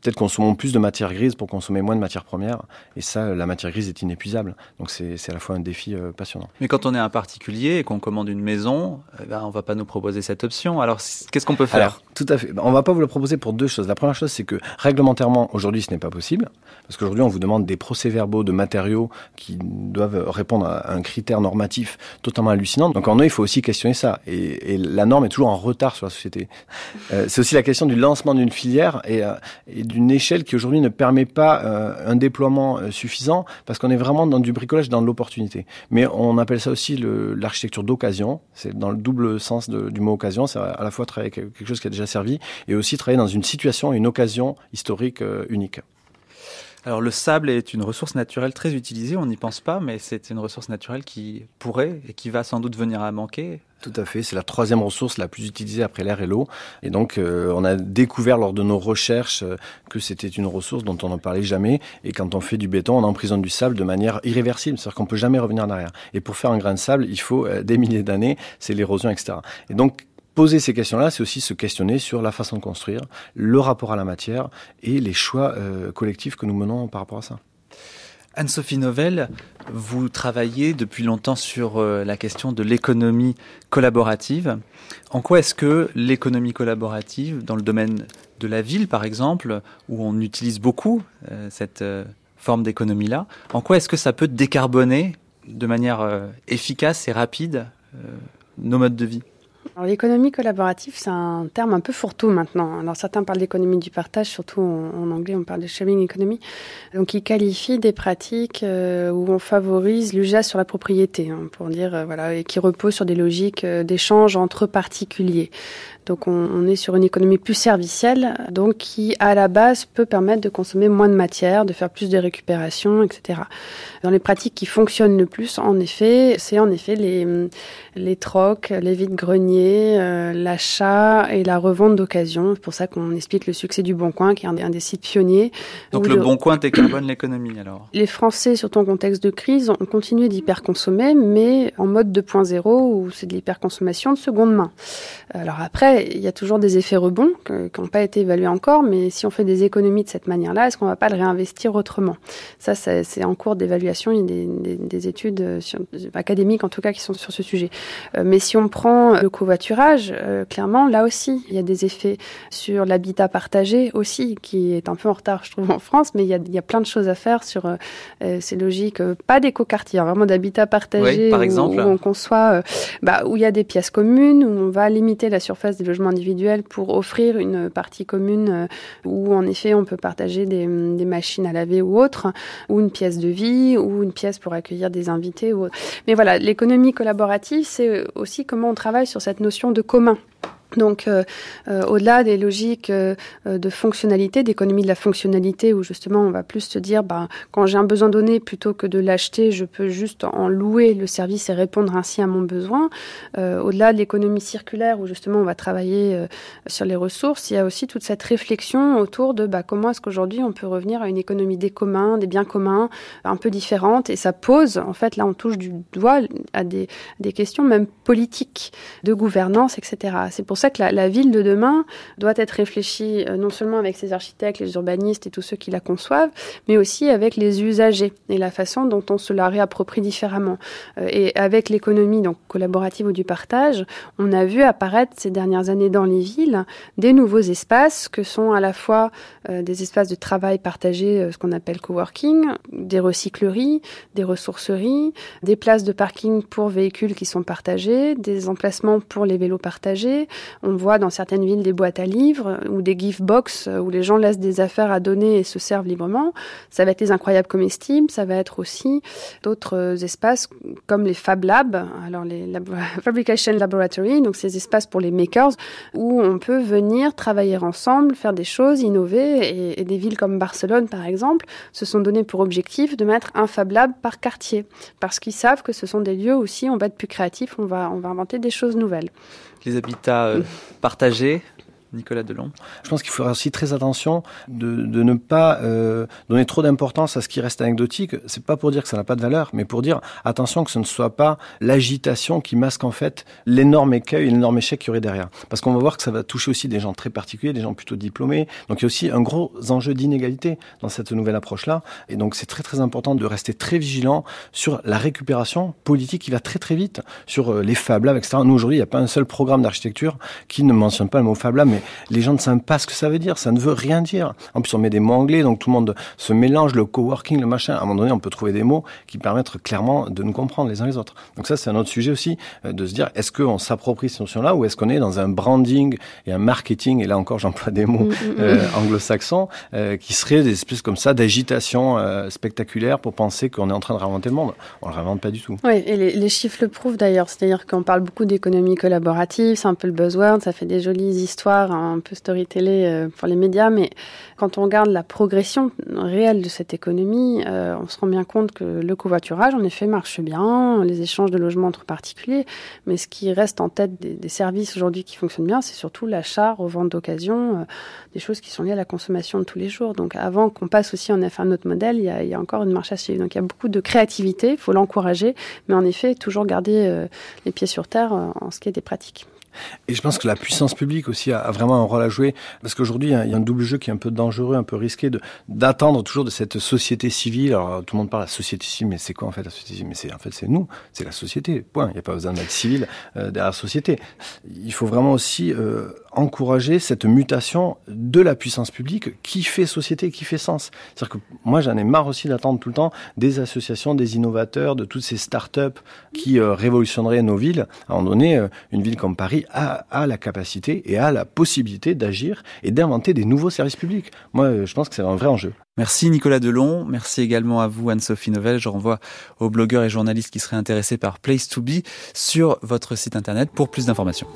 peut-être consommons plus de matière grise pour consommer moins de matières premières. Et ça, la matière grise est inépuisable. Donc c'est à la fois un défi euh, passionnant. Mais quand on est un particulier et qu'on commande une maison, eh ben, on va pas nous proposer cette option. Alors qu'est-ce qu'on peut faire? Alors, Tout à fait. On va pas vous le proposer pour deux choses. La première chose, c'est que réglementairement, aujourd'hui, ce n'est pas possible. Parce qu'aujourd'hui, on vous demande des procès-verbaux de matériaux qui doivent répondre à un critère normatif totalement hallucinant. Donc en eux, il faut aussi questionner ça. Et, et la norme est toujours en retard sur la société. Euh, c'est aussi la question du lancement d'une filière et, euh, et d'une échelle qui aujourd'hui ne permet pas euh, un déploiement euh, suffisant parce qu'on est vraiment dans du bricolage, dans l'opportunité. Mais on appelle ça aussi l'architecture d'occasion. C'est dans le double sens du mot occasion. C'est à la fois travailler avec quelque chose qui a déjà servi et aussi travailler dans une situation, une occasion historique euh, unique. Alors le sable est une ressource naturelle très utilisée, on n'y pense pas, mais c'est une ressource naturelle qui pourrait et qui va sans doute venir à manquer. Tout à fait, c'est la troisième ressource la plus utilisée après l'air et l'eau. Et donc euh, on a découvert lors de nos recherches euh, que c'était une ressource dont on n'en parlait jamais. Et quand on fait du béton, on emprisonne du sable de manière irréversible, c'est-à-dire qu'on peut jamais revenir en arrière. Et pour faire un grain de sable, il faut euh, des milliers d'années, c'est l'érosion, etc. Et donc Poser ces questions-là, c'est aussi se questionner sur la façon de construire, le rapport à la matière et les choix euh, collectifs que nous menons par rapport à ça. Anne-Sophie Novelle, vous travaillez depuis longtemps sur euh, la question de l'économie collaborative. En quoi est-ce que l'économie collaborative, dans le domaine de la ville par exemple, où on utilise beaucoup euh, cette forme d'économie-là, en quoi est-ce que ça peut décarboner de manière efficace et rapide nos modes de vie? L'économie collaborative, c'est un terme un peu fourre-tout maintenant. Alors certains parlent d'économie du partage, surtout en, anglais on parle de sharing economy. Donc il qualifie des pratiques euh, où on favorise l'usage sur la propriété, hein, pour dire euh, voilà, et qui repose sur des logiques euh, d'échange entre particuliers. Donc on, on, est sur une économie plus servicielle, donc qui à la base peut permettre de consommer moins de matière, de faire plus de récupération, etc. Dans les pratiques qui fonctionnent le plus, en effet, c'est en effet les, les trocs, les vides-greniers, euh, l'achat et la revente d'occasion. C'est pour ça qu'on explique le succès du Bon Coin, qui est un, des sites pionniers. Donc le Bon Coin décarbone l'économie alors? Les Français, surtout en contexte de crise, ont continué d'hyperconsommer, mais en mode 2.0 où c'est de l'hyperconsommation de seconde main. Alors après, il y a toujours des effets rebonds qui n'ont pas été évalués encore, mais si on fait des économies de cette manière-là, est-ce qu'on ne va pas le réinvestir autrement? Ça, c'est en cours d'évaluation. Il y a des, des, études euh, académiques, en tout cas, qui sont sur ce sujet. Euh, mais si on prend le covoiturage, euh, clairement, là aussi, il y a des effets sur l'habitat partagé aussi, qui est un peu en retard, je trouve, en France, mais il y a, il y a plein de choses à faire sur ces logiques, pas d'éco-quartier, hein, vraiment d'habitat partagé, par où, exemple. où on conçoit, bah, où il y a des pièces communes, où on va limiter la surface logements individuels pour offrir une partie commune où, en effet, on peut partager des, machines à laver ou autres, ou une pièce de vie, ou une pièce pour accueillir des invités. Ou autre. Mais voilà, l'économie collaborative, c'est aussi comment on travaille sur cette notion de commun. Donc, euh, euh, au-delà des logiques euh, de fonctionnalité, d'économie de la fonctionnalité, où justement on va plus se dire, bah, quand j'ai un besoin donné, plutôt que de l'acheter, je peux juste en louer le service et répondre ainsi à mon besoin. au-delà de l'économie circulaire, où justement on va travailler sur les ressources, il y a aussi toute cette réflexion autour de bah, comment est-ce qu'aujourd'hui on peut revenir à une économie des communs, des biens communs, un peu différente, et ça pose, en fait, là on touche du doigt à des, des questions même politiques, de gouvernance, etc. C'est pour ça que la, ville de demain doit être réfléchie euh, non seulement avec ses architectes, les urbanistes et tous ceux qui la conçoivent, mais aussi avec les usagers et la façon dont on se la réapproprie différemment. Euh, et avec l'économie donc collaborative ou du partage, on a vu apparaître ces dernières années dans les villes des nouveaux espaces que sont à la fois euh, des espaces de travail partagés, ce qu'on appelle coworking, des recycleries, des ressourceries, des places de parking pour véhicules qui sont partagés, des emplacements pour les vélos partagés, on voit dans certaines villes des boîtes à livres ou des gift box où les gens laissent des affaires à donner et se servent librement. Ça va être les incroyables comestibles, ça va être aussi d'autres espaces comme les Fab Labs, alors les <laughs> Fabrication Laboratory, donc ces espaces pour les makers où on peut venir travailler ensemble, faire des choses, innover. Et, des villes comme Barcelone par exemple se sont donné pour objectif de mettre un Fab Lab par quartier. Parce qu'ils savent que ce sont des lieux aussi on va être plus créatif, on va on va inventer des choses nouvelles les habitats euh, partagés Nicolas Delon Je pense qu'il faudra aussi très attention de, de ne pas euh, donner trop d'importance à ce qui reste anecdotique. C'est pas pour dire que ça n'a pas de valeur, mais pour dire attention que ce ne soit pas l'agitation qui masque en fait l'énorme écueil, l'énorme échec qu'il y aurait derrière. Parce qu'on va voir que ça va toucher aussi des gens très particuliers, des gens plutôt diplômés. Donc il y a aussi un gros enjeu d'inégalité dans cette nouvelle approche-là. Et donc c'est très très important de rester très vigilant sur la récupération politique qui va très très vite, sur euh, les Fab Labs, etc. Nous aujourd'hui, il n'y a pas un seul programme d'architecture qui ne mentionne pas le mot Fab mais les gens ne savent pas ce que ça veut dire. Ça ne veut rien dire. En plus, on met des mots anglais, donc tout le monde se mélange, le coworking, le machin. À un moment donné, on peut trouver des mots qui permettent clairement de nous comprendre les uns les autres. Donc ça, c'est un autre sujet aussi, euh, de se dire, est-ce qu'on s'approprie ces notions-là ou est-ce qu'on est dans un branding et un marketing, et là encore, <laughs> j'emploie des mots mm, mm, mm. euh, anglo-saxons, euh, qui seraient des espèces comme ça d'agitation euh, spectaculaire pour penser qu'on est en train de réinventer le monde. On le réinvente pas du tout. Oui, et les, les chiffres le prouvent d'ailleurs. C'est-à-dire qu'on parle beaucoup d'économie collaborative, c'est un peu le buzzword, ça fait des jolies histoires un peu storytellé euh, pour les médias, mais quand on regarde la progression réelle de cette économie, euh, on se rend bien compte que le covoiturage, en effet, marche bien, les échanges de logements entre particuliers, mais ce qui reste en tête des, services aujourd'hui qui fonctionnent bien, c'est surtout l'achat, revente d'occasion, euh, des choses qui sont liées à la consommation de tous les jours. Donc avant qu'on passe aussi en effet à un autre modèle, il y, a, il y a encore une marche à suivre. Donc il y a beaucoup de créativité, il faut l'encourager, mais en effet, toujours garder les pieds sur terre en ce qui est des pratiques. Et je pense que la puissance publique aussi a, vraiment un rôle à jouer, parce qu'aujourd'hui, il y a un double jeu qui est un peu dangereux, un peu risqué, d'attendre toujours de cette société civile. Alors, tout le monde parle de la société civile, mais c'est quoi en fait la société civile? Mais c'est en fait c'est nous, c'est la société. Point. Il n'y a pas besoin d'être civil euh, derrière la société. Il faut vraiment aussi euh, encourager cette mutation de la puissance publique qui fait société, qui fait sens. C'est-à-dire que moi, j'en ai marre aussi d'attendre tout le temps des associations, des innovateurs, de toutes ces start-up qui euh, révolutionneraient nos villes. À un moment donné, euh, une ville comme Paris a, a, la capacité et a la possibilité d'agir et d'inventer des nouveaux services publics. Moi, euh, je pense que c'est un vrai enjeu. Merci Nicolas Delon, merci également à vous Anne-Sophie Novelle. Je renvoie aux blogueurs et journalistes qui seraient intéressés par Place to Be sur votre site internet pour plus d'informations.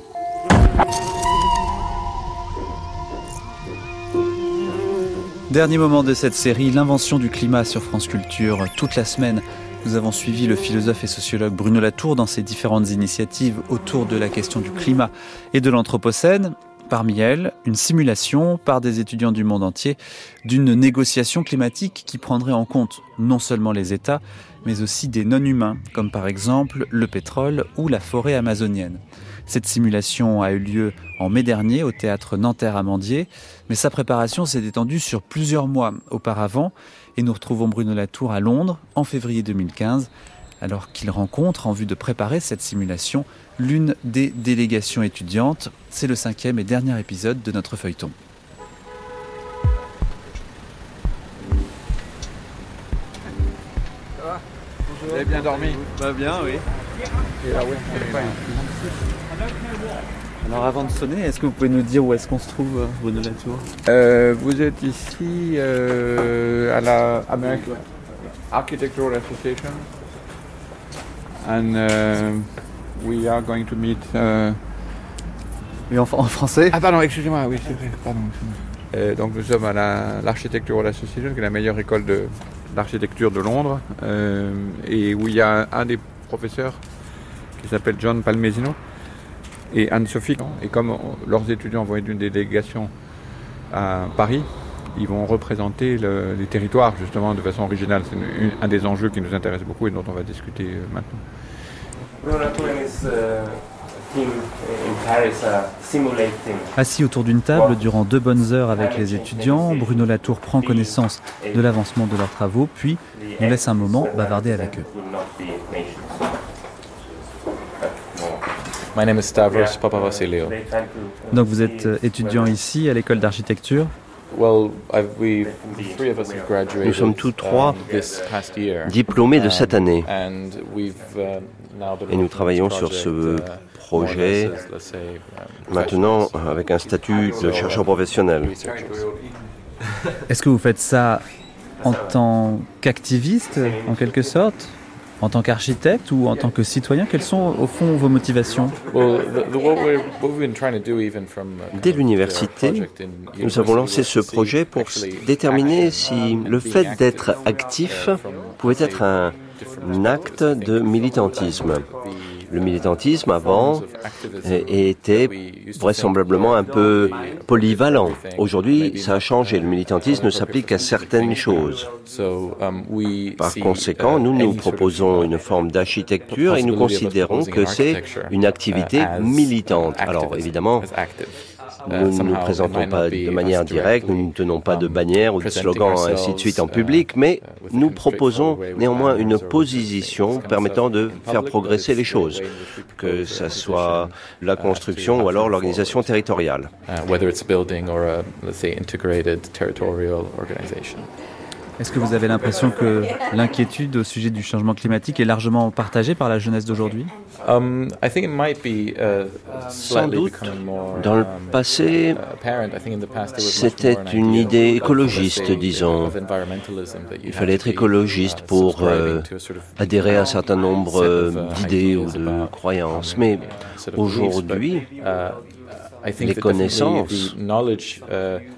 Dernier moment de cette série, l'invention du climat sur France Culture. Toute la semaine, nous avons suivi le philosophe et sociologue Bruno Latour dans ses différentes initiatives autour de la question du climat et de l'Anthropocène. Parmi elles, une simulation par des étudiants du monde entier d'une négociation climatique qui prendrait en compte non seulement les États, mais aussi des non-humains, comme par exemple le pétrole ou la forêt amazonienne. Cette simulation a eu lieu en mai dernier au théâtre Nanterre-Amandier, mais sa préparation s'est étendue sur plusieurs mois auparavant et nous retrouvons Bruno Latour à Londres en février 2015 alors qu'il rencontre en vue de préparer cette simulation l'une des délégations étudiantes. C'est le cinquième et dernier épisode de notre feuilleton. Vous avez bien dormi? Bah bien, oui. Et là, oui, alors avant de sonner, est-ce que vous pouvez nous dire où est-ce qu'on se trouve, euh, Bruno Latour? Euh, Vous êtes ici euh, à la American Architectural Association. And uh, we are going to meet. Uh... Oui, en, en, français? Ah pardon, excusez-moi, oui, c'est vrai, pardon. Euh, donc nous sommes à l'Architectural la, Association, qui est la meilleure école d'architecture de, de, Londres, et où il y a un des professeurs qui s'appelle John Palmesino, et Anne-Sophie. Et comme leurs étudiants vont être une délégation à Paris, ils vont représenter le, les territoires justement de façon originale. C'est un des enjeux qui nous intéresse beaucoup et dont on va discuter euh, maintenant. Assis autour d'une table durant deux bonnes heures avec les étudiants, Bruno Latour prend connaissance de l'avancement de leurs travaux, puis nous laisse un moment bavarder avec eux. My name is Stavros Papavasilio. Donc vous êtes euh, étudiant ici à l'école d'architecture? Nous sommes tous trois diplômés de cette année. et nous travaillons sur ce projet maintenant avec un statut de chercheur professionnel. Est-ce que vous faites ça en tant qu'activiste, en quelque sorte? En tant qu'architecte ou en tant que citoyen Quelles sont au fond vos motivations Dès l'université, nous avons lancé ce projet pour déterminer si le fait d'être actif pouvait être un acte de militantisme. Le militantisme avant était vraisemblablement un peu polyvalent. Aujourd'hui, ça a changé. Le militantisme ne s'applique qu'à certaines choses. Par conséquent, nous nous proposons une forme d'architecture et nous considérons que c'est une activité militante. Alors évidemment, nous ne nous présentons pas de manière directe, nous ne tenons pas de bannière ou de slogan, ainsi de suite en public, mais nous proposons néanmoins une position permettant de faire progresser les choses, que ce soit la construction ou alors l'organisation territoriale. Est-ce que vous avez l'impression que l'inquiétude au sujet du changement climatique est largement partagée par la jeunesse d'aujourd'hui um, Sans doute, dans le passé, c'était une idée écologiste, disons. Il fallait être écologiste pour euh, adhérer à un certain nombre d'idées ou de croyances. Mais aujourd'hui, les connaissances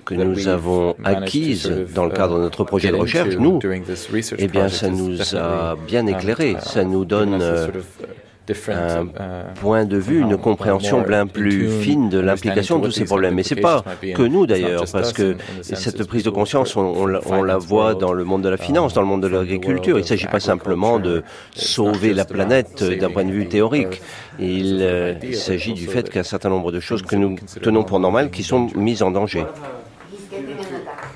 que nous avons acquises dans le cadre de notre projet de recherche, nous, eh bien, ça nous a bien éclairé. Ça nous donne un point de vue, une compréhension bien plus fine de l'implication de tous ces problèmes. Et c'est pas que nous d'ailleurs, parce que cette prise de conscience, on, la voit dans le monde de la finance, dans le monde de l'agriculture. Il ne s'agit pas simplement de sauver la planète d'un point de vue théorique. Il, euh, il s'agit du fait qu'un certain nombre de choses que nous tenons pour normales qui sont mises en danger.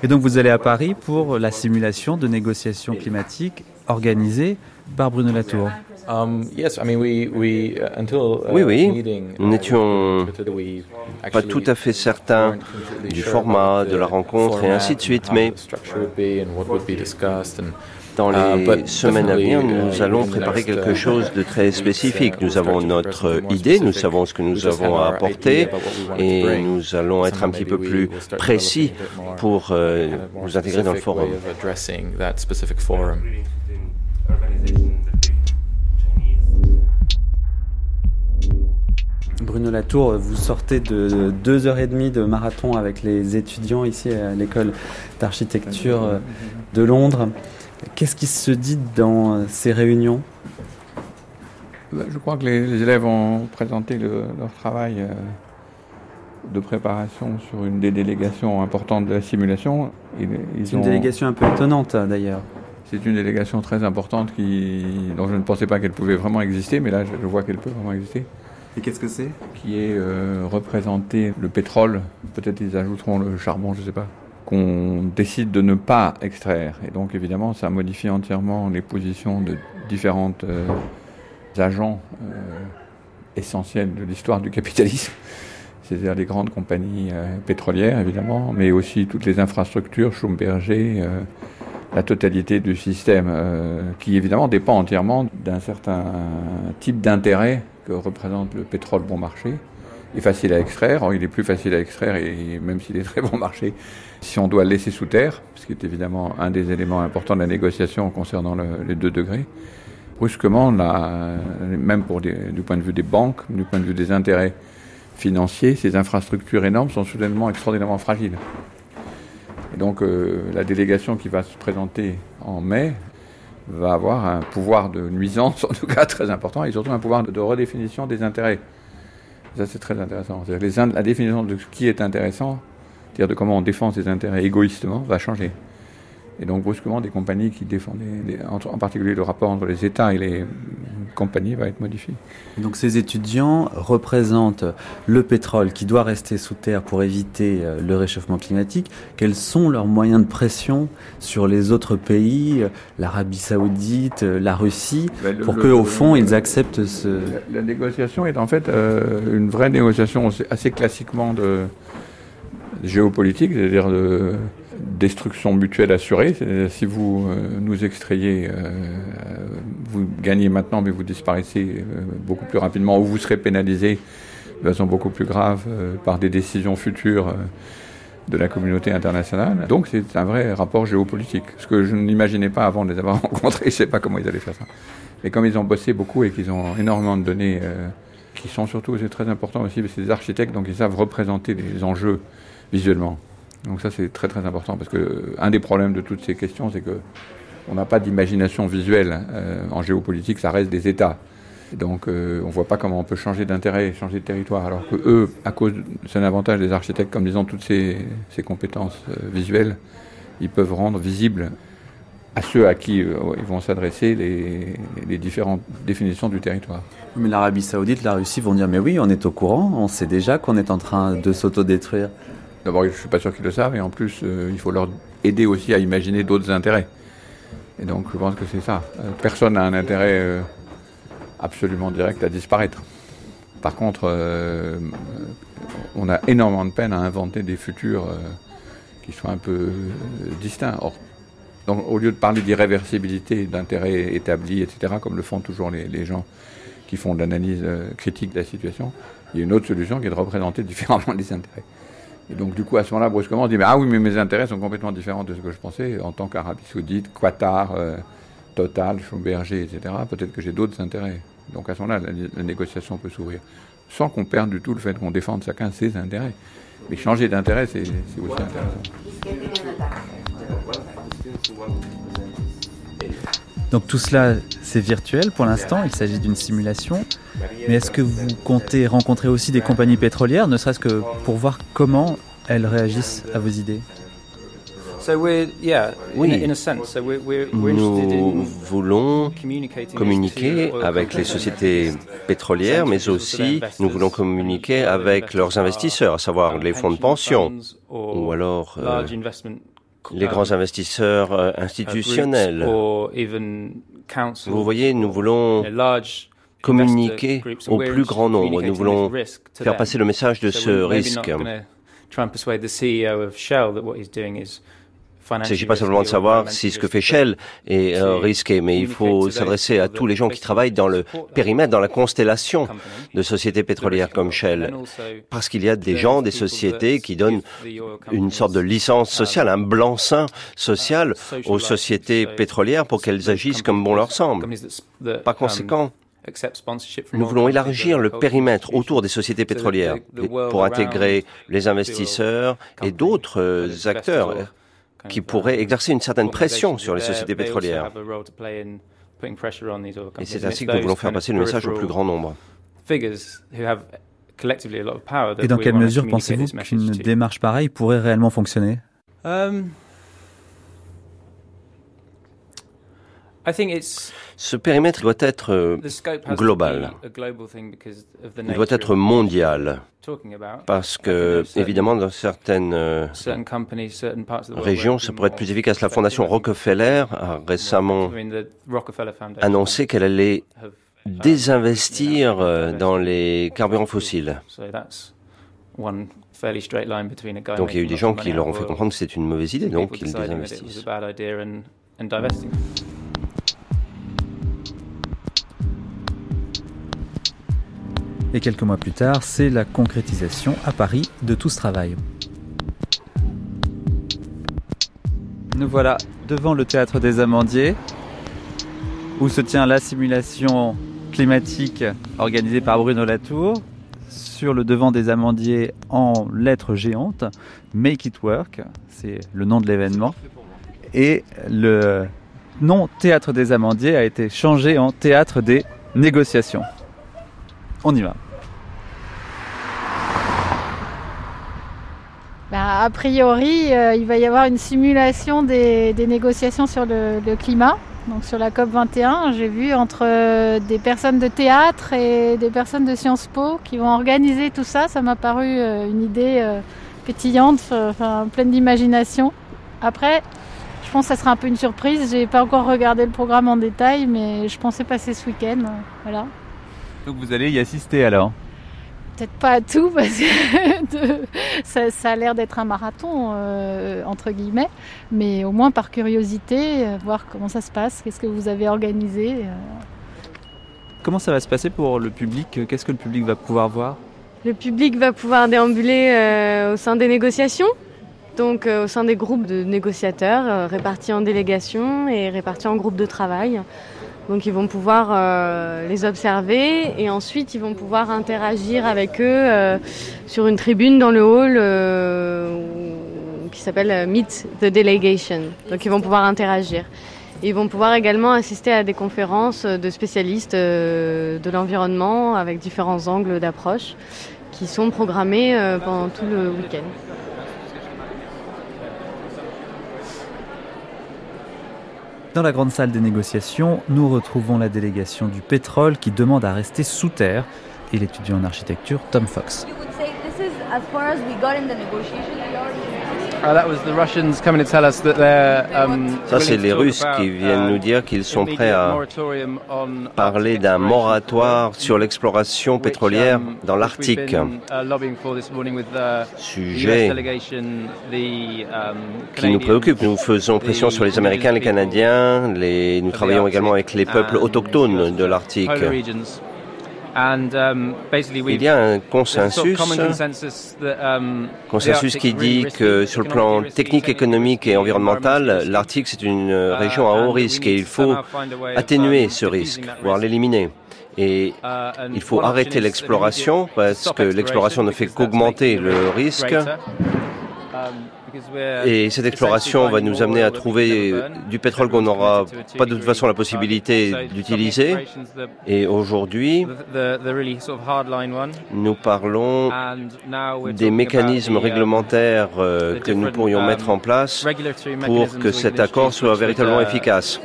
Et donc vous allez à Paris pour la simulation de négociations climatiques organisée par Bruno Latour. Um, yes, I mean, we, we, uh, uh, oui, oui. Nous n'étions pas tout à fait certains du format de la rencontre et ainsi de suite, mais dans les semaines à venir, nous allons préparer quelque chose de très spécifique. Nous avons notre idée, nous savons ce que nous avons à apporter et nous allons être un petit peu plus précis pour euh, nous intégrer dans le forum. Bruno Latour, vous sortez de deux heures et demie de marathon avec les étudiants ici à l'école d'architecture de Londres. Qu'est-ce qui se dit dans ces réunions? Bah, Je crois que les, élèves ont présenté leur travail euh, de préparation sur une des délégations importantes de la simulation. C'est une délégation un peu étonnante d'ailleurs. C'est une délégation très importante qui, dont je ne pensais pas qu'elle pouvait vraiment exister, mais là je vois qu'elle peut vraiment exister. Et qu'est-ce que c'est Qui est euh, représenté le pétrole, peut-être ils ajouteront le charbon, je ne sais pas, qu'on décide de ne pas extraire. Et donc évidemment, ça modifie entièrement les positions de différents euh, agents euh, essentiels de l'histoire du capitalisme. <laughs> C'est-à-dire les grandes compagnies pétrolières, évidemment, mais aussi toutes les infrastructures, Schlumberger, la totalité du système, qui évidemment dépend entièrement d'un certain type d'intérêt que représente le pétrole bon marché est facile à extraire. il est plus facile à extraire, et même s'il est <laughs> très bon marché, si on doit le laisser sous terre, ce qui est évidemment un des éléments importants de la négociation concernant les deux degrés. Brusquement, même pour du point de vue des banques, du point de vue des intérêts financiers, ces infrastructures énormes sont soudainement extraordinairement fragiles. Donc, euh, la délégation qui va se présenter en mai va avoir un pouvoir de nuisance, <laughs> en tout cas très important, et surtout un pouvoir de, redéfinition des intérêts. Ça, c'est très intéressant. La définition de ce qui est intéressant, c'est-à-dire de comment on défend ses intérêts égoïstement, va changer. Et donc brusquement, des compagnies qui défendaient, en particulier le rapport entre les États et les compagnies va être modifié. Donc ces étudiants représentent le pétrole qui doit rester sous terre pour éviter euh, le réchauffement climatique. Quels sont leurs moyens de pression sur les autres pays, euh, l'Arabie saoudite, euh, la Russie, ben, pour qu'au fond ils acceptent ce... La, négociation est en fait une vraie négociation assez classiquement de géopolitique, c'est-à-dire de destruction mutuelle assurée. Si vous euh, nous extrayez, euh, vous gagnez maintenant, mais vous disparaissez euh, beaucoup plus rapidement, ou vous serez pénalisé de façon beaucoup plus grave par des décisions futures de la communauté internationale. Donc c'est un vrai rapport géopolitique. Ce que je n'imaginais pas avant de les avoir <laughs> rencontrés, je ne sais pas comment ils allaient faire ça. Mais comme ils ont bossé beaucoup et qu'ils ont énormément de données, qui sont surtout, c'est très important aussi, c'est des architectes, donc ils savent représenter les enjeux visuellement. Donc ça c'est très très important parce que un des problèmes de toutes ces questions c'est que on n'a pas d'imagination visuelle euh, en géopolitique, ça reste des États. Donc euh, on ne voit pas comment on peut changer d'intérêt, changer de territoire, alors que eux, à cause, c'est un avantage des architectes, comme disant toutes ces, ces compétences euh, visuelles, ils peuvent rendre visibles à ceux à qui ils vont s'adresser les, les, différentes définitions du territoire. Mais l'Arabie saoudite, la Russie vont dire mais oui, on est au courant, on sait déjà qu'on est en train de s'autodétruire. D'abord, je ne suis pas sûr qu'ils le savent, et en plus, euh, il faut leur aider aussi à imaginer d'autres intérêts. Et donc, je pense que c'est ça. Euh, personne n'a un intérêt euh, absolument direct à disparaître. Par contre, on a énormément de peine à inventer des futurs qui soient un peu distincts. Or, donc, au lieu de parler d'irréversibilité, d'intérêts établis, etc., comme le font toujours les, les gens qui font de l'analyse critique de la situation, il y a une autre solution qui est de représenter <laughs> différemment les intérêts. Et donc, du coup, à ce moment-là, brusquement, on dit, mais, ah oui, mais mes intérêts sont complètement différents de ce que je pensais en tant qu'Arabie Saoudite, Qatar, euh, Total, Schlumberger, etc. Peut-être que j'ai d'autres intérêts. Donc, à ce moment-là, la, négociation peut s'ouvrir. Sans qu'on perde du tout le fait qu'on défende chacun ses intérêts. Mais changer d'intérêt, c'est aussi intéressant. Donc tout cela, c'est virtuel pour l'instant, il s'agit d'une simulation. Mais est-ce que vous comptez rencontrer aussi des compagnies pétrolières, ne serait-ce que pour voir comment elles réagissent à vos idées? Oui, nous voulons communiquer avec les sociétés pétrolières, mais aussi nous voulons communiquer avec leurs investisseurs, à savoir les fonds de pension ou alors euh, les grands investisseurs euh, institutionnels Vous voyez, nous voulons communiquer au plus grand nombre. Nous voulons faire passer le message de ce risque. Il ne s'agit pas simplement de savoir si ce que fait Shell est euh, risqué, mais il faut s'adresser à tous les gens qui travaillent dans le périmètre, dans la constellation de sociétés pétrolières comme Shell. Parce qu'il y a des gens, des sociétés qui donnent une sorte de licence sociale, un blanc-seing social aux sociétés pétrolières pour qu'elles agissent comme bon leur semble. Par conséquent, nous voulons élargir le périmètre autour des sociétés pétrolières pour intégrer les investisseurs et d'autres euh, acteurs qui pourraient exercer une certaine pression sur les sociétés pétrolières. Et c'est ainsi que nous voulons faire passer le message au plus grand nombre. Et dans quelle mesure pensez-vous qu'une démarche pareille pourrait réellement fonctionner? Um, Ce périmètre doit être euh, global. Il doit être mondial. Parce que, évidemment, dans certaines euh, régions, ça pourrait être plus efficace. La fondation Rockefeller a récemment annoncé qu'elle allait désinvestir euh, dans les carburants fossiles. Donc il y a eu des gens qui leur ont fait comprendre que c'est une mauvaise idée, donc ils désinvestissent. Et quelques mois plus tard, c'est la concrétisation à Paris de tout ce travail. Nous voilà devant le théâtre des Amandiers, où se tient la simulation climatique organisée par Bruno Latour. Sur le devant des Amandiers, en lettres géantes, Make It Work, c'est le nom de l'événement. Et le nom Théâtre des Amandiers a été changé en Théâtre des Négociations. On y va. Bah, a priori, euh, il va y avoir une simulation des, négociations sur le, climat, donc sur la COP 21. J'ai vu entre euh, des personnes de théâtre et des personnes de Sciences Po qui vont organiser tout ça. Ça m'a paru euh, une idée pétillante, pleine d'imagination. Après, je pense que ça sera un peu une surprise. J'ai pas encore regardé le programme en détail, mais je pensais passer ce week-end. Voilà. Donc vous allez y assister alors Peut-être pas à tout <laughs> parce que ça, a l'air d'être un marathon euh, entre guillemets, mais au moins par curiosité, euh, voir comment ça se passe, qu'est-ce que vous avez organisé. Euh. Comment ça va se passer pour le public? Qu'est-ce que le public va pouvoir voir? Le public va pouvoir déambuler au sein des négociations, donc au sein des groupes de négociateurs répartis en délégations et répartis en groupes de travail. Donc ils vont pouvoir euh, les observer et ensuite ils vont pouvoir interagir avec eux euh, sur une tribune dans le hall euh, qui s'appelle Meet the Delegation. Donc ils vont pouvoir interagir. ils vont pouvoir également assister à des conférences de spécialistes de l'environnement avec différents angles d'approche qui sont programmés pendant tout le week-end. Dans la grande salle des négociations, nous retrouvons la délégation du pétrole qui demande à rester sous terre et l'étudiant en architecture Tom Fox. Ça, c'est les Russes qui viennent nous dire qu'ils sont prêts à parler d'un moratoire sur l'exploration pétrolière dans l'Arctique. Sujet qui nous préoccupe. Nous faisons pression sur les Américains, les Canadiens, nous travaillons également avec les peuples autochtones de l'Arctique. Um, Il y a un consensus, um, consensus qui dit que sur le plan technique, économique et environnemental, l'Arctique c'est une uh, région à haut risque et il faut atténuer um, ce risque, voire l'éliminer. Et uh, il faut arrêter l'exploration parce que l'exploration ne fait qu'augmenter le risque. Et cette exploration va nous amener à trouver du pétrole qu'on n'aura pas de toute façon la possibilité d'utiliser. Et aujourd'hui, nous parlons des mécanismes réglementaires euh, que nous pourrions mettre en place pour que cet accord soit véritablement efficace.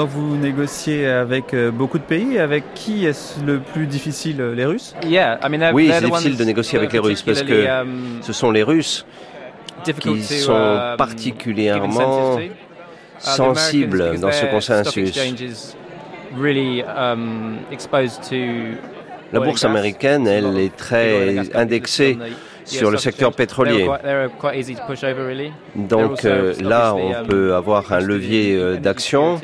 Donc vous négociez avec euh, beaucoup de pays. Avec qui est-ce le plus difficile Les Russes? Oui, c'est difficile de négocier avec les Russes parce que um, ce sont les Russes qui sont uh, particulièrement sensibles dans ce consensus. La bourse américaine, elle est très indexée sur le secteur pétrolier. Donc euh, là, on um, peut avoir un levier euh, d'action.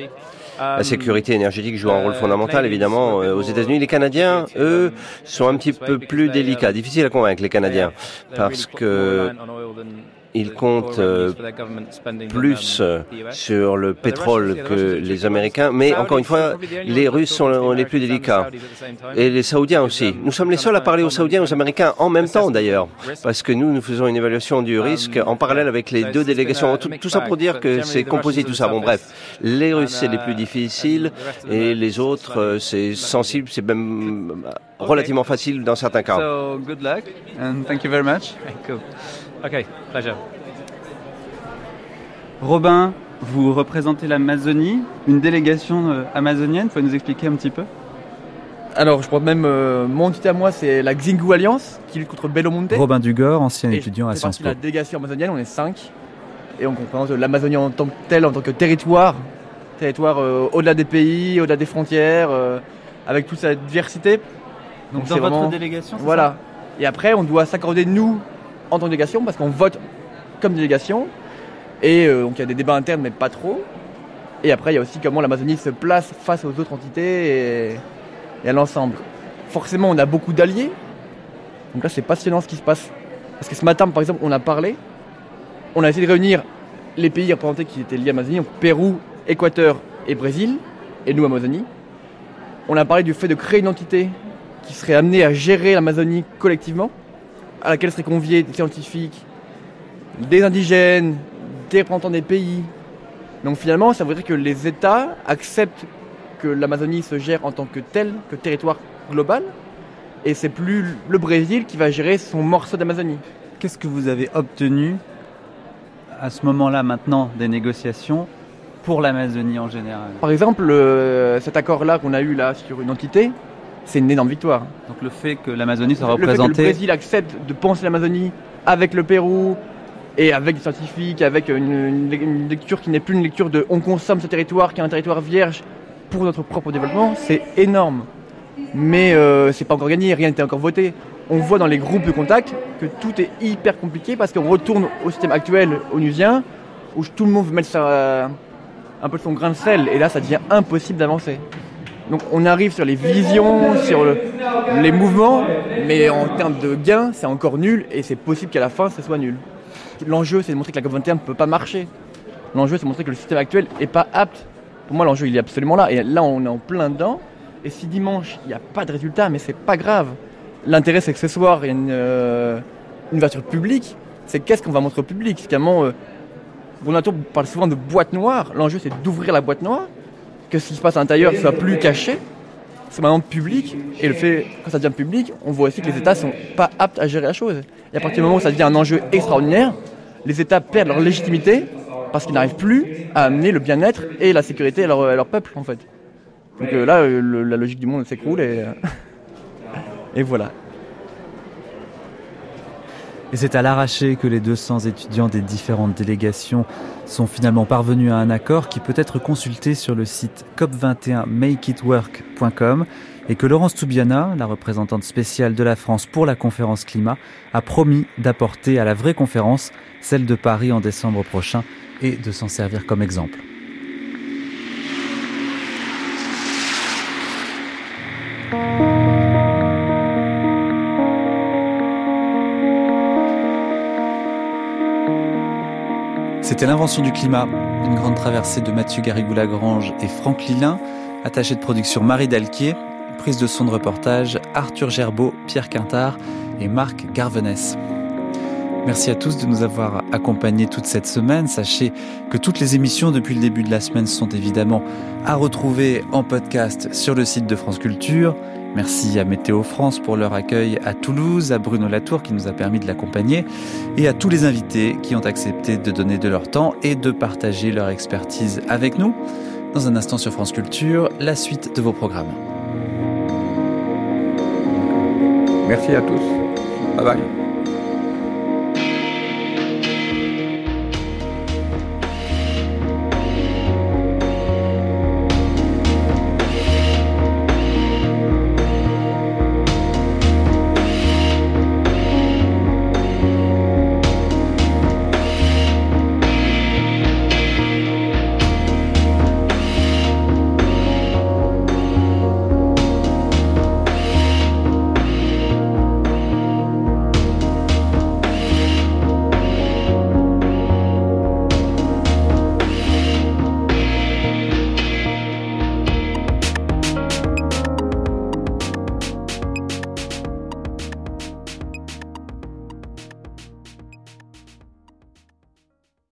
La um, sécurité énergétique joue un rôle uh, fondamental, évidemment, euh, aux États-Unis. Les Canadiens, eux, sont un petit peu plus délicats, difficiles à convaincre, les Canadiens, parce que ils comptent euh, plus euh, sur le pétrole que les Américains, mais encore une fois, les Russes sont les plus délicats. Et les Saoudiens aussi. Nous sommes les seuls à parler aux Saoudiens et aux Américains en même temps d'ailleurs, parce que nous, nous faisons une évaluation du risque en parallèle avec les deux délégations. Tout, ça pour dire que c'est composé, tout ça. Bon, bref, les Russes, c'est les plus difficiles, et les autres, euh, c'est sensible, c'est même relativement facile dans certains cas. So, good luck, and thank you very much. Ok, pleasure. Robin, vous représentez l'Amazonie, une délégation euh, amazonienne. Pouvez nous expliquer un petit peu? Alors, je crois même, euh, mon entité à moi, c'est la Xingu Alliance, qui lutte contre Belo Monte. Robin Dugor, ancien étudiant à Sciences Po. la délégation amazonienne, on est cinq. Et on représente l'Amazonie en tant que telle, en tant que territoire. Territoire euh, au-delà des pays, au-delà des frontières, avec toute sa diversité. Donc, dans votre délégation, Voilà. et après, on doit s'accorder, nous, en tant que délégation, parce qu'on vote comme délégation. Et euh, donc il y a des débats internes, mais pas trop. Et après, il y a aussi comment l'Amazonie se place face aux autres entités et, à l'ensemble. Forcément, on a beaucoup d'alliés. Donc là, c'est passionnant ce qui se passe. Parce que ce matin, par exemple, on a parlé, on a essayé de réunir les pays représentés qui étaient liés à l'Amazonie, donc Pérou, Équateur et Brésil, et nous, Amazonie. On a parlé du fait de créer une entité qui serait amenée à gérer l'Amazonie collectivement, à laquelle seraient conviés des scientifiques, des indigènes, des représentants des pays. Donc finalement, ça voudrait que les États acceptent que l'Amazonie se gère en tant que tel, que territoire global, et c'est plus le Brésil qui va gérer son morceau d'Amazonie. Qu'est-ce que vous avez obtenu à ce moment-là maintenant des négociations pour l'Amazonie en général? Par exemple, cet accord-là qu'on a eu là sur une entité, c'est une énorme victoire. Donc le fait que l'Amazonie soit représentée... Le fait que le Brésil accepte de penser l'Amazonie avec le Pérou, et avec des scientifiques, avec une, lecture qui n'est plus une lecture de on consomme ce territoire qui est un territoire vierge pour notre propre développement, c'est énorme. Mais euh, c'est pas encore gagné, rien n'était encore voté. On voit dans les groupes de contact que tout est hyper compliqué parce qu'on retourne au système actuel onusien où tout le monde veut mettre un peu son grain de sel et là ça devient impossible d'avancer. Donc on arrive sur les visions, sur les mouvements, mais en termes de gains, c'est encore nul et c'est possible qu'à la fin, ce soit nul. L'enjeu, c'est de montrer que la COP21 ne peut pas marcher. L'enjeu, c'est de montrer que le système actuel n'est pas apte. Pour moi, l'enjeu, il est absolument là. Et là, on est en plein dedans. Et si dimanche, il n'y a pas de résultat, mais c'est pas grave. L'intérêt, c'est que ce soir, une, euh, ouverture publique. C'est qu'est-ce qu'on va montrer au public? Finalement, euh, on parle souvent de boîte noire. L'enjeu, c'est d'ouvrir la boîte noire, que ce qui se passe à l'intérieur soit plus caché. C'est maintenant public. Et le fait, quand ça devient public, on voit aussi que les États sont pas aptes à gérer la chose. Et à partir du moment où ça devient un enjeu extraordinaire, les États perdent leur légitimité parce qu'ils n'arrivent plus à amener le bien-être et la sécurité à leur, peuple, en fait. Donc euh, là, euh, la logique du monde s'écroule et, euh, <laughs> et voilà. Et c'est à l'arraché que les 200 étudiants des différentes délégations sont finalement parvenus à un accord qui peut être consulté sur le site cop21makeitwork.com et que Laurence Toubiana, la représentante spéciale de la France pour la conférence climat, a promis d'apporter à la vraie conférence, celle de Paris en décembre prochain, et de s'en servir comme exemple. C'était l'invention du climat, une grande traversée de Mathieu Garrigou-Lagrange et Franck Lilin, attaché de production Marie Dalquier, prise de son de reportage Arthur Gerbeau, Pierre Quintard et Marc Garvenès. Merci à tous de nous avoir accompagnés toute cette semaine. Sachez que toutes les émissions depuis le début de la semaine sont évidemment à retrouver en podcast sur le site de France Culture. Merci à Météo France pour leur accueil à Toulouse, à Bruno Latour qui nous a permis de l'accompagner et à tous les invités qui ont accepté de donner de leur temps et de partager leur expertise avec nous. Dans un instant sur France Culture, la suite de vos programmes. Merci à tous. Bye bye.